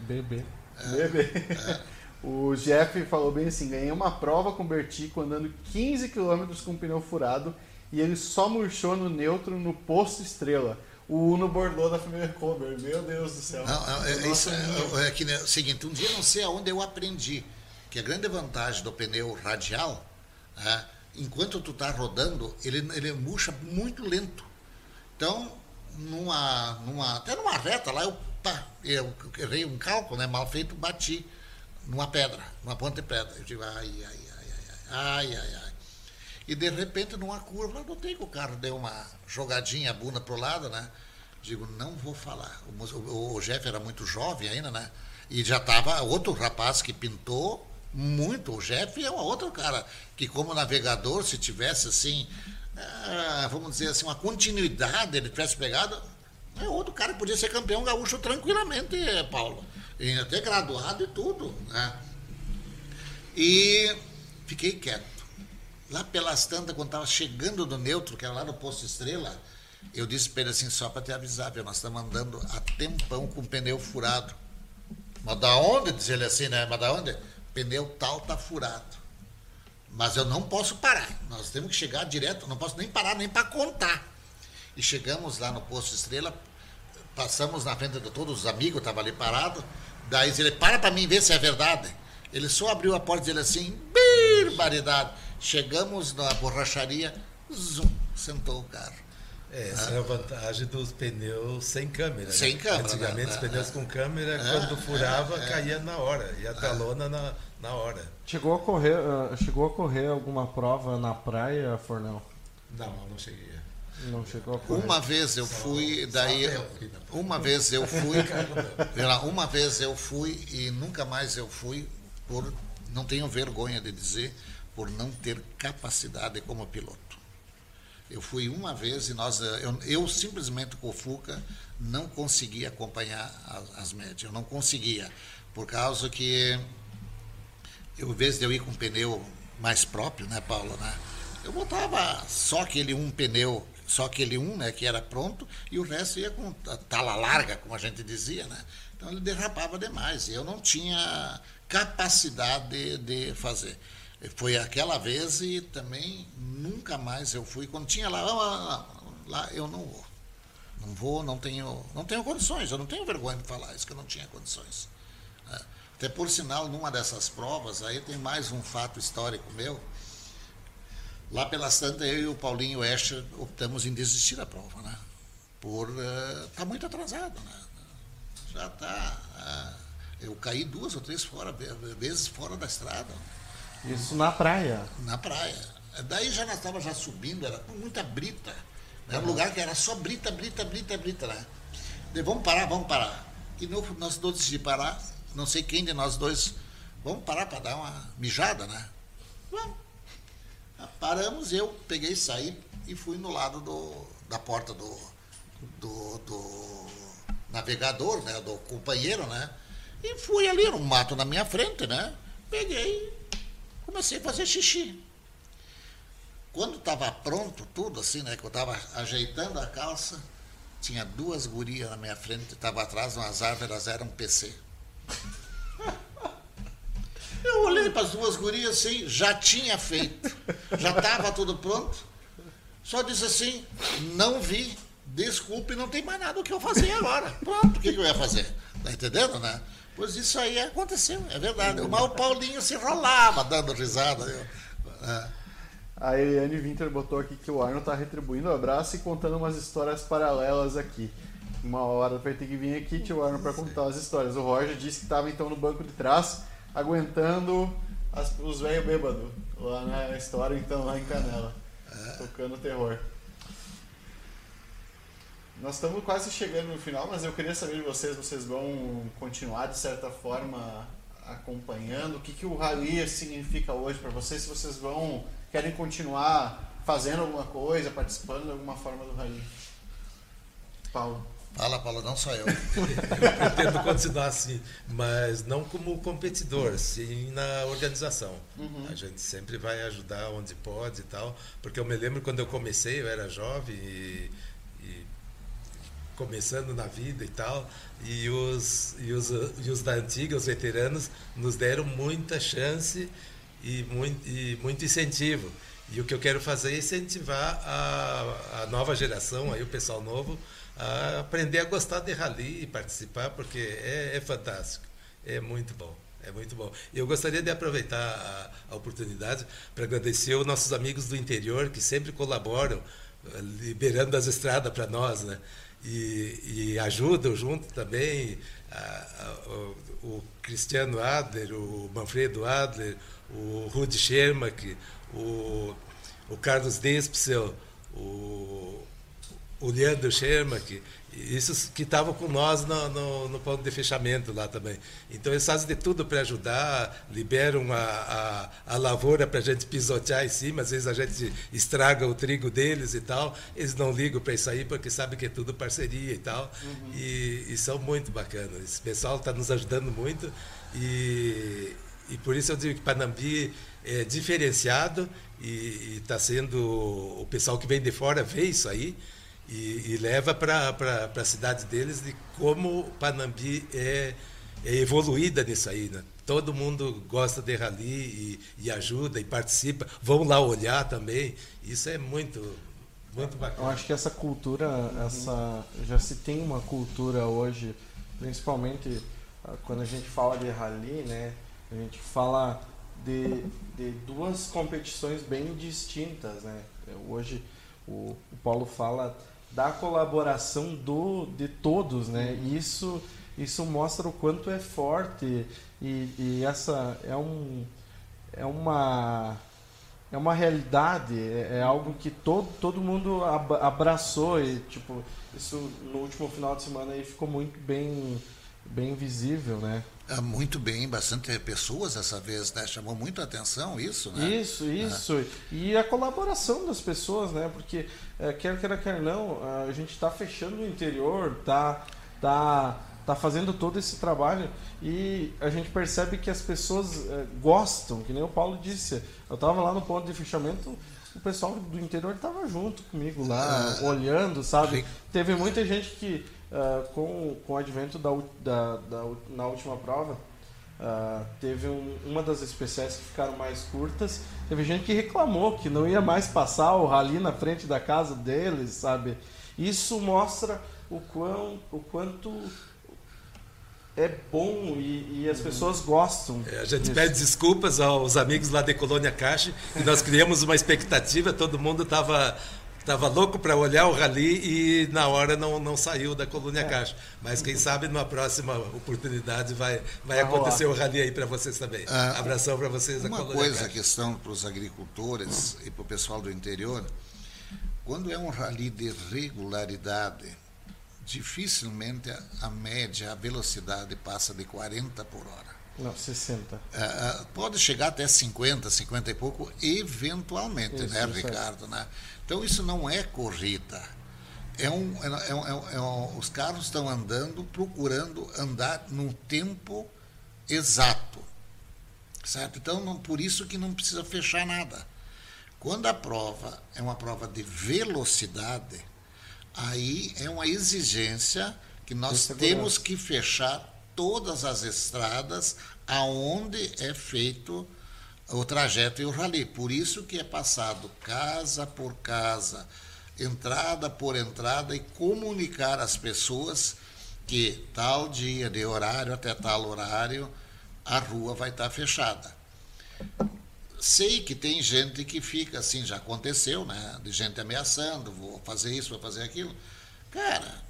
BB. É. É. O Jeff falou bem assim: ganhei uma prova com o Bertico andando 15 km com o pneu furado e ele só murchou no neutro no posto estrela. O Uno Bordeaux da família Kober. Meu Deus do céu. Não, é, é, isso, é, é, que, né, é o seguinte, um dia não sei aonde eu aprendi que a grande vantagem do pneu radial, é, enquanto tu está rodando, ele, ele murcha muito lento. Então, numa, numa, até numa reta lá, eu, pá, eu errei um cálculo, né, mal feito, bati numa pedra, numa ponta de pedra. Eu digo, ai, ai, ai, ai, ai, ai, ai. E de repente, numa curva, notei que o carro deu uma jogadinha, a bunda pro lado, né? Digo, não vou falar. O, o, o Jeff era muito jovem ainda, né? E já estava outro rapaz que pintou muito. O Jeff é um outro cara que, como navegador, se tivesse assim, ah, vamos dizer assim, uma continuidade, ele tivesse pegado, é outro cara que podia ser campeão gaúcho tranquilamente, Paulo. E até graduado e tudo, né? E fiquei quieto. Lá pelas tantas, quando estava chegando do neutro, que era lá no posto Estrela, eu disse para ele assim, só para te avisar, viu? nós estamos andando a tempão com pneu furado. Mas da onde? Diz ele assim, né? Mas da onde? Pneu tal tá furado. Mas eu não posso parar. Nós temos que chegar direto, não posso nem parar nem para contar. E chegamos lá no posto Estrela, passamos na frente de todos os amigos, estava ali parado. Daí ele, para para mim ver se é verdade. Ele só abriu a porta e disse assim, barbaridade. Chegamos na borracharia, zoom, sentou o carro. É, essa ah. é a vantagem dos pneus sem câmera. Né? Sem né? câmera. Antigamente, né? os pneus com câmera, é, quando furava, é, é. caía na hora. E a talona na, na hora. Chegou a, correr, uh, chegou a correr alguma prova na praia, Fornel? Não, não cheguei. Não chegou a correr. Uma vez eu fui, daí. Uma vez eu fui. uma vez eu fui e nunca mais eu fui, por. Não tenho vergonha de dizer, por não ter capacidade como piloto. Eu fui uma vez e nós, eh, eu, eu simplesmente com o Fuca não conseguia acompanhar as, as médias, eu não conseguia, por causa que eu, em vez de eu ir com um pneu mais próprio, né, Paulo, né, eu botava só aquele um pneu, só aquele um, né, que era pronto, e o resto ia com tala larga, como a gente dizia, né. Então ele derrapava demais, e eu não tinha capacidade de, de fazer. Foi aquela vez e também nunca mais eu fui. Quando tinha lá, lá, lá eu não vou. Não vou, não tenho, não tenho condições. Eu não tenho vergonha de falar isso, que eu não tinha condições. É. Até por sinal, numa dessas provas, aí tem mais um fato histórico meu. Lá pela Santa, eu e o Paulinho Escher optamos em desistir da prova, né? Por estar uh, tá muito atrasado, né? Já está. Uh, eu caí duas ou três fora, vezes fora da estrada. Isso na praia? Na praia. Daí já nós estávamos já subindo, era muita brita. Era um lugar que era só brita, brita, brita, brita, né? Daí, vamos parar, vamos parar. E no, nós dois decidimos parar, não sei quem de nós dois, vamos parar para dar uma mijada, né? Vamos. Paramos, eu peguei, saí e fui no lado do, da porta do, do, do navegador, né? Do companheiro, né? E fui ali, um mato na minha frente, né? Peguei comecei a fazer xixi. Quando estava pronto tudo, assim, né? Que eu estava ajeitando a calça, tinha duas gurias na minha frente, estava atrás umas árvores, elas eram PC. Eu olhei para as duas gurias assim, já tinha feito, já estava tudo pronto. Só disse assim, não vi, desculpe, não tem mais nada o que eu fazer agora. Pronto, o que, que eu ia fazer? Tá entendendo, né? Pois isso aí aconteceu, é verdade. Mas o Paulinho se rolava dando risada. É. A Eliane Winter botou aqui que o Arno está retribuindo o abraço e contando umas histórias paralelas aqui. Uma hora vai ter que vir aqui, tio Arno, para contar as histórias. O Roger disse que estava então no banco de trás, aguentando as, os velhos bêbados lá na história, então, lá em Canela, tocando terror. Nós estamos quase chegando no final, mas eu queria saber de vocês, vocês vão continuar de certa forma acompanhando? O que, que o rally significa hoje para vocês? Se vocês vão querem continuar fazendo alguma coisa, participando de alguma forma do rally? Paulo. Fala, Paulo, não sou eu. eu pretendo continuar assim, mas não como competidor, sim na organização. Uhum. A gente sempre vai ajudar onde pode e tal, porque eu me lembro quando eu comecei, eu era jovem e, e começando na vida e tal, e os, e os, e os da antiga, os veteranos, nos deram muita chance e muito, e muito incentivo. E o que eu quero fazer é incentivar a, a nova geração, aí o pessoal novo, a aprender a gostar de rally e participar, porque é, é fantástico, é muito bom. É muito bom. Eu gostaria de aproveitar a, a oportunidade para agradecer os nossos amigos do interior que sempre colaboram, eh, liberando as estradas para nós, né? E, e, ajudam junto também a, a, o, o, Cristiano Adler, o Manfredo Adler, o Rudi Schermack, o, o Carlos Despsel, o o Leandro Schermack, isso que estavam com nós no, no, no, ponto de fechamento lá também. Então eles fazem de tudo para ajudar, liberam a, a, a lavoura para a gente pisotear em cima, às vezes a gente estraga o trigo deles e tal. Eles não ligam para isso aí porque sabem que é tudo parceria e tal. Uhum. E, e, são muito bacanas. Esse pessoal está nos ajudando muito e, e por isso eu digo que Panambi é diferenciado e está sendo. O pessoal que vem de fora vê isso aí e, e leva para a cidade deles de como Panambi é, é evoluída nisso aí. Né? Todo mundo gosta de rally e, e, ajuda e participa. Vão lá olhar também. Isso é muito, muito bacana. Eu acho que essa cultura, essa já se tem uma cultura hoje, principalmente ah, quando a gente fala de rally, né? A gente fala de, de duas competições bem distintas, né? Hoje o, o Paulo fala da colaboração do, de todos, né? E isso, isso mostra o quanto é forte e, e essa é, um, é uma é uma realidade, é, é algo que todo, todo mundo abraçou e tipo isso no último final de semana aí ficou muito bem bem visível, né? Ah, muito bem, bastante pessoas dessa vez, né? Chamou muito a atenção isso, né? Isso, isso. E a colaboração das pessoas, né? Porque é, quer queira, quer não, a gente está fechando o interior, tá, tá, tá fazendo todo esse trabalho e a gente percebe que as pessoas é, gostam, que nem o Paulo disse. Eu estava lá no ponto de fechamento, o pessoal do interior estava junto comigo lá, ah, olhando, sabe? Teve muita gente que uh, com, com o advento da, da, da, na última prova, uh, teve um, uma das especiais que ficaram mais curtas. Teve gente que reclamou que não ia mais passar o rally na frente da casa deles, sabe? Isso mostra o, quão, o quanto é bom e, e, as pessoas gostam. É, a gente disso. pede desculpas aos amigos lá de Colônia Caixa, e nós criamos uma expectativa, todo mundo estava Estava louco para olhar o rally e na hora não, não saiu da colônia é. caixa. Mas quem sabe numa próxima oportunidade vai, vai acontecer o rally aí para vocês também. Ah, Abração para vocês da colônia coisa, caixa. questão para os agricultores e para o pessoal do interior, quando é um rally de regularidade, dificilmente a, a média, a velocidade passa de 40 por hora. Não, 60. Uh, uh, pode chegar até 50, 50 e pouco, eventualmente, Isso, né, Ricardo? Né? Então isso não é corrida. É um, é, é, é, é um, os carros estão andando, procurando andar no tempo exato. Certo? Então, não, por isso que não precisa fechar nada. Quando a prova é uma prova de velocidade, aí é uma exigência que nós temos que fechar todas as estradas aonde é feito o trajeto e o rally. Por isso que é passado casa por casa, entrada por entrada e comunicar às pessoas que tal dia, de horário até tal horário, a rua vai estar fechada. Sei que tem gente que fica assim, já aconteceu, né? De gente ameaçando, vou fazer isso, vou fazer aquilo. Cara,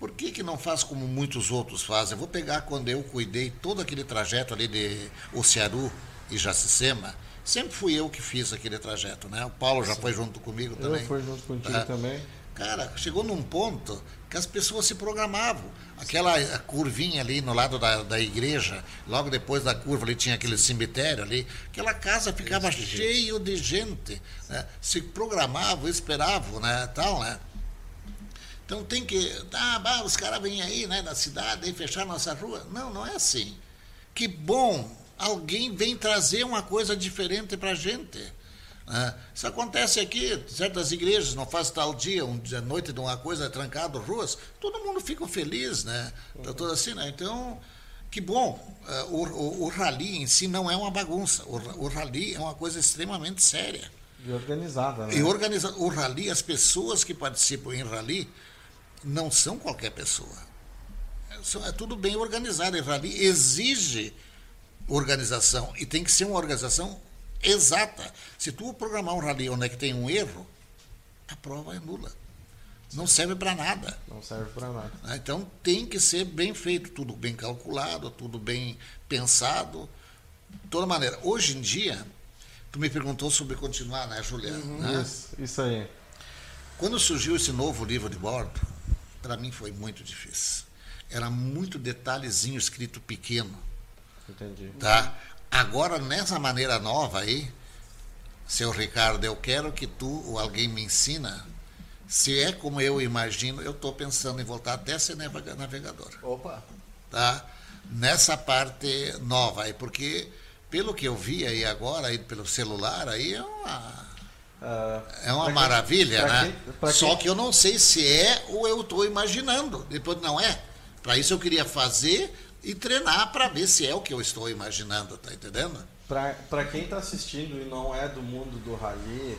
Por que, que não faz como muitos outros fazem? Eu vou pegar quando eu cuidei todo aquele trajeto ali de Ociaru e Jacicema. Sempre fui eu que fiz aquele trajeto, né? O Paulo já Sim. foi junto comigo também. Eu fui junto contigo é. também. Cara, chegou num ponto que as pessoas se programavam. Aquela curvinha ali no lado da, da igreja, logo depois da curva ali tinha aquele cemitério ali, aquela casa ficava cheio de gente. Né? Se programavam, esperavam, né? Tal, né? Então tem que. Ah, os caras vêm aí, né, da cidade e fechar nossa rua. Não, não é assim. Que bom, alguém vem trazer uma coisa diferente para a gente. Né? Isso acontece aqui, certas igrejas não faz tal dia, um dia, noite de uma coisa trancado ruas, todo mundo fica feliz, né? Tá tudo assim, né? Então, que bom. Eh, o, o, o rally em si não é uma bagunça. O, o rally é uma coisa extremamente séria. E organizada, né? E organiza, o rally, as pessoas que participam em rally não são qualquer pessoa. É, é tudo bem organizado. E rally exige organização e tem que ser uma organização exata. Se tu programar um rally onde é que tem um erro, a prova é nula. Não serve para nada. Não serve para nada. Né? Então tem que ser bem feito, tudo bem calculado, tudo bem pensado. De toda maneira, hoje em dia, tu me perguntou sobre continuar, né, Juliana? Uhum, né? Isso, isso aí. Quando surgiu esse novo livro de bordo, para mim foi muito difícil. Era muito detalhezinho escrito pequeno. Entendi. Tá? Agora, nessa maneira nova aí, seu Ricardo, eu quero que tu ou alguém me ensina. Se é como eu imagino, eu estou pensando em voltar até ser navegador. Opa! Tá? Nessa parte nova aí, porque pelo que eu vi aí agora, aí pelo celular, aí é uma. Uh, é uma maravilha, quem, né? Quem, Só que eu não sei se é ou eu estou imaginando. Depois não é. Para isso eu queria fazer e treinar para ver se é o que eu estou imaginando, tá entendendo? Para quem está assistindo e não é do mundo do rally,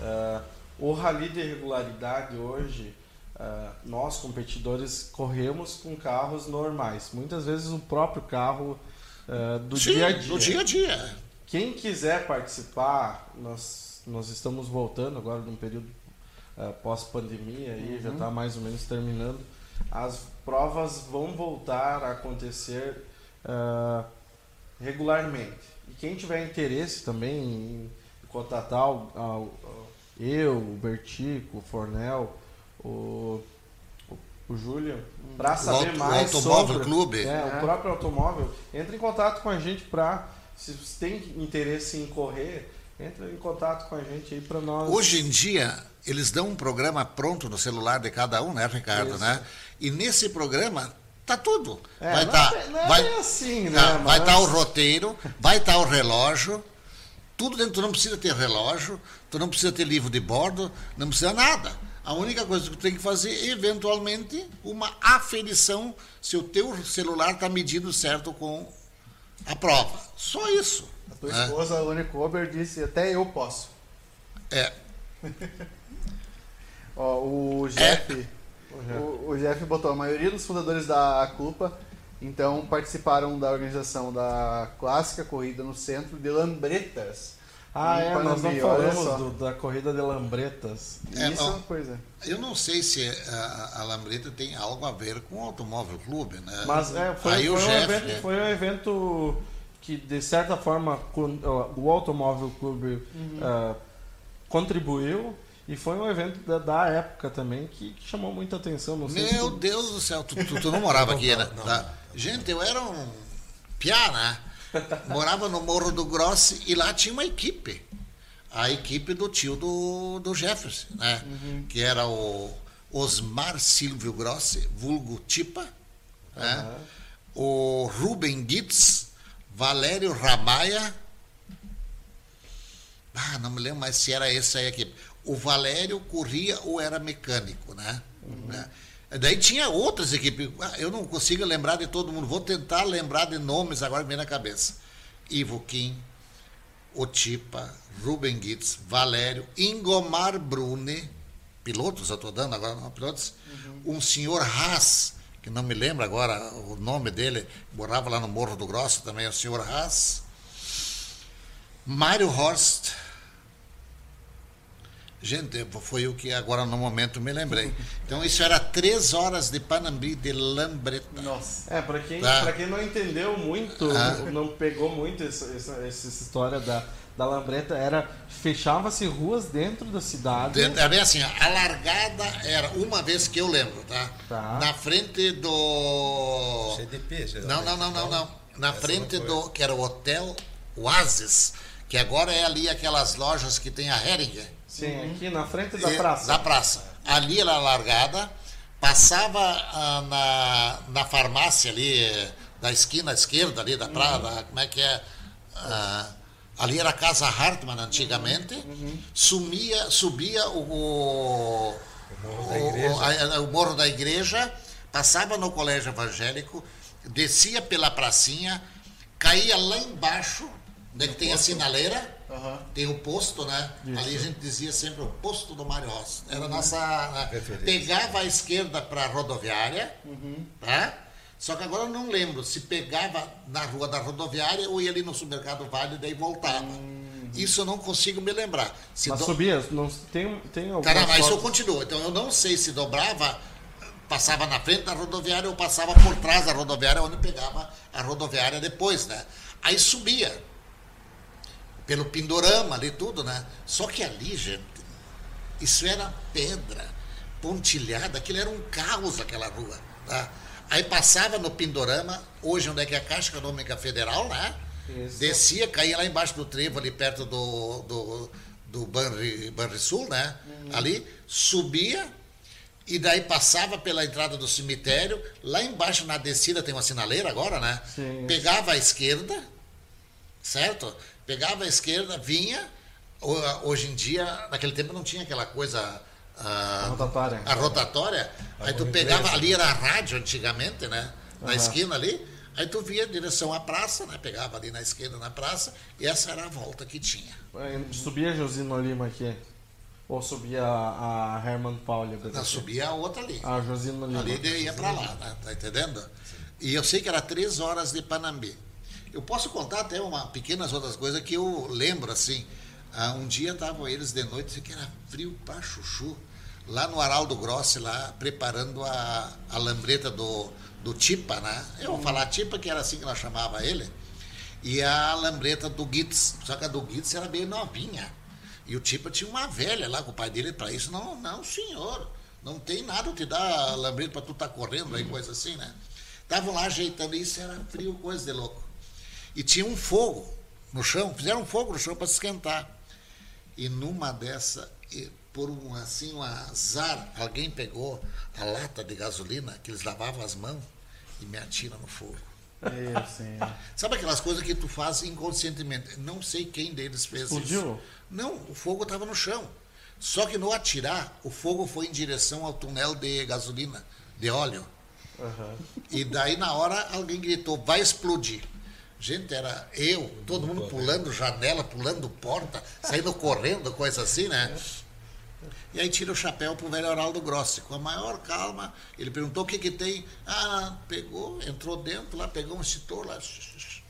uh, o rally de regularidade hoje, uh, nós competidores corremos com carros normais, muitas vezes o próprio carro uh, do Sim, dia a dia. Do dia a dia. Quem quiser participar, nós, nós estamos voltando agora num período pós-pandemia, uhum. já está mais ou menos terminando. As provas vão voltar a acontecer uh, regularmente. E quem tiver interesse também em contatar o, eu, o Bertico, o Fornel, o, o, o Júlio, para saber o mais o Automóvel sobre Clube. É, é. o próprio automóvel, entre em contato com a gente para, se você tem interesse em correr, entre em contato com a gente aí para nós. Hoje em dia, eles dão um programa pronto no celular de cada um, né, Ricardo? Isso. Né? E nesse programa tá tudo. É, vai estar tá, é, vai, assim, né? Tá, vai estar tá o roteiro, vai estar tá o relógio, tudo dentro. Tu não precisa ter relógio, tu não precisa ter livro de bordo, não precisa nada. A única coisa que tu tem que fazer é, eventualmente, uma aferição se o teu celular está medindo certo com a prova. Só isso. A tua né? esposa, a Lone Kober, disse, até eu posso. É. Ó, o Jeff... É. O, o, Jeff botou a maioria dos fundadores da Clupa então participaram da organização da clássica corrida no centro de Lambretas. Ah, é, nós não falamos do, da corrida de Lambretas. É, Isso é uma coisa. Eu não sei se a, a Lambreta tem algo a ver com o Automóvel Clube, né? Mas é, foi, Aí foi, o um Jeff, evento, é. foi um evento que, de certa forma, o Automóvel Clube uhum. uh, contribuiu e foi um evento da, da época também que, que, chamou muita atenção. Meu tu... Deus do céu, tu, tu, tu não morava aqui, né? Tá. Gente, eu era um piá, né? Morava no Morro do Grossi e lá tinha uma equipe. A equipe do tio do, do Jefferson, né? Uhum. Que era o Osmar Silvio Grossi, vulgo Tipa, uhum. né? o Ruben Gitz, Valério Ramaia. Ah, não me lembro mais se era esse aí a equipe o Valério corria ou era mecânico, né? Uhum. Daí tinha outras equipes. Ah, eu não consigo lembrar de todo mundo. Vou tentar lembrar de nomes agora que vem na cabeça. Ivo Kim, Otipa, Ruben Gitz, Valério, Ingomar Brune, pilotos, eu estou dando agora, não pilotos. Uhum. Um senhor Haas, que não me lembro agora o nome dele, morava lá no Morro do Grosso também, o senhor Haas. Mário Horst, Gente, foi o que agora no momento me lembrei. Então isso era três horas de Panambi de Lambreta. Nossa. É, pra quem, Tá. quem não entendeu muito, Ah. não pegou muito essa, essa, essa história da, da Lambreta, era fechava-se ruas dentro da cidade. Dentro- É bem assim, a largada era uma vez que eu lembro, tá? Tá. Na frente do. CDP, Não, geralmente. não, não, não, Então, não. Na essa frente não do. que era o Hotel Oasis, que agora é ali aquelas lojas que tem a Heringer. Sim, aqui na frente da praça. Da praça. Ali era a largada, passava ah, na, na farmácia ali, da esquina esquerda ali da praia, da- como é que é? Ah, ali era a Casa Hartmann antigamente, sumia, subia o, o, Morro da o- Igreja. a- o morro da igreja, passava no colégio evangélico, descia pela pracinha, caía lá embaixo, onde que tem a sinaleira, Aham. tem o posto, né? Isso. Ali a gente dizia sempre o posto do Mário Rossi. Era a nossa. né? Referência. Pegava a esquerda para a rodoviária, Uhum. tá? Só que agora eu não lembro se pegava na rua da rodoviária ou ia ali no supermercado Vale e daí voltava. Isso eu não consigo me lembrar. Se. Mas do- subia, não, tem, tem algumas Cara, mas isso fotos- continua. Então eu não sei se dobrava, passava na frente da rodoviária ou passava por trás da rodoviária, onde pegava a rodoviária depois, né? Aí subia. Pelo Pindorama ali tudo, né? Só que ali, gente, isso era pedra, pontilhada, aquilo era um caos aquela rua, tá? Aí passava no Pindorama, hoje onde é que é a Caixa Econômica Federal, né? Isso. Descia, caía lá embaixo do trevo, ali perto do, do, do Banri, Banrisul, né? Ali, subia e daí passava pela entrada do cemitério, lá embaixo na descida tem uma sinaleira agora, né? Sim. Pegava a esquerda, certo? Pegava a esquerda, vinha. ho- Hoje em dia, naquele tempo não tinha aquela coisa. ah, A rotatória. A rotatória. Aí tu pegava, empresa. ali era a rádio antigamente, né? Na Aham. esquina ali. Aí tu via em direção à praça, né? Pegava ali na esquerda na praça, e essa era a volta que tinha. Subia Josino Lima aqui. Ou subia a, a Herman Pauli. Subia a outra ali. A Josino Lima. Ali ia para lá, né? Tá entendendo? E eu sei que era três horas de Panambi. Eu posso contar até uma pequenas outras coisas que eu lembro assim. Ah, um dia estavam eles de noite, sei que era frio pra chuchu, lá no Araldo Grossi, lá preparando a, a lambreta do, do Tipa, né? Eu vou falar Tipa, que era assim que ela chamava ele. E a lambreta do Gitz, só que a do Gitz era bem novinha. E o Tipa tinha uma velha lá com o pai dele para isso. Não, não, senhor. Não tem nada te dar lambreta para tu estar correndo aí, coisa assim, né? Estavam lá ajeitando isso, era frio, coisa de louco. E tinha um fogo no chão, fizeram um fogo no chão para se esquentar. E numa dessa, por um assim um azar, alguém pegou a lata de gasolina que eles lavavam as mãos e me atira no fogo. Sim. Sabe aquelas coisas que tu faz inconscientemente? Não sei quem deles fez Explodiu? isso. Não, o fogo estava no chão. Só que no atirar, o fogo foi em direção ao túnel de gasolina, de óleo. Aham. E daí na hora alguém gritou, vai explodir. Gente, era eu, todo mundo pulando janela, pulando porta, saindo correndo, coisa assim, né? E aí tira o chapéu pro velho Oraldo Grossi, com a maior calma. Ele perguntou o que que tem. Ah, pegou, entrou dentro lá, pegou um extintor lá,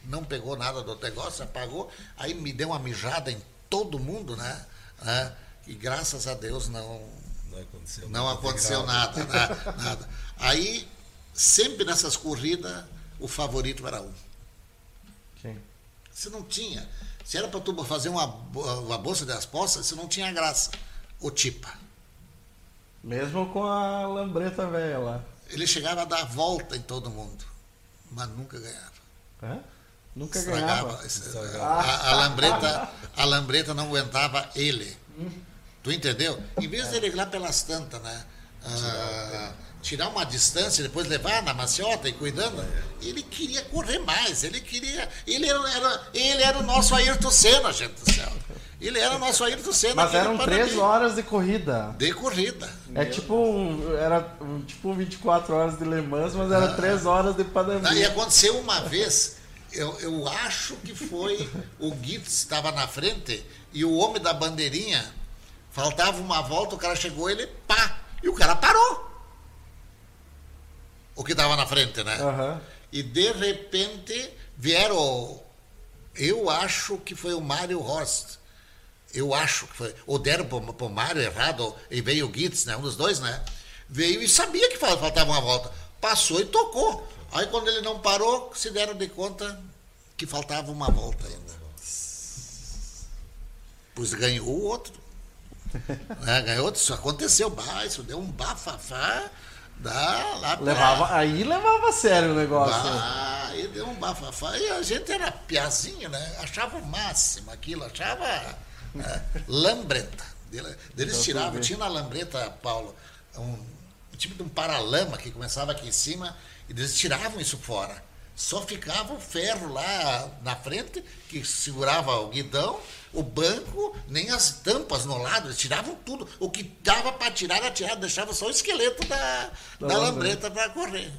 não pegou nada do negócio, apagou. Aí me deu uma mijada em todo mundo, né? Ah, e graças a Deus não, Não aconteceu, não aconteceu nada, nada, nada. Aí, sempre nessas corridas, o favorito era um. Você não tinha. Se era para tu fazer uma, uma bolsa das poças, você não tinha graça. O Tipa. Mesmo com a lambreta velha lá. Ele chegava a dar a volta em todo mundo, mas nunca ganhava. Hã? Nunca Estragava. ganhava. Estragava. A, a lambreta, a lambreta não aguentava ele. Tu entendeu? Em vez dele ir lá pelas tantas, né? Ah, tirar uma distância, depois levar na maciota e cuidando, ele queria correr mais, ele queria. Ele era, era- ele era o nosso Ayrton Senna, gente do céu. Ele era o nosso Ayrton Senna. Mas eram três horas de corrida. De corrida. É tipo um. Era um, tipo 24 horas de Le Mans, mas era 3 horas de Ah, E aconteceu uma vez, eu, eu acho que foi o Gitz estava na frente e o homem da bandeirinha, faltava uma volta, o cara chegou, ele pá, e o cara parou. O que estava na frente, né? Aham. E de repente vieram, eu acho que foi o Mário Horst, eu acho que foi, ou deram pro, pro Mário errado, e veio o Gitz, né? Um dos dois, né? Veio e sabia que faltava uma volta. Passou e tocou. Aí quando ele não parou, se deram de conta que faltava uma volta ainda. Pois ganhou o outro. é, ganhou outro, isso aconteceu. Bah, isso deu um bafafá. Dá lá pra... levava, aí levava a sério o negócio. Ah, aí deu um bafafá. E a gente era piazinho, né? Achava o máximo aquilo, achava é, lambreta. Eles tiravam, tinha na lambreta, Paulo, um, um tipo de um paralama que começava aqui em cima, e eles tiravam isso fora. Só ficava o ferro lá na frente, que segurava o guidão, o banco, nem as tampas no lado, eles tiravam tudo. O que dava para tirar, era tirar, deixava só o esqueleto da, da, da lambreta para correr.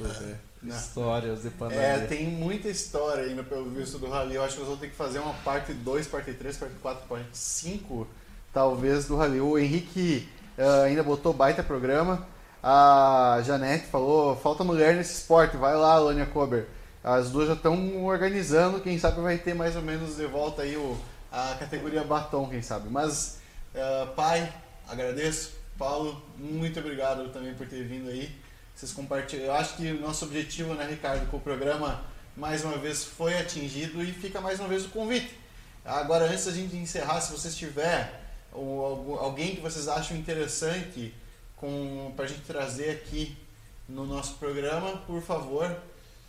É. Histórias de Panamá. É, tem muita história ainda pelo visto do Rally. Eu acho que nós vamos ter que fazer uma parte 2, parte 3, parte 4, parte 5, talvez, do Rally. O Henrique uh, ainda botou baita programa. A Janete falou: falta mulher nesse esporte, vai lá, Lônia Kober. As duas já estão organizando, quem sabe vai ter mais ou menos de volta aí o, a categoria batom, quem sabe. Mas, uh, pai, agradeço. Paulo, muito obrigado também por ter vindo aí. Vocês compartilham. Eu acho que o nosso objetivo, né, Ricardo, com o programa mais uma vez foi atingido e fica mais uma vez o convite. Agora, antes da gente encerrar, se vocês tiver ou alguém que vocês acham interessante para a gente trazer aqui no nosso programa, por favor,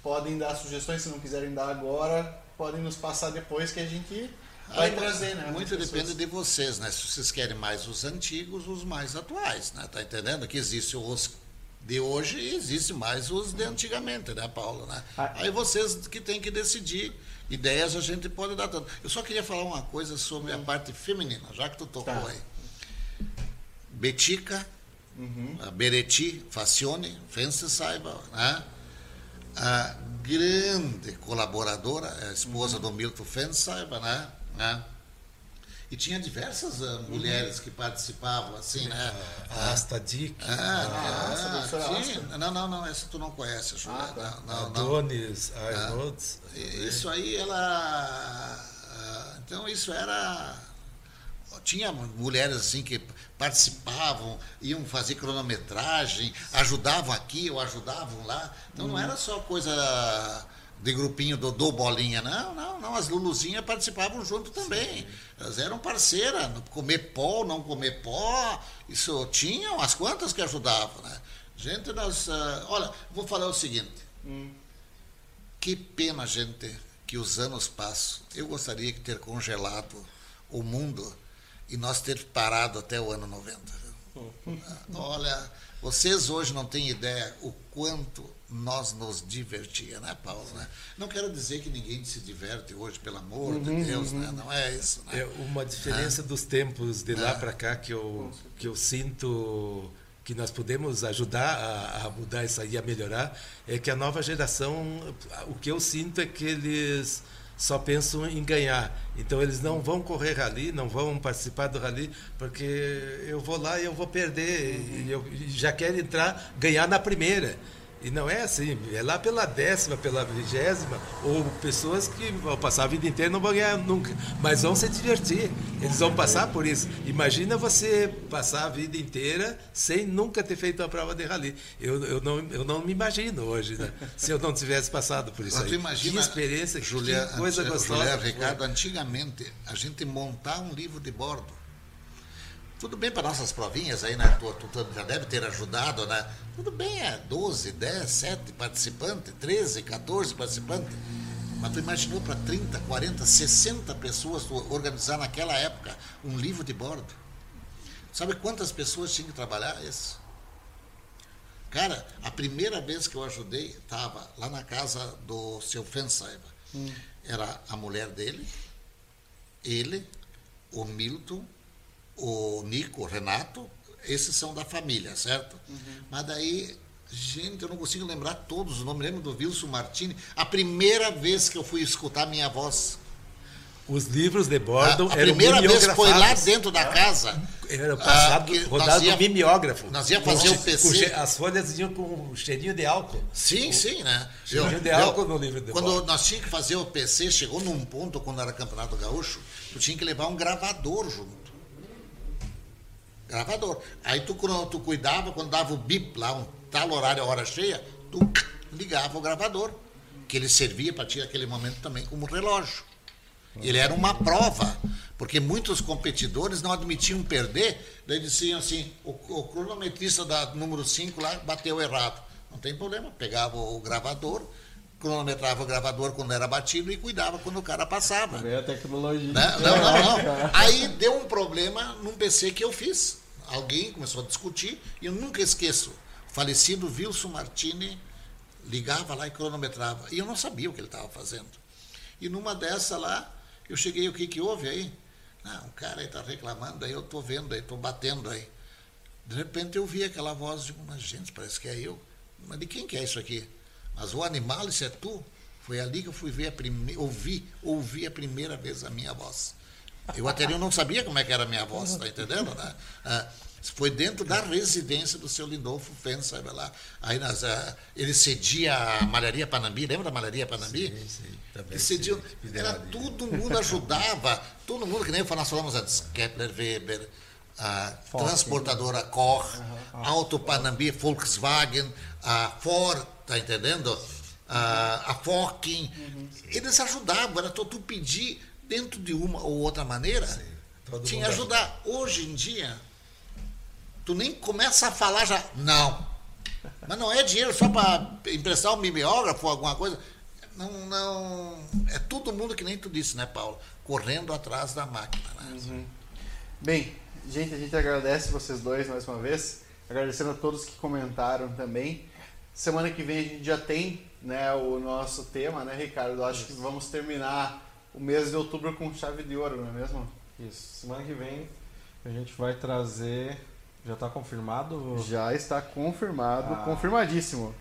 podem dar sugestões, se não quiserem dar agora, podem nos passar depois que a gente vai Aí, trazer, né? Muito depende de vocês, né? Se vocês querem mais os antigos, os mais atuais, né? Tá entendendo? Que existe os de hoje e existe mais os de antigamente, né, Paulo? Né? Ah. Aí vocês que têm que decidir. Ideias a gente pode dar tanto. Eu só queria falar uma coisa sobre a parte feminina, já que tu tocou tá. aí. Betica, uhum. a Bereti Facione, Fence saiba, né? a grande colaboradora, a esposa uhum. do Milton Fence saiba, né? né? E tinha diversas uh, mulheres que participavam, assim, né? A Asta Dick. Ah, ah, ah, não, não, não, essa tu não conhece, acho. Ah, tá. não, não, Adonis Arnolds. Ah, isso aí, ela. Então, isso era. Tinha mulheres assim que participavam, iam fazer cronometragem, ajudavam aqui ou ajudavam lá. Então, não uhum. era só coisa de grupinho do, do Bolinha. Não, não, não. As Luluzinhas participavam junto também. Sim. Elas eram parceiras. Comer pó, não comer pó. Isso tinham as quantas que ajudavam, né? Gente, nós. Uh, olha, vou falar o seguinte. Hum. Que pena, gente, que os anos passam. Eu gostaria de ter congelado o mundo e nós ter parado até o ano 90. Hum. Olha, vocês hoje não têm ideia o quanto nós nos divertia, né, Paulo? Né? Não quero dizer que ninguém se diverte hoje, pelo amor uhum, de Deus, né? uhum. né? não é isso. Né? É uma diferença dos tempos de lá para cá que eu, que eu sinto que nós podemos ajudar a, a, mudar isso aí, a melhorar, é que a nova geração, o que eu sinto é que eles só pensam em ganhar. Então eles não vão correr rally, não vão participar do rally, porque eu vou lá e eu vou perder, uhum. e eu já quero entrar, ganhar na primeira. E não é assim, é lá pela décima, pela vigésima, ou pessoas que vão passar a vida inteira e não vão ganhar nunca, mas vão se divertir, eles vão passar por isso. Imagina você passar a vida inteira sem nunca ter feito uma prova de rally. Eu, eu, não, eu não me imagino hoje, né? se eu não tivesse passado por isso mas aí. Imagina, que experiência, Julia, que coisa gostosa. Julia, Ricardo, antigamente, a gente montar um livro de bordo, tudo bem para nossas provinhas aí, né? Tu, tu, tu, já deve ter ajudado, né? Tudo bem, é 12, 10, 7 participantes, 13, 14 participantes. Mas tu imaginou para 30, 40, 60 pessoas organizar naquela época um livro de bordo? Sabe quantas pessoas tinham que trabalhar isso? Cara, a primeira vez que eu ajudei, estava lá na casa do seu Fensaiba. Hum. Era a mulher dele, ele, o Milton, o Nico, o Renato, esses são da família, certo? Uhum. Mas daí, gente, eu não consigo lembrar todos os nomes. Lembro do Wilson Martini. A primeira vez que eu fui escutar minha voz. Os livros de Bordon a, a primeira vez foi lá dentro da casa. Era passado, Ah, rodado ia- no mimeógrafo. nós ia fazer o PC. com as folhas iam com um cheirinho de álcool. Sim, sim, né? Cheirinho de álcool no livro de Quando nós tínhamos que fazer o PC, chegou num ponto, quando era Campeonato Gaúcho, tu tinha que levar um gravador junto. Gravador. Aí tu, tu cuidava, quando dava o bip lá, um tal horário, a hora cheia, tu ligava o gravador, que ele servia para ti naquele momento também como relógio. Ele era uma prova, porque muitos competidores não admitiam perder, daí diziam assim, o, o cronometrista da número 5 lá bateu errado. Não tem problema, pegava o gravador, cronometrava o gravador quando era batido e cuidava quando o cara passava. Veio a tecnologia. Né? Não, não, não. Aí deu um problema num PC que eu fiz. Alguém começou a discutir e eu nunca esqueço. Falecido Wilson Martini ligava lá e cronometrava. E eu não sabia o que ele estava fazendo. E numa dessa lá, eu cheguei, o que, que houve aí? Não, o cara aí está reclamando, aí eu estou vendo aí, estou batendo aí. De repente eu vi aquela voz, digo, mas gente, parece que é eu. Mas de quem que é isso aqui? Mas o animal, isso é tu? Foi ali que eu fui ver a primeira, ouvi, ouvi a primeira vez a minha voz. Eu até eu não sabia como é que era a minha voz, tá entendendo? Né? Ah, foi dentro da residência do seu Lindolfo Fens, sabe lá. Aí nós, ah, ele cedia a Malharia Panambi, lembra da Malharia Panambi? Sim, sim, também Que cediam, sim, era todo mundo ajudava, todo mundo, que nem nós falamos antes, Kepler Weber, a transportadora Koch, Auto Panambi, Volkswagen, a Ford, tá entendendo? A, a Focking, eles ajudavam, era tu pedir dentro de uma ou outra maneira, tinha mundo ajudar. Hoje em dia, tu nem começa a falar já, não. Mas não é dinheiro só para emprestar um mimeógrafo ou alguma coisa. Não, não. É todo mundo que nem tu disse, né, Paulo? Correndo atrás da máquina. Né? Bem, gente, a gente agradece vocês dois mais uma vez. Agradecendo a todos que comentaram também. Semana que vem a gente já tem né, o nosso tema, né, Ricardo? Acho que vamos terminar o mês de outubro com chave de ouro, não é mesmo? Isso. Semana que vem a gente vai trazer. Já está confirmado? Já está confirmado, Ah. confirmadíssimo.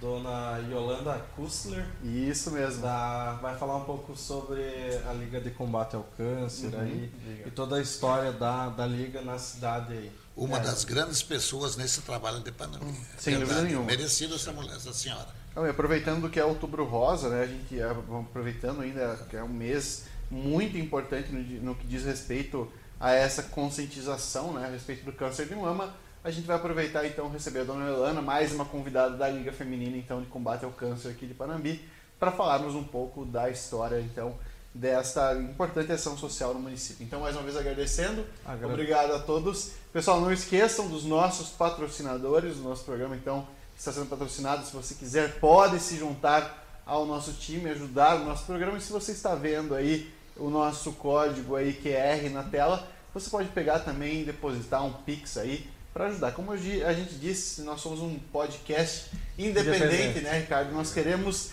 Dona Yolanda Kussler. Isso mesmo. da- vai falar um pouco sobre a Liga de Combate ao Câncer Uhum, aí, liga. e toda a história da, da Liga na cidade aí. Uma É. das grandes pessoas nesse trabalho de Panambi. Sem dúvida nenhuma. Merecida essa mulher, essa senhora. Aproveitando que é outubro rosa, né, a gente é, aproveitando ainda que é um mês muito importante no, no que diz respeito a essa conscientização, né, a respeito do câncer de mama. A gente vai aproveitar então receber a dona Elana, mais uma convidada da Liga Feminina então de combate ao câncer aqui de Panambi, para falarmos um pouco da história então desta importante ação social no município. Então, mais uma vez agradecendo. Agra- Obrigado a todos. Pessoal, não esqueçam dos nossos patrocinadores, o nosso programa então está sendo patrocinado. Se você quiser, pode se juntar ao nosso time, ajudar o nosso programa. E se você está vendo aí o nosso código aí QR na tela, você pode pegar também e depositar um Pix aí para ajudar. Como a gente disse, nós somos um podcast independente, Independente. né, Ricardo? Nós queremos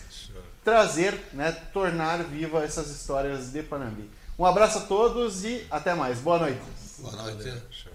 trazer, né, tornar viva essas histórias de Panambi. Um abraço a todos e até mais. Boa noite. Boa noite.